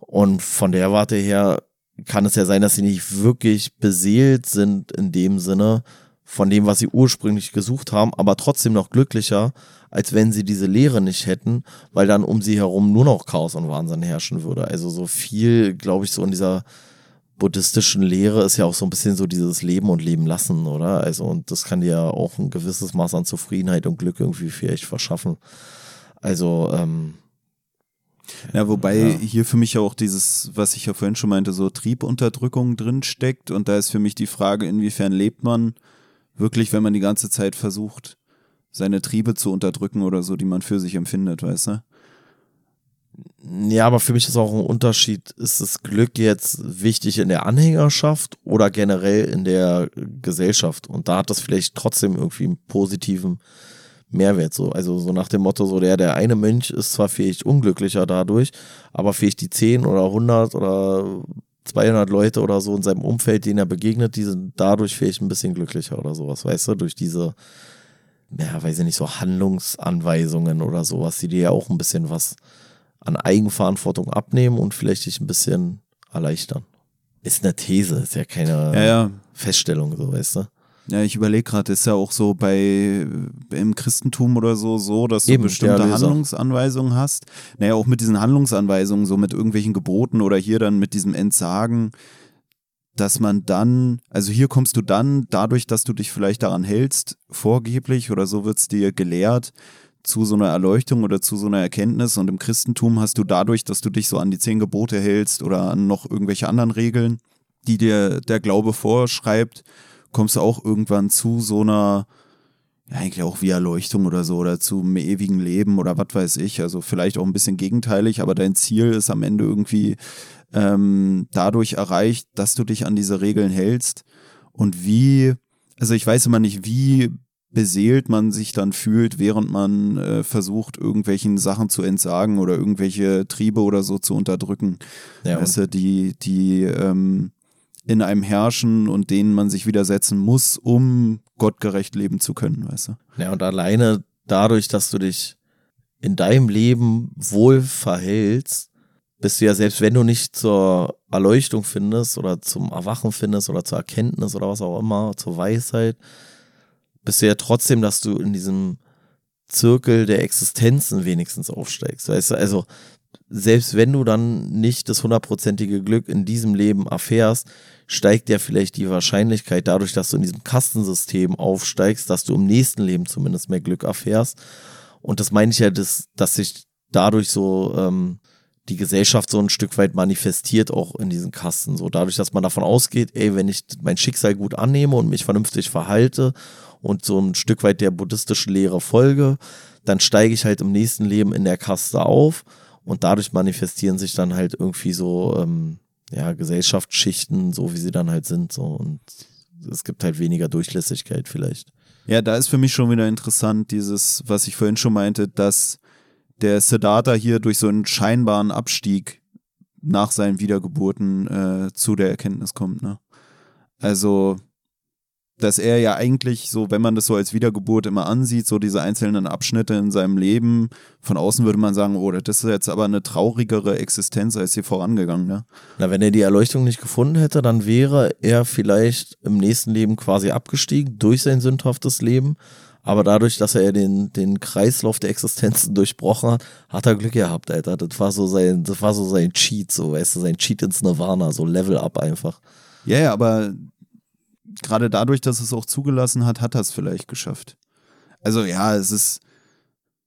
Und von der Warte her kann es ja sein, dass sie nicht wirklich beseelt sind in dem Sinne von dem, was sie ursprünglich gesucht haben, aber trotzdem noch glücklicher, als wenn sie diese Lehre nicht hätten, weil dann um sie herum nur noch Chaos und Wahnsinn herrschen würde. Also so viel, glaube ich, so in dieser buddhistischen Lehre ist ja auch so ein bisschen so dieses Leben und Leben lassen, oder? Also, und das kann dir ja auch ein gewisses Maß an Zufriedenheit und Glück irgendwie vielleicht verschaffen. Also, ähm, ja, wobei ja. hier für mich auch dieses, was ich ja vorhin schon meinte, so Triebunterdrückung drin steckt. Und da ist für mich die Frage, inwiefern lebt man wirklich, wenn man die ganze Zeit versucht, seine Triebe zu unterdrücken oder so, die man für sich empfindet, weißt du? Ja, aber für mich ist auch ein Unterschied, ist das Glück jetzt wichtig in der Anhängerschaft oder generell in der Gesellschaft? Und da hat das vielleicht trotzdem irgendwie einen positiven Mehrwert so. Also so nach dem Motto, so der, der eine Mönch ist zwar vielleicht unglücklicher dadurch, aber vielleicht die 10 oder 100 oder 200 Leute oder so in seinem Umfeld, denen er begegnet, die sind dadurch vielleicht ein bisschen glücklicher oder sowas, weißt du, durch diese, ja, weiß ich nicht, so Handlungsanweisungen oder sowas, die dir ja auch ein bisschen was an Eigenverantwortung abnehmen und vielleicht dich ein bisschen erleichtern. Ist eine These, ist ja keine ja, ja. Feststellung, so weißt du. Ja, ich überlege gerade, ist ja auch so bei im Christentum oder so, so, dass du Eben, bestimmte Handlungsanweisungen hast. Naja, auch mit diesen Handlungsanweisungen, so mit irgendwelchen Geboten oder hier dann mit diesem Entsagen, dass man dann, also hier kommst du dann, dadurch, dass du dich vielleicht daran hältst, vorgeblich oder so wird es dir gelehrt, zu so einer Erleuchtung oder zu so einer Erkenntnis. Und im Christentum hast du dadurch, dass du dich so an die zehn Gebote hältst oder an noch irgendwelche anderen Regeln, die dir der Glaube vorschreibt, kommst du auch irgendwann zu so einer, ja, eigentlich auch wie Erleuchtung oder so oder zum ewigen Leben oder was weiß ich. Also vielleicht auch ein bisschen gegenteilig, aber dein Ziel ist am Ende irgendwie ähm, dadurch erreicht, dass du dich an diese Regeln hältst. Und wie, also ich weiß immer nicht, wie beseelt man sich dann fühlt, während man äh, versucht, irgendwelchen Sachen zu entsagen oder irgendwelche Triebe oder so zu unterdrücken. Ja, weißt du, die, die ähm, in einem herrschen und denen man sich widersetzen muss, um gottgerecht leben zu können, weißt du? Ja, und alleine dadurch, dass du dich in deinem Leben wohl verhältst, bist du ja selbst, wenn du nicht zur Erleuchtung findest oder zum Erwachen findest oder zur Erkenntnis oder was auch immer, zur Weisheit, bist du ja trotzdem, dass du in diesem Zirkel der Existenzen wenigstens aufsteigst. Weißt du, also selbst wenn du dann nicht das hundertprozentige Glück in diesem Leben erfährst, steigt ja vielleicht die Wahrscheinlichkeit dadurch, dass du in diesem Kastensystem aufsteigst, dass du im nächsten Leben zumindest mehr Glück erfährst. Und das meine ich ja, dass, dass sich dadurch so ähm, die Gesellschaft so ein Stück weit manifestiert auch in diesen Kasten. So dadurch, dass man davon ausgeht, ey, wenn ich mein Schicksal gut annehme und mich vernünftig verhalte und so ein Stück weit der buddhistischen Lehre folge, dann steige ich halt im nächsten Leben in der Kaste auf und dadurch manifestieren sich dann halt irgendwie so, ähm, ja, Gesellschaftsschichten, so wie sie dann halt sind, so und es gibt halt weniger Durchlässigkeit vielleicht. Ja, da ist für mich schon wieder interessant, dieses, was ich vorhin schon meinte, dass der Siddhartha hier durch so einen scheinbaren Abstieg nach seinen Wiedergeburten äh, zu der Erkenntnis kommt, ne? Also, dass er ja eigentlich so, wenn man das so als Wiedergeburt immer ansieht, so diese einzelnen Abschnitte in seinem Leben, von außen würde man sagen, oh, das ist jetzt aber eine traurigere Existenz als hier vorangegangen, ne? Na, wenn er die Erleuchtung nicht gefunden hätte, dann wäre er vielleicht im nächsten Leben quasi abgestiegen durch sein sündhaftes Leben, Aber dadurch, dass er den, den Kreislauf der Existenzen (laughs) durchbrochen hat, hat er Glück gehabt, Alter. Das war so sein, das war so sein Cheat, so, weißt du, sein Cheat ins Nirvana, so Level up einfach. Ja, ja, aber gerade dadurch, dass es auch zugelassen hat, hat er es vielleicht geschafft. Also ja, es ist,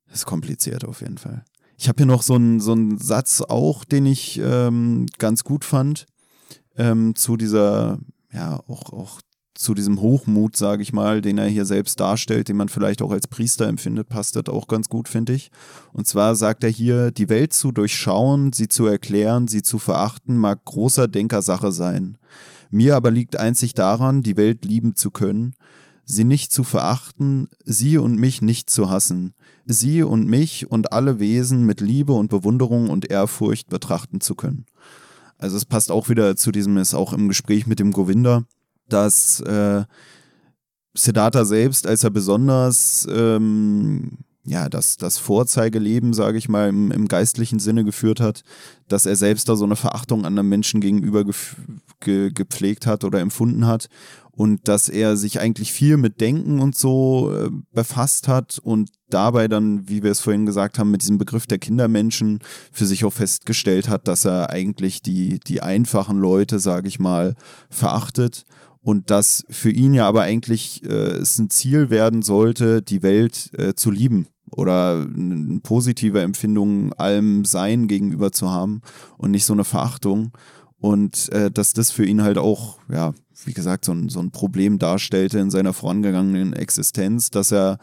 es ist kompliziert auf jeden Fall. Ich habe hier noch so einen so Satz auch, den ich ähm, ganz gut fand, ähm, zu dieser, ja, auch, auch zu diesem Hochmut, sage ich mal, den er hier selbst darstellt, den man vielleicht auch als Priester empfindet, passt das auch ganz gut, finde ich. Und zwar sagt er hier, die Welt zu durchschauen, sie zu erklären, sie zu verachten, mag großer Denkersache sein. Mir aber liegt einzig daran, die Welt lieben zu können, sie nicht zu verachten, sie und mich nicht zu hassen, sie und mich und alle Wesen mit Liebe und Bewunderung und Ehrfurcht betrachten zu können. Also es passt auch wieder zu diesem, ist auch im Gespräch mit dem Govinda, dass äh, Siddhartha selbst, als er besonders ähm, ja, das, das Vorzeigeleben, sage ich mal, im, im geistlichen Sinne geführt hat, dass er selbst da so eine Verachtung anderen Menschen gegenüber ge gepflegt hat oder empfunden hat und dass er sich eigentlich viel mit Denken und so äh, befasst hat und dabei dann, wie wir es vorhin gesagt haben, mit diesem Begriff der Kindermenschen für sich auch festgestellt hat, dass er eigentlich die, die einfachen Leute, sage ich mal, verachtet und dass für ihn ja aber eigentlich äh, es ein Ziel werden sollte, die Welt äh, zu lieben oder eine positive Empfindung allem Sein gegenüber zu haben und nicht so eine Verachtung. Und äh, dass das für ihn halt auch, ja, wie gesagt, so ein, so ein Problem darstellte in seiner vorangegangenen Existenz, dass er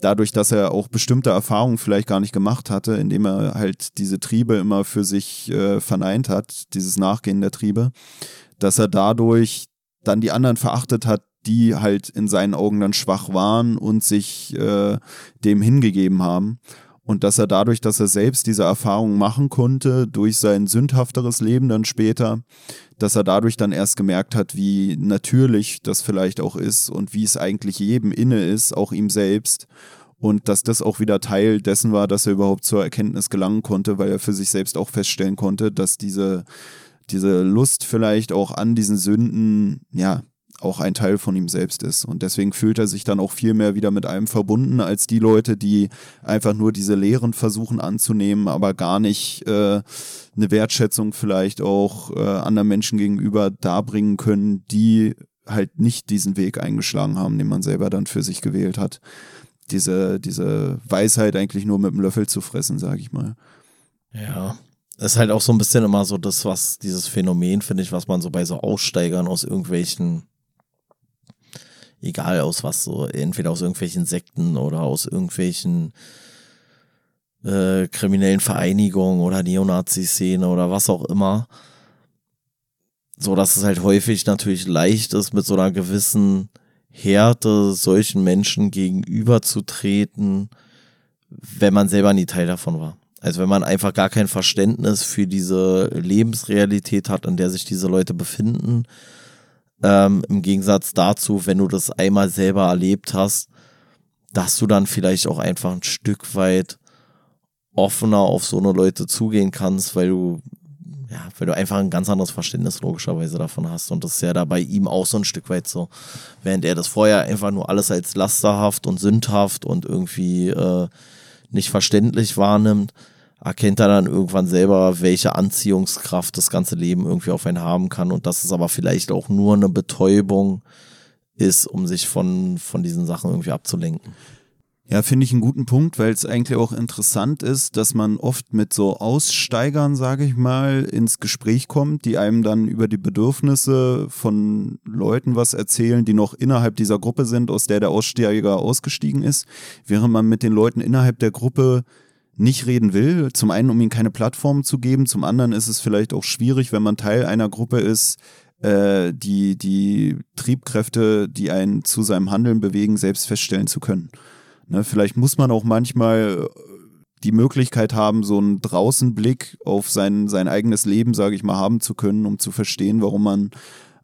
dadurch, dass er auch bestimmte Erfahrungen vielleicht gar nicht gemacht hatte, indem er halt diese Triebe immer für sich äh, verneint hat, dieses Nachgehen der Triebe, dass er dadurch dann die anderen verachtet hat, die halt in seinen Augen dann schwach waren und sich äh, dem hingegeben haben. Und dass er dadurch, dass er selbst diese Erfahrung machen konnte, durch sein sündhafteres Leben dann später, dass er dadurch dann erst gemerkt hat, wie natürlich das vielleicht auch ist und wie es eigentlich jedem inne ist, auch ihm selbst. Und dass das auch wieder Teil dessen war, dass er überhaupt zur Erkenntnis gelangen konnte, weil er für sich selbst auch feststellen konnte, dass diese diese Lust vielleicht auch an diesen Sünden, ja, auch ein Teil von ihm selbst ist. Und deswegen fühlt er sich dann auch viel mehr wieder mit einem verbunden als die Leute, die einfach nur diese Lehren versuchen anzunehmen, aber gar nicht äh, eine Wertschätzung vielleicht auch äh, anderen Menschen gegenüber darbringen können, die halt nicht diesen Weg eingeschlagen haben, den man selber dann für sich gewählt hat. Diese, diese Weisheit eigentlich nur mit dem Löffel zu fressen, sage ich mal. Ja, ist halt auch so ein bisschen immer so das, was dieses Phänomen, finde ich, was man so bei so Aussteigern aus irgendwelchen, egal aus was, so, entweder aus irgendwelchen Sekten oder aus irgendwelchen äh, kriminellen Vereinigungen oder Neonazi-Szene oder was auch immer. So dass es halt häufig natürlich leicht ist, mit so einer gewissen Härte solchen Menschen gegenüberzutreten, wenn man selber nie Teil davon war. Also wenn man einfach gar kein Verständnis für diese Lebensrealität hat, in der sich diese Leute befinden, ähm, im Gegensatz dazu, wenn du das einmal selber erlebt hast, dass du dann vielleicht auch einfach ein Stück weit offener auf so eine Leute zugehen kannst, weil du ja, weil du einfach ein ganz anderes Verständnis logischerweise davon hast. Und das ist ja da bei ihm auch so ein Stück weit so. Während er das vorher einfach nur alles als lasterhaft und sündhaft und irgendwie äh, nicht verständlich wahrnimmt, erkennt er dann irgendwann selber, welche Anziehungskraft das ganze Leben irgendwie auf einen haben kann und dass es aber vielleicht auch nur eine Betäubung ist, um sich von, von diesen Sachen irgendwie abzulenken. Ja, finde ich einen guten Punkt, weil es eigentlich auch interessant ist, dass man oft mit so Aussteigern, sage ich mal, ins Gespräch kommt, die einem dann über die Bedürfnisse von Leuten was erzählen, die noch innerhalb dieser Gruppe sind, aus der der Aussteiger ausgestiegen ist, während man mit den Leuten innerhalb der Gruppe nicht reden will. Zum einen, um ihnen keine Plattform zu geben, zum anderen ist es vielleicht auch schwierig, wenn man Teil einer Gruppe ist, äh, die, die Triebkräfte, die einen zu seinem Handeln bewegen, selbst feststellen zu können. Ne, vielleicht muss man auch manchmal äh, die Möglichkeit haben, so einen Draußenblick auf sein, sein eigenes Leben, sage ich mal, haben zu können, um zu verstehen, warum man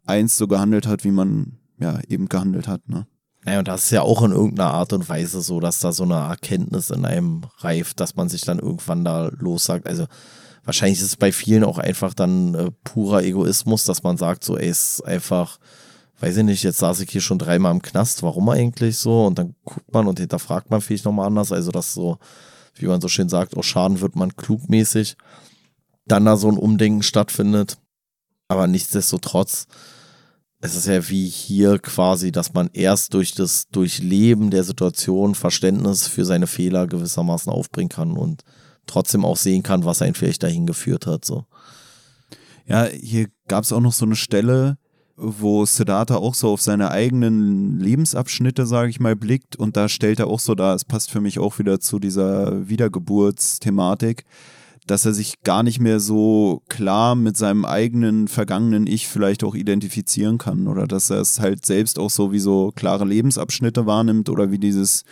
einst so gehandelt hat, wie man ja eben gehandelt hat. Ne? Naja, und das ist ja auch in irgendeiner Art und Weise so, dass da so eine Erkenntnis in einem reift, dass man sich dann irgendwann da lossagt. Also wahrscheinlich ist es bei vielen auch einfach dann äh, purer Egoismus, dass man sagt, so, ey, ist einfach weiß ich nicht, jetzt saß ich hier schon dreimal im Knast, warum eigentlich so? Und dann guckt man und hinterfragt man vielleicht nochmal anders. Also, dass so, wie man so schön sagt, aus Schaden wird man klugmäßig. Dann da so ein Umdenken stattfindet. Aber nichtsdestotrotz, es ist ja wie hier quasi, dass man erst durch das Durchleben der Situation Verständnis für seine Fehler gewissermaßen aufbringen kann und trotzdem auch sehen kann, was einen vielleicht dahin geführt hat. So. Ja, hier gab es auch noch so eine Stelle, wo Siddhartha auch so auf seine eigenen Lebensabschnitte, sage ich mal, blickt und da stellt er auch so dar, es passt für mich auch wieder zu dieser Wiedergeburtsthematik, dass er sich gar nicht mehr so klar mit seinem eigenen vergangenen Ich vielleicht auch identifizieren kann oder dass er es halt selbst auch so wie so klare Lebensabschnitte wahrnimmt oder wie dieses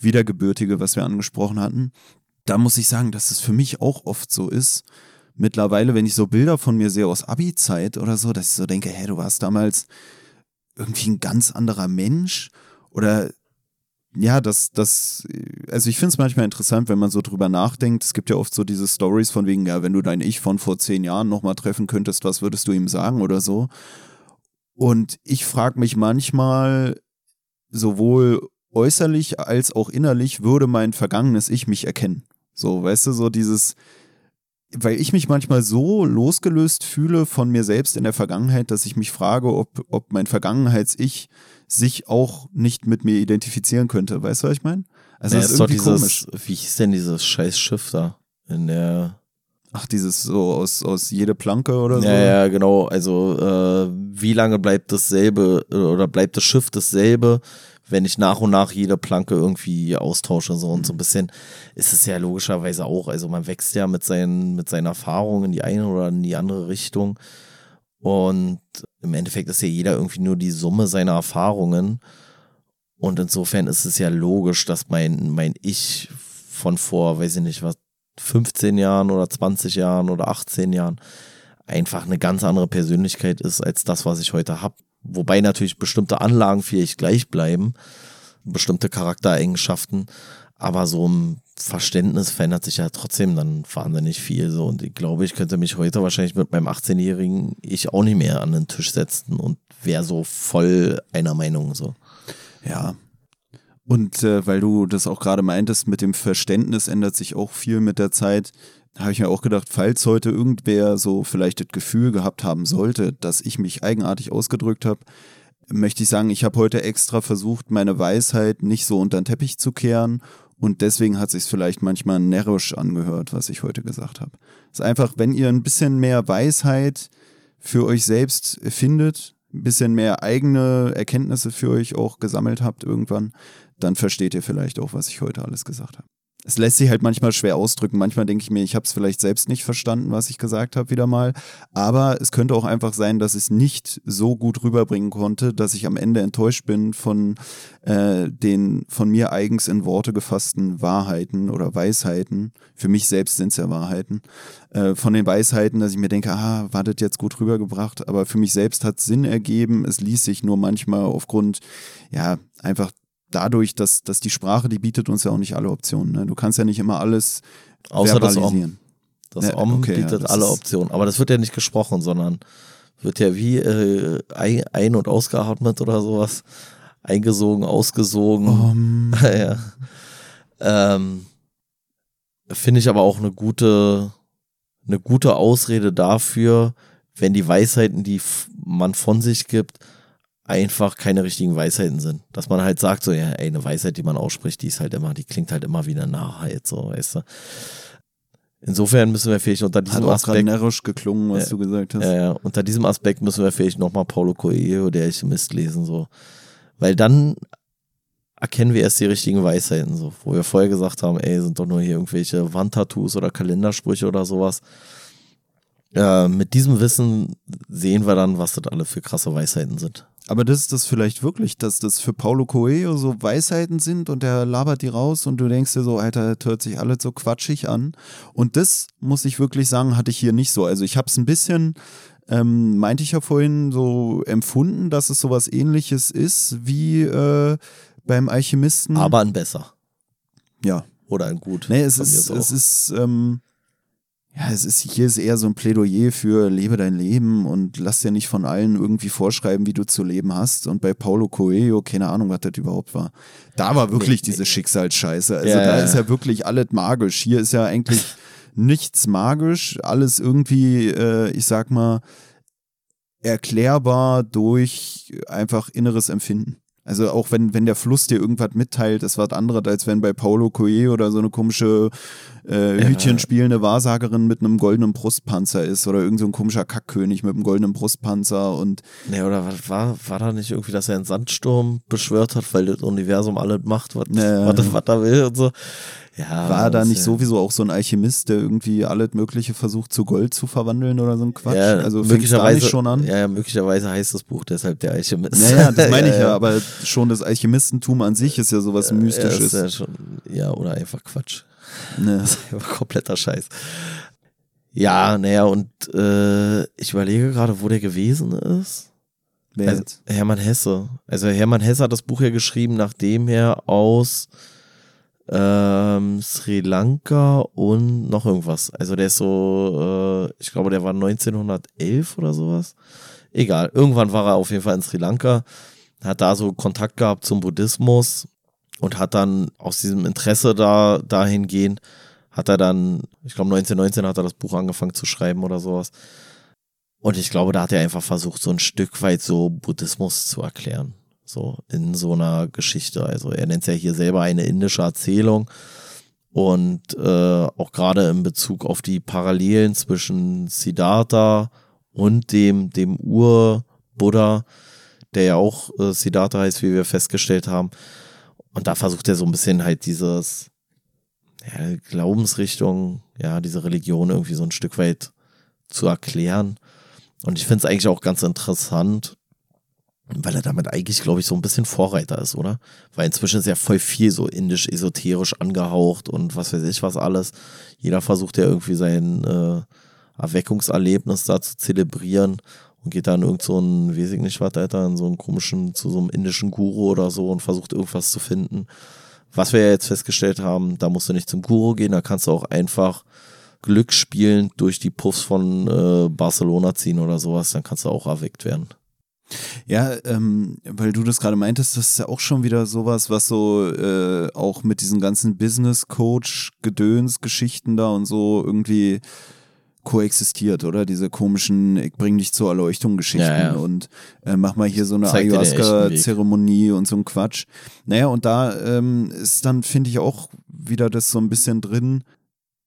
Wiedergebürtige, was wir angesprochen hatten. Da muss ich sagen, dass es für mich auch oft so ist, mittlerweile, wenn ich so Bilder von mir sehe aus Abi-Zeit oder so, dass ich so denke, hey, du warst damals irgendwie ein ganz anderer Mensch oder ja, das, das, also ich finde es manchmal interessant, wenn man so drüber nachdenkt. Es gibt ja oft so diese Stories von wegen, ja, wenn du dein Ich von vor zehn Jahren nochmal treffen könntest, was würdest du ihm sagen oder so? Und ich frage mich manchmal, sowohl äußerlich als auch innerlich, würde mein vergangenes Ich mich erkennen? So, weißt du, so dieses, weil ich mich manchmal so losgelöst fühle von mir selbst in der Vergangenheit, dass ich mich frage, ob, ob mein Vergangenheits-Ich sich auch nicht mit mir identifizieren könnte. Weißt du, was ich meine? Also ja, das ist, irgendwie dieses, komisch. Wie hieß denn dieses scheiß Schiff da? In der. Ach, dieses so aus, aus jede Planke oder so? Ja, ja, genau. Also, äh, wie lange bleibt dasselbe oder bleibt das Schiff dasselbe, wenn ich nach und nach jede Planke irgendwie austausche so und so ein bisschen ist es ja logischerweise auch, also man wächst ja mit seinen mit seinen Erfahrungen in die eine oder in die andere Richtung. Und im Endeffekt ist ja jeder irgendwie nur die Summe seiner Erfahrungen. Und insofern ist es ja logisch, dass mein mein Ich von vor, weiß ich nicht, was 15 Jahren oder 20 Jahren oder 18 Jahren einfach eine ganz andere Persönlichkeit ist als das, was ich heute habe. Wobei natürlich bestimmte Anlagen vielleicht gleich bleiben, bestimmte Charaktereigenschaften, aber so im Verständnis verändert sich ja trotzdem dann wahnsinnig viel. So. Und ich glaube, ich könnte mich heute wahrscheinlich mit meinem 18-Jährigen ich auch nicht mehr an den Tisch setzen und wäre so voll einer Meinung so. Ja. Und äh, weil du das auch gerade meintest, mit dem Verständnis ändert sich auch viel mit der Zeit habe ich mir auch gedacht, falls heute irgendwer so vielleicht das Gefühl gehabt haben sollte, dass ich mich eigenartig ausgedrückt habe, möchte ich sagen, ich habe heute extra versucht, meine Weisheit nicht so unter den Teppich zu kehren und deswegen hat sich vielleicht manchmal närrisch angehört, was ich heute gesagt habe. Es ist einfach, wenn ihr ein bisschen mehr Weisheit für euch selbst findet, ein bisschen mehr eigene Erkenntnisse für euch auch gesammelt habt irgendwann, dann versteht ihr vielleicht auch, was ich heute alles gesagt habe es lässt sich halt manchmal schwer ausdrücken. Manchmal denke ich mir, ich habe es vielleicht selbst nicht verstanden, was ich gesagt habe, wieder mal. Aber es könnte auch einfach sein, dass ich es nicht so gut rüberbringen konnte, dass ich am Ende enttäuscht bin von äh, den von mir eigens in Worte gefassten Wahrheiten oder Weisheiten. Für mich selbst sind es ja Wahrheiten. Äh, von den Weisheiten, dass ich mir denke, ah, war das jetzt gut rübergebracht. Aber für mich selbst hat es Sinn ergeben. Es ließ sich nur manchmal aufgrund, ja, einfach dadurch, dass, dass die Sprache, die bietet uns ja auch nicht alle Optionen. Ne? Du kannst ja nicht immer alles Außer das Om. Das ja, Om okay, bietet ja, alle Optionen. Aber das wird ja nicht gesprochen, sondern wird ja wie äh, ein- und ausgeatmet oder sowas. Eingesogen, ausgesogen. Um. (laughs) ja. Ähm, Finde ich aber auch eine gute, eine gute Ausrede dafür, wenn die Weisheiten, die man von sich gibt, einfach keine richtigen Weisheiten sind. Dass man halt sagt, so, ja, ey, eine Weisheit, die man ausspricht, die ist halt immer, die klingt halt immer wie eine Narrheit, so, weißt du. Insofern müssen wir vielleicht unter diesem Hat auch Aspekt. närrisch geklungen, was äh, du gesagt hast. Ja, ja, unter diesem Aspekt müssen wir vielleicht nochmal Paulo Coelho, der ich Mist lesen, so. Weil dann erkennen wir erst die richtigen Weisheiten, so. Wo wir vorher gesagt haben, ey, sind doch nur hier irgendwelche Wandtattoos oder Kalendersprüche oder sowas. Äh, mit diesem Wissen sehen wir dann, was das alle für krasse Weisheiten sind. Aber das ist das vielleicht wirklich, dass das für Paulo Coelho so Weisheiten sind und der labert die raus und du denkst dir so, Alter, das hört sich alles so quatschig an. Und das muss ich wirklich sagen, hatte ich hier nicht so. Also ich habe es ein bisschen, ähm, meinte ich ja vorhin, so empfunden, dass es sowas ähnliches ist wie äh, beim Alchemisten. Aber ein besser. Ja. Oder ein gut. Nee, es ist, es ist, ähm, ja, es ist, hier ist eher so ein Plädoyer für lebe dein Leben und lass dir nicht von allen irgendwie vorschreiben, wie du zu leben hast. Und bei Paulo Coelho, keine Ahnung, was das überhaupt war. Da war wirklich diese Schicksalsscheiße. Also Ja, da ja. ist ja wirklich alles magisch. Hier ist ja eigentlich (laughs) nichts magisch, alles irgendwie, äh, ich sag mal, erklärbar durch einfach inneres Empfinden. Also auch wenn, wenn der Fluss dir irgendwas mitteilt, ist was anderes, als wenn bei Paulo Coelho oder so eine komische äh. Hütchen spielende Wahrsagerin mit einem goldenen Brustpanzer ist oder irgend so ein komischer Kackkönig mit einem goldenen Brustpanzer und Nee, oder was war, war da nicht irgendwie, dass er einen Sandsturm beschwört hat, weil das Universum alles macht, was, Ja. was, was er will und so? Ja, war da nicht ja- sowieso auch so ein Alchemist, der irgendwie alles Mögliche versucht zu Gold zu verwandeln oder so ein Quatsch? Ja, also möglicherweise schon an? Ja, ja, möglicherweise heißt das Buch deshalb der Alchemist. Naja, das (laughs) meine ich ja, aber schon das Alchemistentum an sich ist ja sowas Ja, Mystisches. ja, schon, ja, oder einfach Quatsch. Ne. (laughs) Das ist einfach kompletter Scheiß. Ja, naja, und äh, ich überlege gerade, wo der gewesen ist. Wer Also? Hermann Hesse. Also Hermann Hesse hat das Buch ja geschrieben, nachdem er aus ähm, Sri Lanka und noch irgendwas. Also der ist so, äh, ich glaube, der war 1911 oder sowas. Egal, irgendwann war er auf jeden Fall in Sri Lanka, hat da so Kontakt gehabt zum Buddhismus und hat dann aus diesem Interesse da dahingehend, hat er dann, ich glaube 1919 hat er das Buch angefangen zu schreiben oder sowas. Und ich glaube, da hat er einfach versucht, so ein Stück weit so Buddhismus zu erklären. So in so einer Geschichte. Also er nennt es ja hier selber eine indische Erzählung. Und äh, auch gerade in Bezug auf die Parallelen zwischen Siddhartha und dem, dem Ur-Buddha, der ja auch äh, Siddhartha heißt, wie wir festgestellt haben. Und da versucht er so ein bisschen halt dieses ja, Glaubensrichtung, ja, diese Religion irgendwie so ein Stück weit zu erklären. Und ich finde es eigentlich auch ganz interessant, weil er damit eigentlich, glaube ich, so ein bisschen Vorreiter ist, oder? Weil inzwischen ist ja voll viel so indisch-esoterisch angehaucht und was weiß ich was alles. Jeder versucht ja irgendwie sein äh, Erweckungserlebnis da zu zelebrieren und geht dann irgend so ein, weiß ich nicht was, Alter, in so einen komischen, zu so einem indischen Guru oder so und versucht irgendwas zu finden. Was wir ja jetzt festgestellt haben, da musst du nicht zum Guru gehen, da kannst du auch einfach Glück spielen durch die Puffs von äh, Barcelona ziehen oder sowas, dann kannst du auch erweckt werden. Ja, ähm, weil du das gerade meintest, das ist ja auch schon wieder sowas, was so äh, auch mit diesen ganzen Business-Coach-Gedöns-Geschichten da und so irgendwie koexistiert, oder? Diese komischen, ich bring dich zur Erleuchtung-Geschichten Ja, ja. und äh, mach mal hier so eine. Ayahuasca-Zeremonie und so ein Quatsch. Naja, und da ähm, ist dann, finde ich, auch wieder das so ein bisschen drin,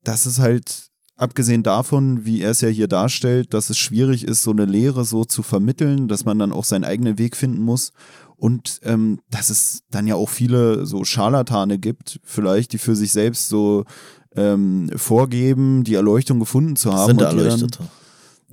dass es halt, abgesehen davon, wie er es ja hier darstellt, dass es schwierig ist, so eine Lehre so zu vermitteln, dass man dann auch seinen eigenen Weg finden muss. Und ähm, dass es dann ja auch viele so Scharlatane gibt, vielleicht, die für sich selbst so ähm, vorgeben, die Erleuchtung gefunden zu haben. sind und die dann- Erleuchtete.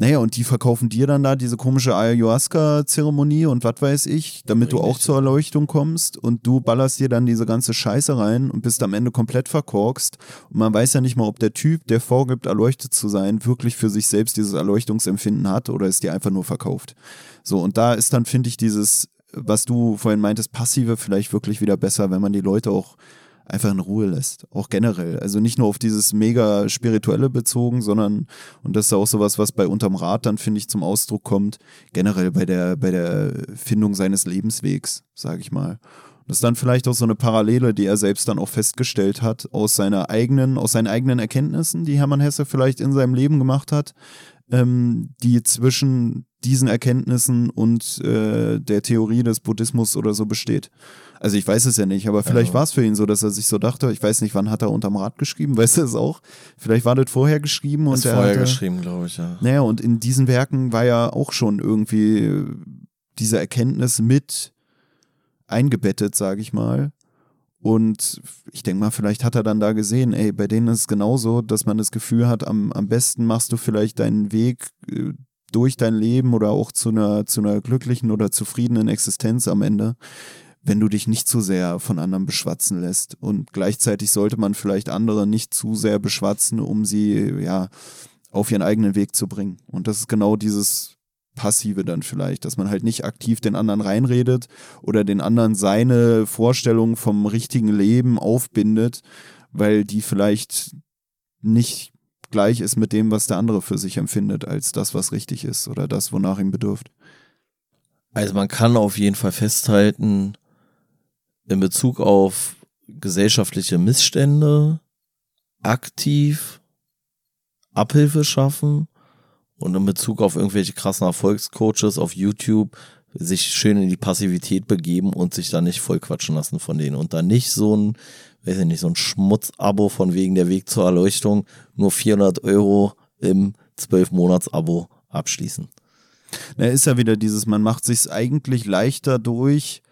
Naja, und die verkaufen dir dann da diese komische Ayahuasca-Zeremonie und was weiß ich, damit du auch zur Erleuchtung kommst und du ballerst dir dann diese ganze Scheiße rein und bist am Ende komplett verkorkst. Und man weiß ja nicht mal, ob der Typ, der vorgibt, erleuchtet zu sein, wirklich für sich selbst dieses Erleuchtungsempfinden hat oder ist dir einfach nur verkauft. So, und da ist dann, finde ich, dieses, was du vorhin meintest, passive vielleicht wirklich wieder besser, wenn man die Leute auch einfach in Ruhe lässt. Auch generell. Also nicht nur auf dieses mega spirituelle bezogen, sondern, und das ist auch sowas, was bei Unterm Rad dann, finde ich, zum Ausdruck kommt, generell bei der, bei der Findung seines Lebenswegs, sage ich mal. Das ist dann vielleicht auch so eine Parallele, die er selbst dann auch festgestellt hat, aus seiner eigenen, aus seinen eigenen Erkenntnissen, die Hermann Hesse vielleicht in seinem Leben gemacht hat, ähm, die zwischen diesen Erkenntnissen und äh, der Theorie des Buddhismus oder so besteht. Also ich weiß es ja nicht, aber vielleicht Ja. war es für ihn so, dass er sich so dachte, ich weiß nicht, wann hat er unterm Rad geschrieben, (laughs) weißt du es auch? Vielleicht war das vorher geschrieben und Ist er vorher hatte, geschrieben, glaube ich, ja. Naja, und in diesen Werken war ja auch schon irgendwie diese Erkenntnis mit eingebettet, sage ich mal. Und ich denke mal, vielleicht hat er dann da gesehen, ey, bei denen ist es genauso, dass man das Gefühl hat, am, am besten machst du vielleicht deinen Weg äh, durch dein Leben oder auch zu einer, zu einer glücklichen oder zufriedenen Existenz am Ende, wenn du dich nicht zu sehr von anderen beschwatzen lässt. Und gleichzeitig sollte man vielleicht andere nicht zu sehr beschwatzen, um sie, ja, auf ihren eigenen Weg zu bringen. Und das ist genau dieses Passive dann vielleicht, dass man halt nicht aktiv den anderen reinredet oder den anderen seine Vorstellung vom richtigen Leben aufbindet, weil die vielleicht nicht gleich ist mit dem, was der andere für sich empfindet, als das, was richtig ist oder das, wonach ihm bedürft. Also man kann auf jeden Fall festhalten, in Bezug auf gesellschaftliche Missstände aktiv Abhilfe schaffen und in Bezug auf irgendwelche krassen Erfolgscoaches auf YouTube sich schön in die Passivität begeben und sich da nicht vollquatschen lassen von denen und dann nicht so ein, weiß ich nicht, so ein Schmutzabo von wegen der Weg zur Erleuchtung nur 400 Euro im 12-Monats-Abo abschließen. Na, ist ja wieder dieses, man macht sich eigentlich leichter durch,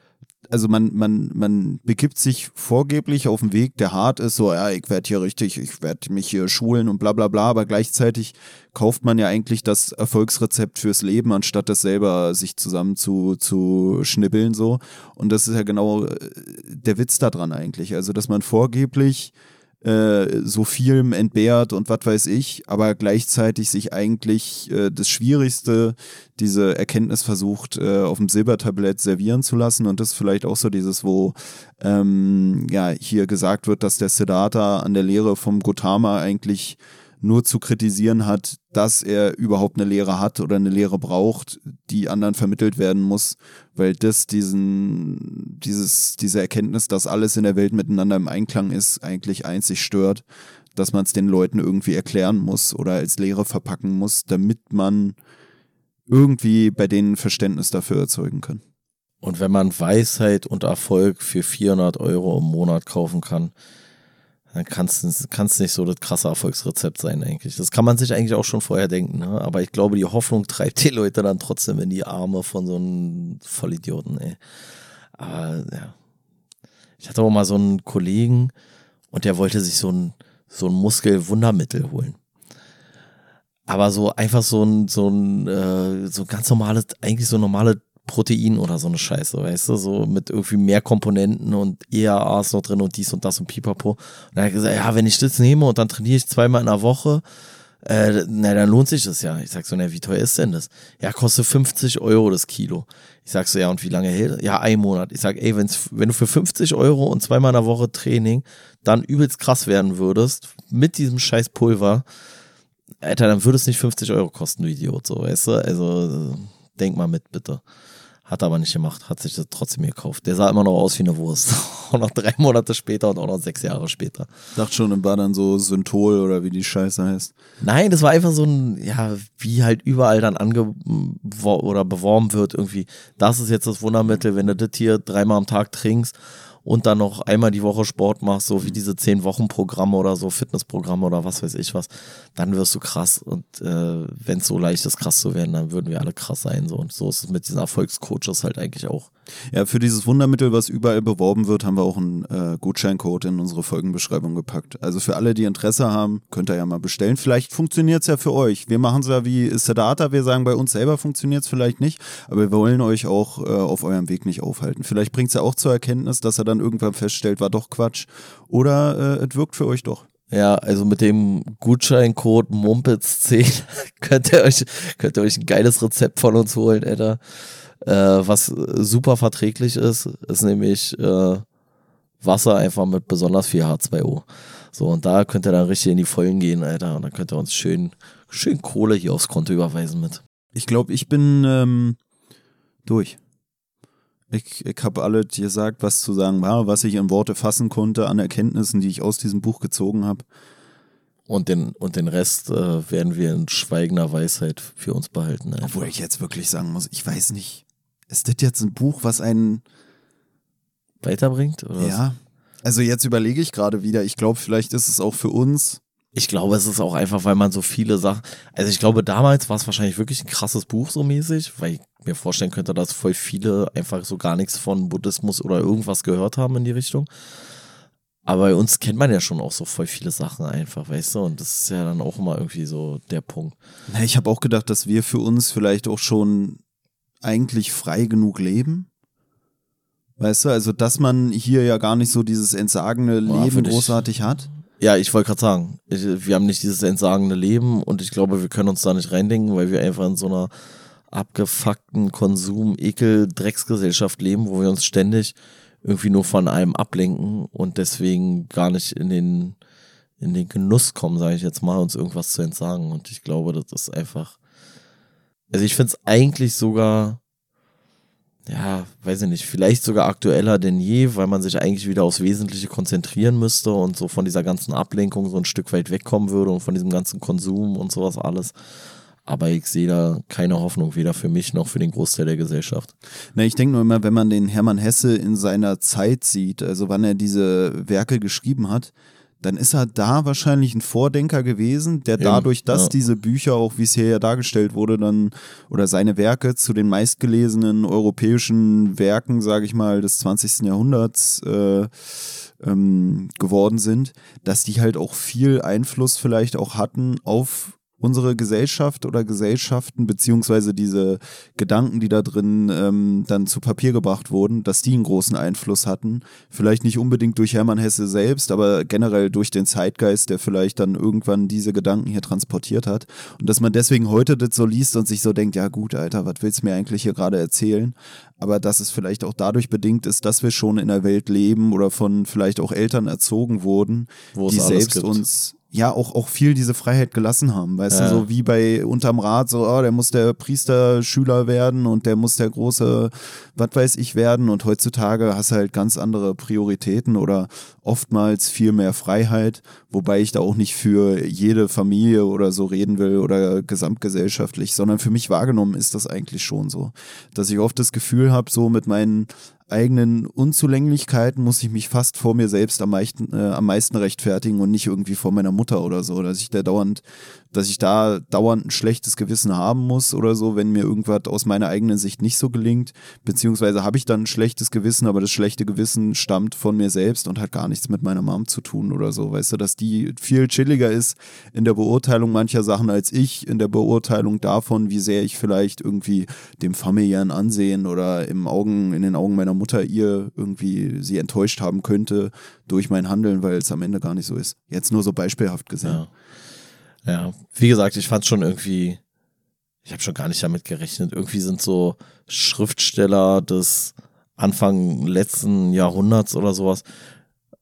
also man, man, man begibt sich vorgeblich auf einen Weg, der hart ist, so, ja, ich werde hier richtig, ich werde mich hier schulen und bla bla bla, aber gleichzeitig kauft man ja eigentlich das Erfolgsrezept fürs Leben, anstatt das selber sich zusammen zu, zu schnibbeln so. Und das ist ja genau äh, der Witz daran eigentlich. Also, dass man vorgeblich äh, so vielem entbehrt und was weiß ich, aber gleichzeitig sich eigentlich äh, das Schwierigste, diese Erkenntnis versucht, äh, auf dem Silbertablett servieren zu lassen. Und das ist vielleicht auch so dieses, wo ähm, ja hier gesagt wird, dass der Siddhartha an der Lehre vom Gautama eigentlich nur zu kritisieren hat, dass er überhaupt eine Lehre hat oder eine Lehre braucht, die anderen vermittelt werden muss, weil das diesen, dieses, diese Erkenntnis, dass alles in der Welt miteinander im Einklang ist, eigentlich einzig stört, dass man es den Leuten irgendwie erklären muss oder als Lehre verpacken muss, damit man irgendwie bei denen Verständnis dafür erzeugen kann. Und wenn man Weisheit und Erfolg für 400 Euro im Monat kaufen kann, dann kann es nicht so das krasse Erfolgsrezept sein, eigentlich. Das kann man sich eigentlich auch schon vorher denken, ne? aber ich glaube, die Hoffnung treibt die Leute dann trotzdem in die Arme von so einem Vollidioten, ey. Aber ja. Ich hatte auch mal so einen Kollegen und der wollte sich so ein, so ein Muskelwundermittel holen. Aber so einfach so ein, so ein, äh, so ganz normales, eigentlich so normale Protein oder so eine Scheiße, weißt du, so mit irgendwie mehr Komponenten und EAAs noch drin und dies und das und pipapo. Und dann hat gesagt, ja, wenn ich das nehme und dann trainiere ich zweimal in der Woche, äh, na, dann lohnt sich das ja. Ich sag so, na, wie teuer ist denn das? Ja, kostet 50 Euro das Kilo. Ich sag so, ja, und wie lange hält? Ja, ein Monat. Ich sag, ey, wenn's, wenn du für 50 Euro und zweimal in der Woche Training dann übelst krass werden würdest, mit diesem scheiß Pulver, Alter, dann würde es nicht 50 Euro kosten, du Idiot, so, weißt du? Also, denk mal mit, bitte. Hat er aber nicht gemacht, hat sich das trotzdem gekauft. Der sah immer noch aus wie eine Wurst. (laughs) auch noch drei Monate später und auch noch sechs Jahre später. Dachte schon, war dann so Synthol oder wie die Scheiße heißt. Nein, das war einfach so ein, ja, wie halt überall dann ange oder beworben wird, irgendwie. Das ist jetzt das Wundermittel, wenn du das hier dreimal am Tag trinkst und dann noch einmal die Woche Sport machst, so wie diese zehn Wochen Programme oder so Fitnessprogramme oder was weiß ich was, dann wirst du krass und äh, wenn es so leicht ist, krass zu werden, dann würden wir alle krass sein so und so ist es mit diesen Erfolgscoaches halt eigentlich auch. Ja, für dieses Wundermittel, was überall beworben wird, haben wir auch einen äh, Gutscheincode in unsere Folgenbeschreibung gepackt. Also für alle, die Interesse haben, könnt ihr ja mal bestellen. Vielleicht funktioniert es ja für euch. Wir machen es ja wie Sedata. Wir sagen, bei uns selber funktioniert es vielleicht nicht, aber wir wollen euch auch äh, auf eurem Weg nicht aufhalten. Vielleicht bringt es ja auch zur Erkenntnis, dass er dann irgendwann feststellt, war doch Quatsch. Oder äh, es wirkt für euch doch. Ja, also mit dem Gutscheincode Mumpitz10 (laughs) könnt ihr euch, könnt ihr euch ein geiles Rezept von uns holen, Alter. Äh, was super verträglich ist, ist nämlich äh, Wasser einfach mit besonders viel H2O. So, und da könnt ihr dann richtig in die Vollen gehen, Alter. Und dann könnt ihr uns schön, schön Kohle hier aufs Konto überweisen mit. Ich glaube, ich bin ähm, durch. Ich, ich habe alles gesagt, was zu sagen war, was ich in Worte fassen konnte an Erkenntnissen, die ich aus diesem Buch gezogen habe. Und den, und den Rest äh, werden wir in schweigender Weisheit für uns behalten. Einfach. Obwohl ich jetzt wirklich sagen muss, ich weiß nicht, ist das jetzt ein Buch, was einen weiterbringt? Oder ja. Also jetzt überlege ich gerade wieder, ich glaube, vielleicht ist es auch für uns. Ich glaube, es ist auch einfach, weil man so viele Sachen. Also ich glaube, damals war es wahrscheinlich wirklich ein krasses Buch so mäßig, weil ich mir vorstellen könnte, dass voll viele einfach so gar nichts von Buddhismus oder irgendwas gehört haben in die Richtung. Aber bei uns kennt man ja schon auch so voll viele Sachen einfach, weißt du? Und das ist ja dann auch immer irgendwie so der Punkt. Na, ich habe auch gedacht, dass wir für uns vielleicht auch schon eigentlich frei genug leben. Weißt du, also dass man hier ja gar nicht so dieses entsagende Leben ja, großartig hat. Ja, ich wollte gerade sagen, ich, wir haben nicht dieses entsagende Leben und ich glaube, wir können uns da nicht reindenken, weil wir einfach in so einer abgefuckten Konsum, Ekel, Drecksgesellschaft leben, wo wir uns ständig irgendwie nur von allem ablenken und deswegen gar nicht in den in den Genuss kommen, sage ich jetzt mal, uns irgendwas zu entsagen. Und ich glaube, das ist einfach. Also ich finde es eigentlich sogar, ja, weiß ich nicht, vielleicht sogar aktueller denn je, weil man sich eigentlich wieder aufs Wesentliche konzentrieren müsste und so von dieser ganzen Ablenkung so ein Stück weit wegkommen würde und von diesem ganzen Konsum und sowas alles. Aber ich sehe da keine Hoffnung, weder für mich noch für den Großteil der Gesellschaft. Na, ich denke nur immer, wenn man den Hermann Hesse in seiner Zeit sieht, also wann er diese Werke geschrieben hat, dann ist er da wahrscheinlich ein Vordenker gewesen, der dadurch, dass ja. diese Bücher, auch wie es hier ja dargestellt wurde, dann oder seine Werke zu den meistgelesenen europäischen Werken, sage ich mal, des 20. Jahrhunderts äh, ähm, geworden sind, dass die halt auch viel Einfluss vielleicht auch hatten auf unsere Gesellschaft oder Gesellschaften, beziehungsweise diese Gedanken, die da drin ähm, dann zu Papier gebracht wurden, dass die einen großen Einfluss hatten. Vielleicht nicht unbedingt durch Hermann Hesse selbst, aber generell durch den Zeitgeist, der vielleicht dann irgendwann diese Gedanken hier transportiert hat. Und dass man deswegen heute das so liest und sich so denkt, ja gut, Alter, was willst du mir eigentlich hier gerade erzählen? Aber dass es vielleicht auch dadurch bedingt ist, dass wir schon in der Welt leben oder von vielleicht auch Eltern erzogen wurden, Wo die selbst gibt. uns ja auch, auch viel diese Freiheit gelassen haben. Weißt ja. du, so wie bei unterm Rad, so, oh, der muss der Priesterschüler werden und der muss der große, was weiß ich, werden. Und heutzutage hast du halt ganz andere Prioritäten oder oftmals viel mehr Freiheit, wobei ich da auch nicht für jede Familie oder so reden will oder gesamtgesellschaftlich, sondern für mich wahrgenommen ist das eigentlich schon so. Dass ich oft das Gefühl habe, so mit meinen eigenen Unzulänglichkeiten muss ich mich fast vor mir selbst am meisten, äh, am meisten rechtfertigen und nicht irgendwie vor meiner Mutter oder so, dass ich da dauernd dass ich da dauernd ein schlechtes Gewissen haben muss oder so, wenn mir irgendwas aus meiner eigenen Sicht nicht so gelingt. Beziehungsweise habe ich dann ein schlechtes Gewissen, aber das schlechte Gewissen stammt von mir selbst und hat gar nichts mit meiner Mom zu tun oder so. Weißt du, dass die viel chilliger ist in der Beurteilung mancher Sachen als ich, in der Beurteilung davon, wie sehr ich vielleicht irgendwie dem familiären Ansehen oder im Augen, in den Augen meiner Mutter ihr irgendwie sie enttäuscht haben könnte durch mein Handeln, weil es am Ende gar nicht so ist. Jetzt nur so beispielhaft gesehen. Ja. Ja, wie gesagt, ich fand schon irgendwie, ich habe schon gar nicht damit gerechnet. Irgendwie sind so Schriftsteller des Anfang letzten Jahrhunderts oder sowas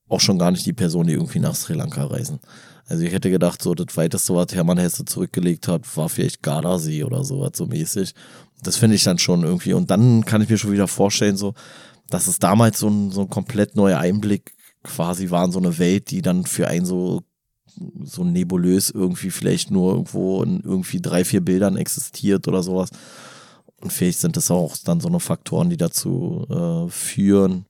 auch schon gar nicht die Person, die irgendwie nach Sri Lanka reisen. Also ich hätte gedacht, so das weiteste, was Hermann Hesse zurückgelegt hat, war vielleicht Gardasee oder sowas so mäßig. Das finde ich dann schon irgendwie. Und dann kann ich mir schon wieder vorstellen, so, dass es damals so ein, so ein komplett neuer Einblick quasi war in so eine Welt, die dann für einen so so nebulös irgendwie vielleicht nur irgendwo in irgendwie drei, vier Bildern existiert oder sowas. Und vielleicht sind das auch dann so eine Faktoren, die dazu äh, führen,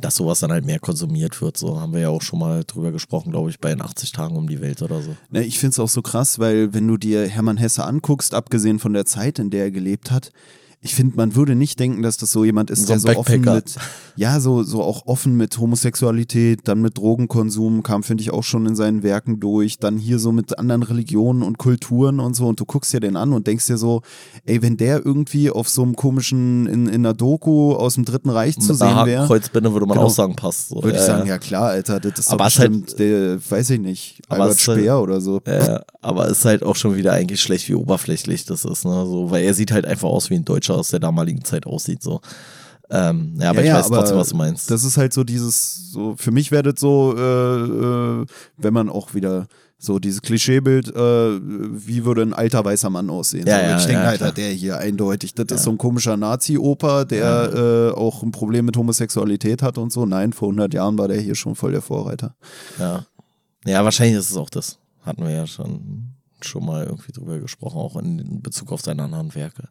dass sowas dann halt mehr konsumiert wird. So haben wir ja auch schon mal drüber gesprochen, glaube ich, bei den 80 Tagen um die Welt oder so. Ne, ich finde es auch so krass, weil wenn du dir Hermann Hesse anguckst, abgesehen von der Zeit, in der er gelebt hat, ich finde, man würde nicht denken, dass das so jemand ist, so der so offen mit, ja, so, so auch offen mit Homosexualität, dann mit Drogenkonsum, kam, finde ich, auch schon in seinen Werken durch, dann hier so mit anderen Religionen und Kulturen und so und du guckst dir den an und denkst dir so, ey, wenn der irgendwie auf so einem komischen, in, in einer Doku aus dem Dritten Reich zu sehen wäre. Kreuzbinde würde man genau, auch sagen, passt. So. Würde ich sagen, ja klar, Alter, das ist aber halt bestimmt, halt, der, weiß ich nicht, Albert Speer halt, oder so. Äh, aber ist halt auch schon wieder eigentlich schlecht, wie oberflächlich das ist, ne, so, weil er sieht halt einfach aus wie ein Deutscher aus der damaligen Zeit aussieht. So. Ähm, ja, aber ja, ich weiß ja, trotzdem, was du meinst. Das ist halt so dieses, so für mich das so, äh, äh, wenn man auch wieder so dieses Klischeebild, äh, wie würde ein alter weißer Mann aussehen? Ja, so, ja, ich denke, ja, Alter, der hier eindeutig, das ist so ein komischer Nazi-Oper, der äh, auch ein Problem mit Homosexualität hat und so. Nein, vor 100 Jahren war der hier schon voll der Vorreiter. Ja, ja wahrscheinlich ist es auch das. Hatten wir ja schon, schon mal irgendwie drüber gesprochen, auch in Bezug auf seine anderen Werke.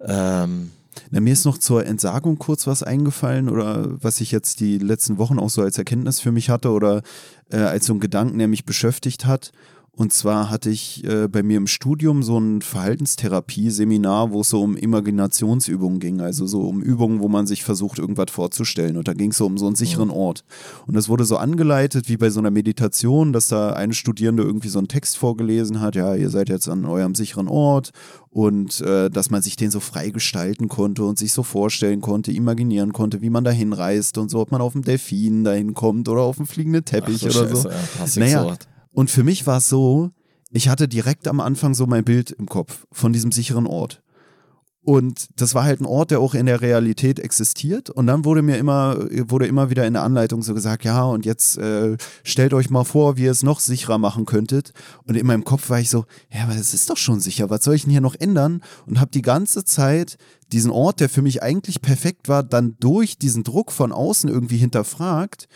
Ähm, na, mir ist noch zur Entsagung kurz was eingefallen oder was ich jetzt die letzten Wochen auch so als Erkenntnis für mich hatte oder äh, als so ein Gedanken, der mich beschäftigt hat. Und zwar hatte ich äh, bei mir im Studium so ein Verhaltenstherapie-Seminar, wo es so um Imaginationsübungen ging, also so um Übungen, wo man sich versucht, irgendwas vorzustellen. Und da ging es so um so einen sicheren Ort. Und das wurde so angeleitet wie bei so einer Meditation, dass da eine Studierende irgendwie so einen Text vorgelesen hat, ja, ihr seid jetzt an eurem sicheren Ort und äh, dass man sich den so frei gestalten konnte und sich so vorstellen konnte, imaginieren konnte, wie man da hinreist und so, ob man auf dem Delfin dahin kommt oder auf dem fliegenden Teppich Ach, so oder Scheiße, so. Ja, naja, und für mich war es so, ich hatte direkt am Anfang so mein Bild im Kopf von diesem sicheren Ort. Und das war halt ein Ort, der auch in der Realität existiert. Und dann wurde mir immer, wurde immer wieder in der Anleitung so gesagt, ja, und jetzt äh, stellt euch mal vor, wie ihr es noch sicherer machen könntet. Und in meinem Kopf war ich so, ja, aber es ist doch schon sicher, was soll ich denn hier noch ändern? Und habe die ganze Zeit diesen Ort, der für mich eigentlich perfekt war, dann durch diesen Druck von außen irgendwie hinterfragt.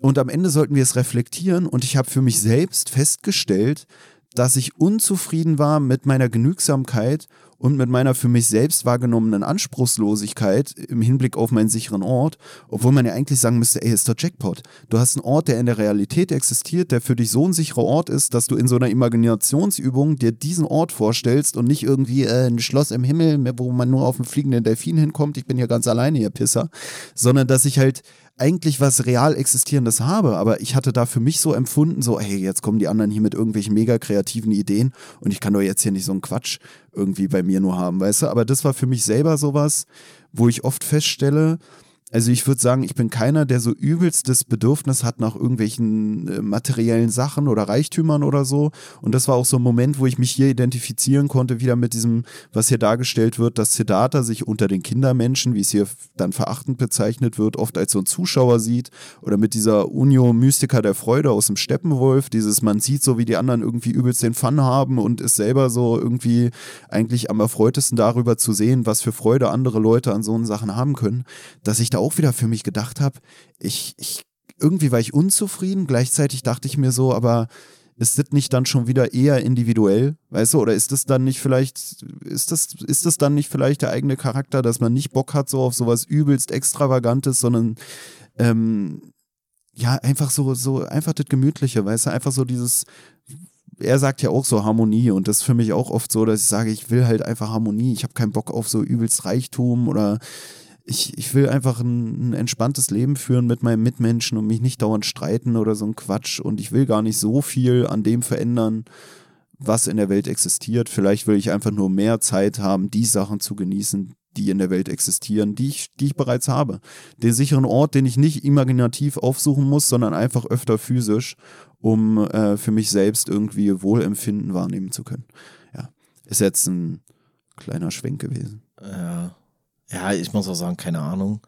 Und am Ende sollten wir es reflektieren. Und ich habe für mich selbst festgestellt, dass ich unzufrieden war mit meiner Genügsamkeit und mit meiner für mich selbst wahrgenommenen Anspruchslosigkeit im Hinblick auf meinen sicheren Ort, obwohl man ja eigentlich sagen müsste, ey, ist doch Jackpot. Du hast einen Ort, der in der Realität existiert, der für dich so ein sicherer Ort ist, dass du in so einer Imaginationsübung dir diesen Ort vorstellst und nicht irgendwie äh, ein Schloss im Himmel, wo man nur auf einen fliegenden Delfin hinkommt, ich bin hier ganz alleine, ihr Pisser, sondern dass ich halt eigentlich was real existierendes habe, aber ich hatte da für mich so empfunden, so, hey, jetzt kommen die anderen hier mit irgendwelchen mega kreativen Ideen und ich kann doch jetzt hier nicht so einen Quatsch irgendwie bei mir nur haben, weißt du? Aber das war für mich selber sowas, wo ich oft feststelle, also ich würde sagen, ich bin keiner, der so übelstes Bedürfnis hat nach irgendwelchen äh, materiellen Sachen oder Reichtümern oder so. Und das war auch so ein Moment, wo ich mich hier identifizieren konnte, wieder mit diesem, was hier dargestellt wird, dass Siddhartha sich unter den Kindermenschen, wie es hier dann verachtend bezeichnet wird, oft als so ein Zuschauer sieht. Oder mit dieser Unio Mystica der Freude aus dem Steppenwolf, dieses, man sieht so, wie die anderen irgendwie übelst den Fun haben und ist selber so irgendwie eigentlich am erfreutesten darüber zu sehen, was für Freude andere Leute an so Sachen haben können, dass ich da auch wieder für mich gedacht habe, ich, ich, irgendwie war ich unzufrieden, gleichzeitig dachte ich mir so, aber ist das nicht dann schon wieder eher individuell, weißt du, oder ist das dann nicht vielleicht, ist das, ist das dann nicht vielleicht der eigene Charakter, dass man nicht Bock hat so auf sowas übelst Extravagantes, sondern ähm, ja, einfach so, so, einfach das Gemütliche, weißt du, einfach so dieses, er sagt ja auch so Harmonie und das ist für mich auch oft so, dass ich sage, ich will halt einfach Harmonie, ich habe keinen Bock auf so übelst Reichtum oder ich, ich will einfach ein, ein, entspanntes Leben führen mit meinen Mitmenschen und mich nicht dauernd streiten oder so ein Quatsch. Und ich will gar nicht so viel an dem verändern, was in der Welt existiert. Vielleicht will ich einfach nur mehr Zeit haben, die Sachen zu genießen, die in der Welt existieren, die ich, die ich bereits habe. Den sicheren Ort, den ich nicht imaginativ aufsuchen muss, sondern einfach öfter physisch, um äh, für mich selbst irgendwie Wohlempfinden wahrnehmen zu können. Ja, ist jetzt ein kleiner Schwenk gewesen. Ja. Ja, ich muss auch sagen, keine Ahnung.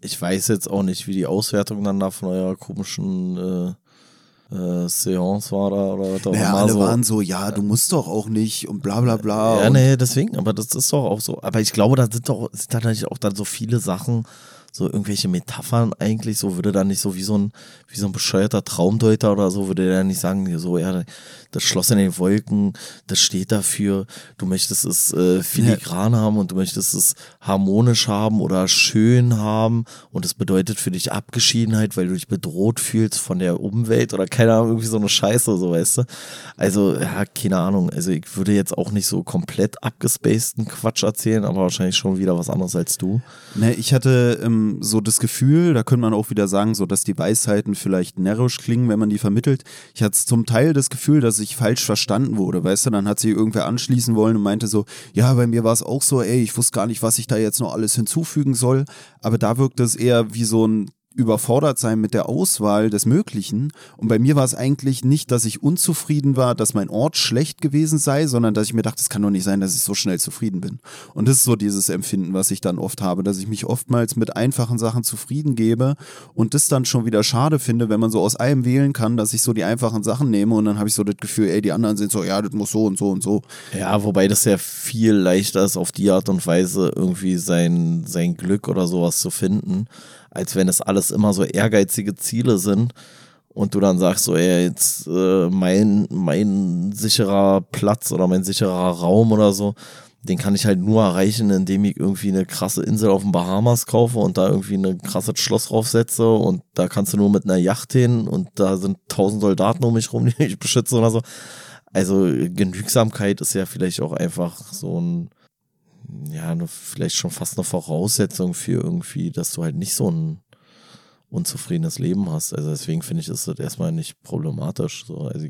Ich weiß jetzt auch nicht, wie die Auswertung dann da von eurer komischen äh, äh, Seance war da oder was auch naja, alle so. waren so, ja, du musst doch auch nicht und bla bla bla. Ja, nee, deswegen, aber das ist doch auch so. Aber ich glaube, da sind doch sind da natürlich auch dann so viele Sachen, so irgendwelche Metaphern eigentlich, so würde da nicht so wie so ein, wie so ein bescheuerter Traumdeuter oder so, würde der nicht sagen, so, ja, das Schloss in den Wolken, das steht dafür, du möchtest es äh, filigran ja. haben und du möchtest es harmonisch haben oder schön haben und es bedeutet für dich Abgeschiedenheit, weil du dich bedroht fühlst von der Umwelt oder keine Ahnung, irgendwie so eine Scheiße, so weißt du. Also, ja, keine Ahnung. Also ich würde jetzt auch nicht so komplett abgespaceden Quatsch erzählen, aber wahrscheinlich schon wieder was anderes als du. Ne, ich hatte ähm, so das Gefühl, da könnte man auch wieder sagen, so dass die Weisheiten vielleicht närrisch klingen, wenn man die vermittelt. Ich hatte zum Teil das Gefühl, dass ich falsch verstanden wurde, weißt du, dann hat sie irgendwer anschließen wollen und meinte so, ja, bei mir war es auch so, ey, ich wusste gar nicht, was ich da jetzt noch alles hinzufügen soll, aber da wirkte es eher wie so ein überfordert sein mit der Auswahl des Möglichen. Und bei mir war es eigentlich nicht, dass ich unzufrieden war, dass mein Ort schlecht gewesen sei, sondern dass ich mir dachte, es kann doch nicht sein, dass ich so schnell zufrieden bin. Und das ist so dieses Empfinden, was ich dann oft habe, dass ich mich oftmals mit einfachen Sachen zufrieden gebe und das dann schon wieder schade finde, wenn man so aus allem wählen kann, dass ich so die einfachen Sachen nehme und dann habe ich so das Gefühl, ey, die anderen sind so, ja, das muss so und so und so. Ja, wobei das ja viel leichter ist, auf die Art und Weise irgendwie sein, sein Glück oder sowas zu finden als wenn es alles immer so ehrgeizige Ziele sind und du dann sagst so, ey, jetzt äh, mein, mein sicherer Platz oder mein sicherer Raum oder so, den kann ich halt nur erreichen, indem ich irgendwie eine krasse Insel auf den Bahamas kaufe und da irgendwie ein krasses Schloss draufsetze und da kannst du nur mit einer Yacht hin und da sind tausend Soldaten um mich rum, (laughs) die mich beschützen oder so. Also Genügsamkeit ist ja vielleicht auch einfach so ein ja, vielleicht schon fast eine Voraussetzung für irgendwie, dass du halt nicht so ein unzufriedenes Leben hast. Also deswegen finde ich, ist das erstmal nicht problematisch. So. Also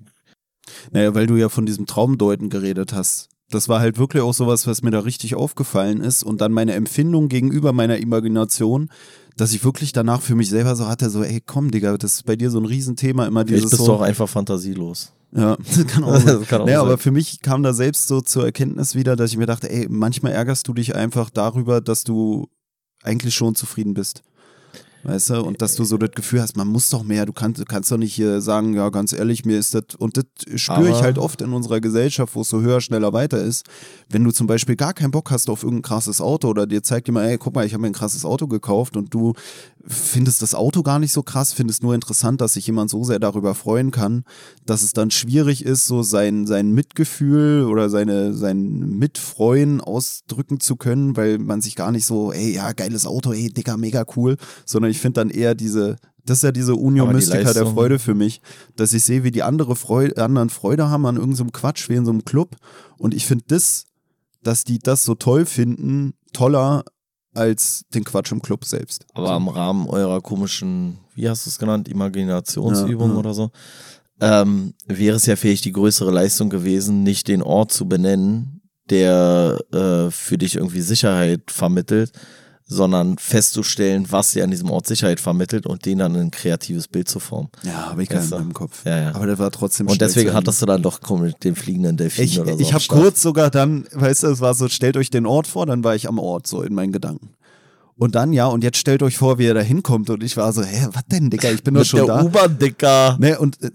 naja, weil du ja von diesem Traumdeuten geredet hast. Das war halt wirklich auch sowas, was mir da richtig aufgefallen ist. Und dann meine Empfindung gegenüber meiner Imagination, dass ich wirklich danach für mich selber so hatte, so, ey, komm, Digga, das ist bei dir so ein Riesenthema immer dieses. Vielleicht bist so, du auch einfach fantasielos. Ja, (laughs) das kann auch (laughs) sein. Kann auch naja, sein. aber für mich kam da selbst so zur Erkenntnis wieder, dass ich mir dachte, ey, manchmal ärgerst du dich einfach darüber, dass du eigentlich schon zufrieden bist. Weißt du, und dass du so das Gefühl hast, man muss doch mehr, du kannst, du kannst doch nicht hier sagen, ja, ganz ehrlich, mir ist das, und das spüre ich halt oft in unserer Gesellschaft, wo es so höher, schneller, weiter ist. Wenn du zum Beispiel gar keinen Bock hast auf irgendein krasses Auto oder dir zeigt jemand, ey, guck mal, ich habe mir ein krasses Auto gekauft und du findest das Auto gar nicht so krass, findest nur interessant, dass sich jemand so sehr darüber freuen kann, dass es dann schwierig ist, so sein, sein Mitgefühl oder seine, sein Mitfreuen ausdrücken zu können, weil man sich gar nicht so, ey, ja, geiles Auto, ey, dicker, mega cool, sondern ich finde dann eher diese, das ist ja diese Unio Aber die Mystica der Freude für mich, dass ich sehe, wie die andere Freude, anderen Freude haben an irgendeinem Quatsch wie in so einem Club und ich finde das, dass die das so toll finden, toller als den Quatsch im Club selbst. Aber im Rahmen eurer komischen, wie hast du es genannt, Imaginationsübung Ja, ja. oder so, ähm, wäre es ja vielleicht die größere Leistung gewesen, nicht den Ort zu benennen, der äh, für dich irgendwie Sicherheit vermittelt, sondern festzustellen, was dir an diesem Ort Sicherheit vermittelt und den dann in ein kreatives Bild zu formen. Ja, habe ich Weißt du? im Kopf. Ja, ja. Aber der war trotzdem Und deswegen hattest du dann doch komm, mit dem fliegenden Delfin Ich, oder so. ich habe kurz sogar dann, weißt du, es war so, stellt euch den Ort vor, dann war ich am Ort, so in meinen Gedanken. Und dann, ja, und jetzt stellt euch vor, wie er da hinkommt. Und ich war so, hä, was denn, Digga, ich bin doch schon der da. U-Bahn, Dicker. Ne, und äh,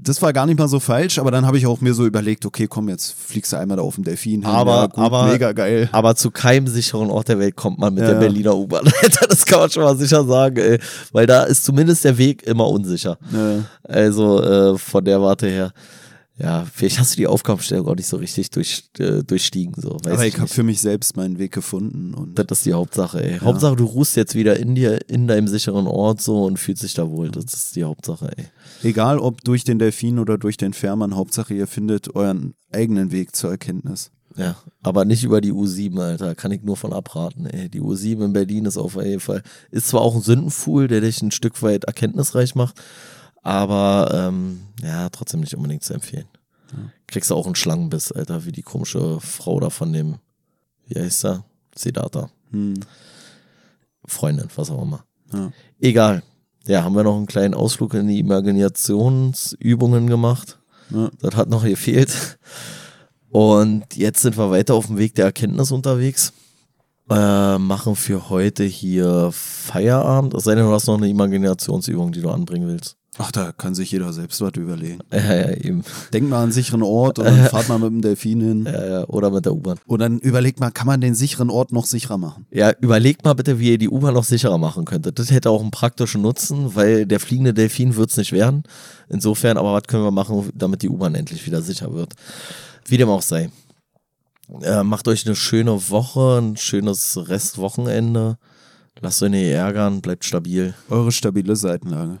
das war gar nicht mal so falsch, aber dann habe ich auch mir so überlegt, okay, komm, jetzt fliegst du einmal da auf den Delfin hin. Aber- ja, gut, aber- mega geil. Aber zu keinem sicheren Ort der Welt kommt man mit Ja. der Berliner U-Bahn. (laughs) Alter, das kann man schon mal sicher sagen, ey. Weil da ist zumindest der Weg immer unsicher. Ja. Also äh, von der Warte her. Ja, vielleicht hast du die Aufgabenstellung auch nicht so richtig durch, äh, durchstiegen. So. Weiß Aber ich ich habe für mich selbst meinen Weg gefunden. Und Das ist die Hauptsache, ey. Hauptsache, du ruhst jetzt wieder in dir, in deinem sicheren Ort so und fühlst dich da wohl. Das ist die Hauptsache, ey. egal ob durch den Delfin oder durch den Fährmann, Hauptsache ihr findet euren eigenen Weg zur Erkenntnis. Ja, aber nicht über die U7, Alter. Kann ich nur von abraten, ey. Die U7 in Berlin ist auf jeden Fall, ist zwar auch ein Sündenfuhl, der dich ein Stück weit erkenntnisreich macht, aber ähm, ja, trotzdem nicht unbedingt zu empfehlen. Kriegst du auch einen Schlangenbiss, Alter, wie die komische Frau da von dem, wie heißt er? Siddhartha. Hm. Freundin, was auch immer. Ja. Egal. Ja, haben wir noch einen kleinen Ausflug in die Imaginationsübungen gemacht. Ja. Das hat noch gefehlt. Und jetzt sind wir weiter auf dem Weg der Erkenntnis unterwegs. Äh, machen für heute hier Feierabend. Es sei denn, du hast noch eine Imaginationsübung, die du anbringen willst. Ach, da kann sich jeder selbst was überlegen. Ja, ja, eben. Denkt mal an einen sicheren Ort und dann (laughs) fahrt mal mit dem Delfin hin. Ja, ja, oder mit der U-Bahn. Und dann überlegt mal, kann man den sicheren Ort noch sicherer machen? Ja, überlegt mal bitte, wie ihr die U-Bahn noch sicherer machen könntet. Das hätte auch einen praktischen Nutzen, weil der fliegende Delfin wird es nicht werden. Insofern, aber was können wir machen, damit die U-Bahn endlich wieder sicher wird? Wie dem auch sei. Äh, macht euch eine schöne Woche, ein schönes Restwochenende. Lasst euch nicht ärgern, bleibt stabil. Eure stabile Seitenlage.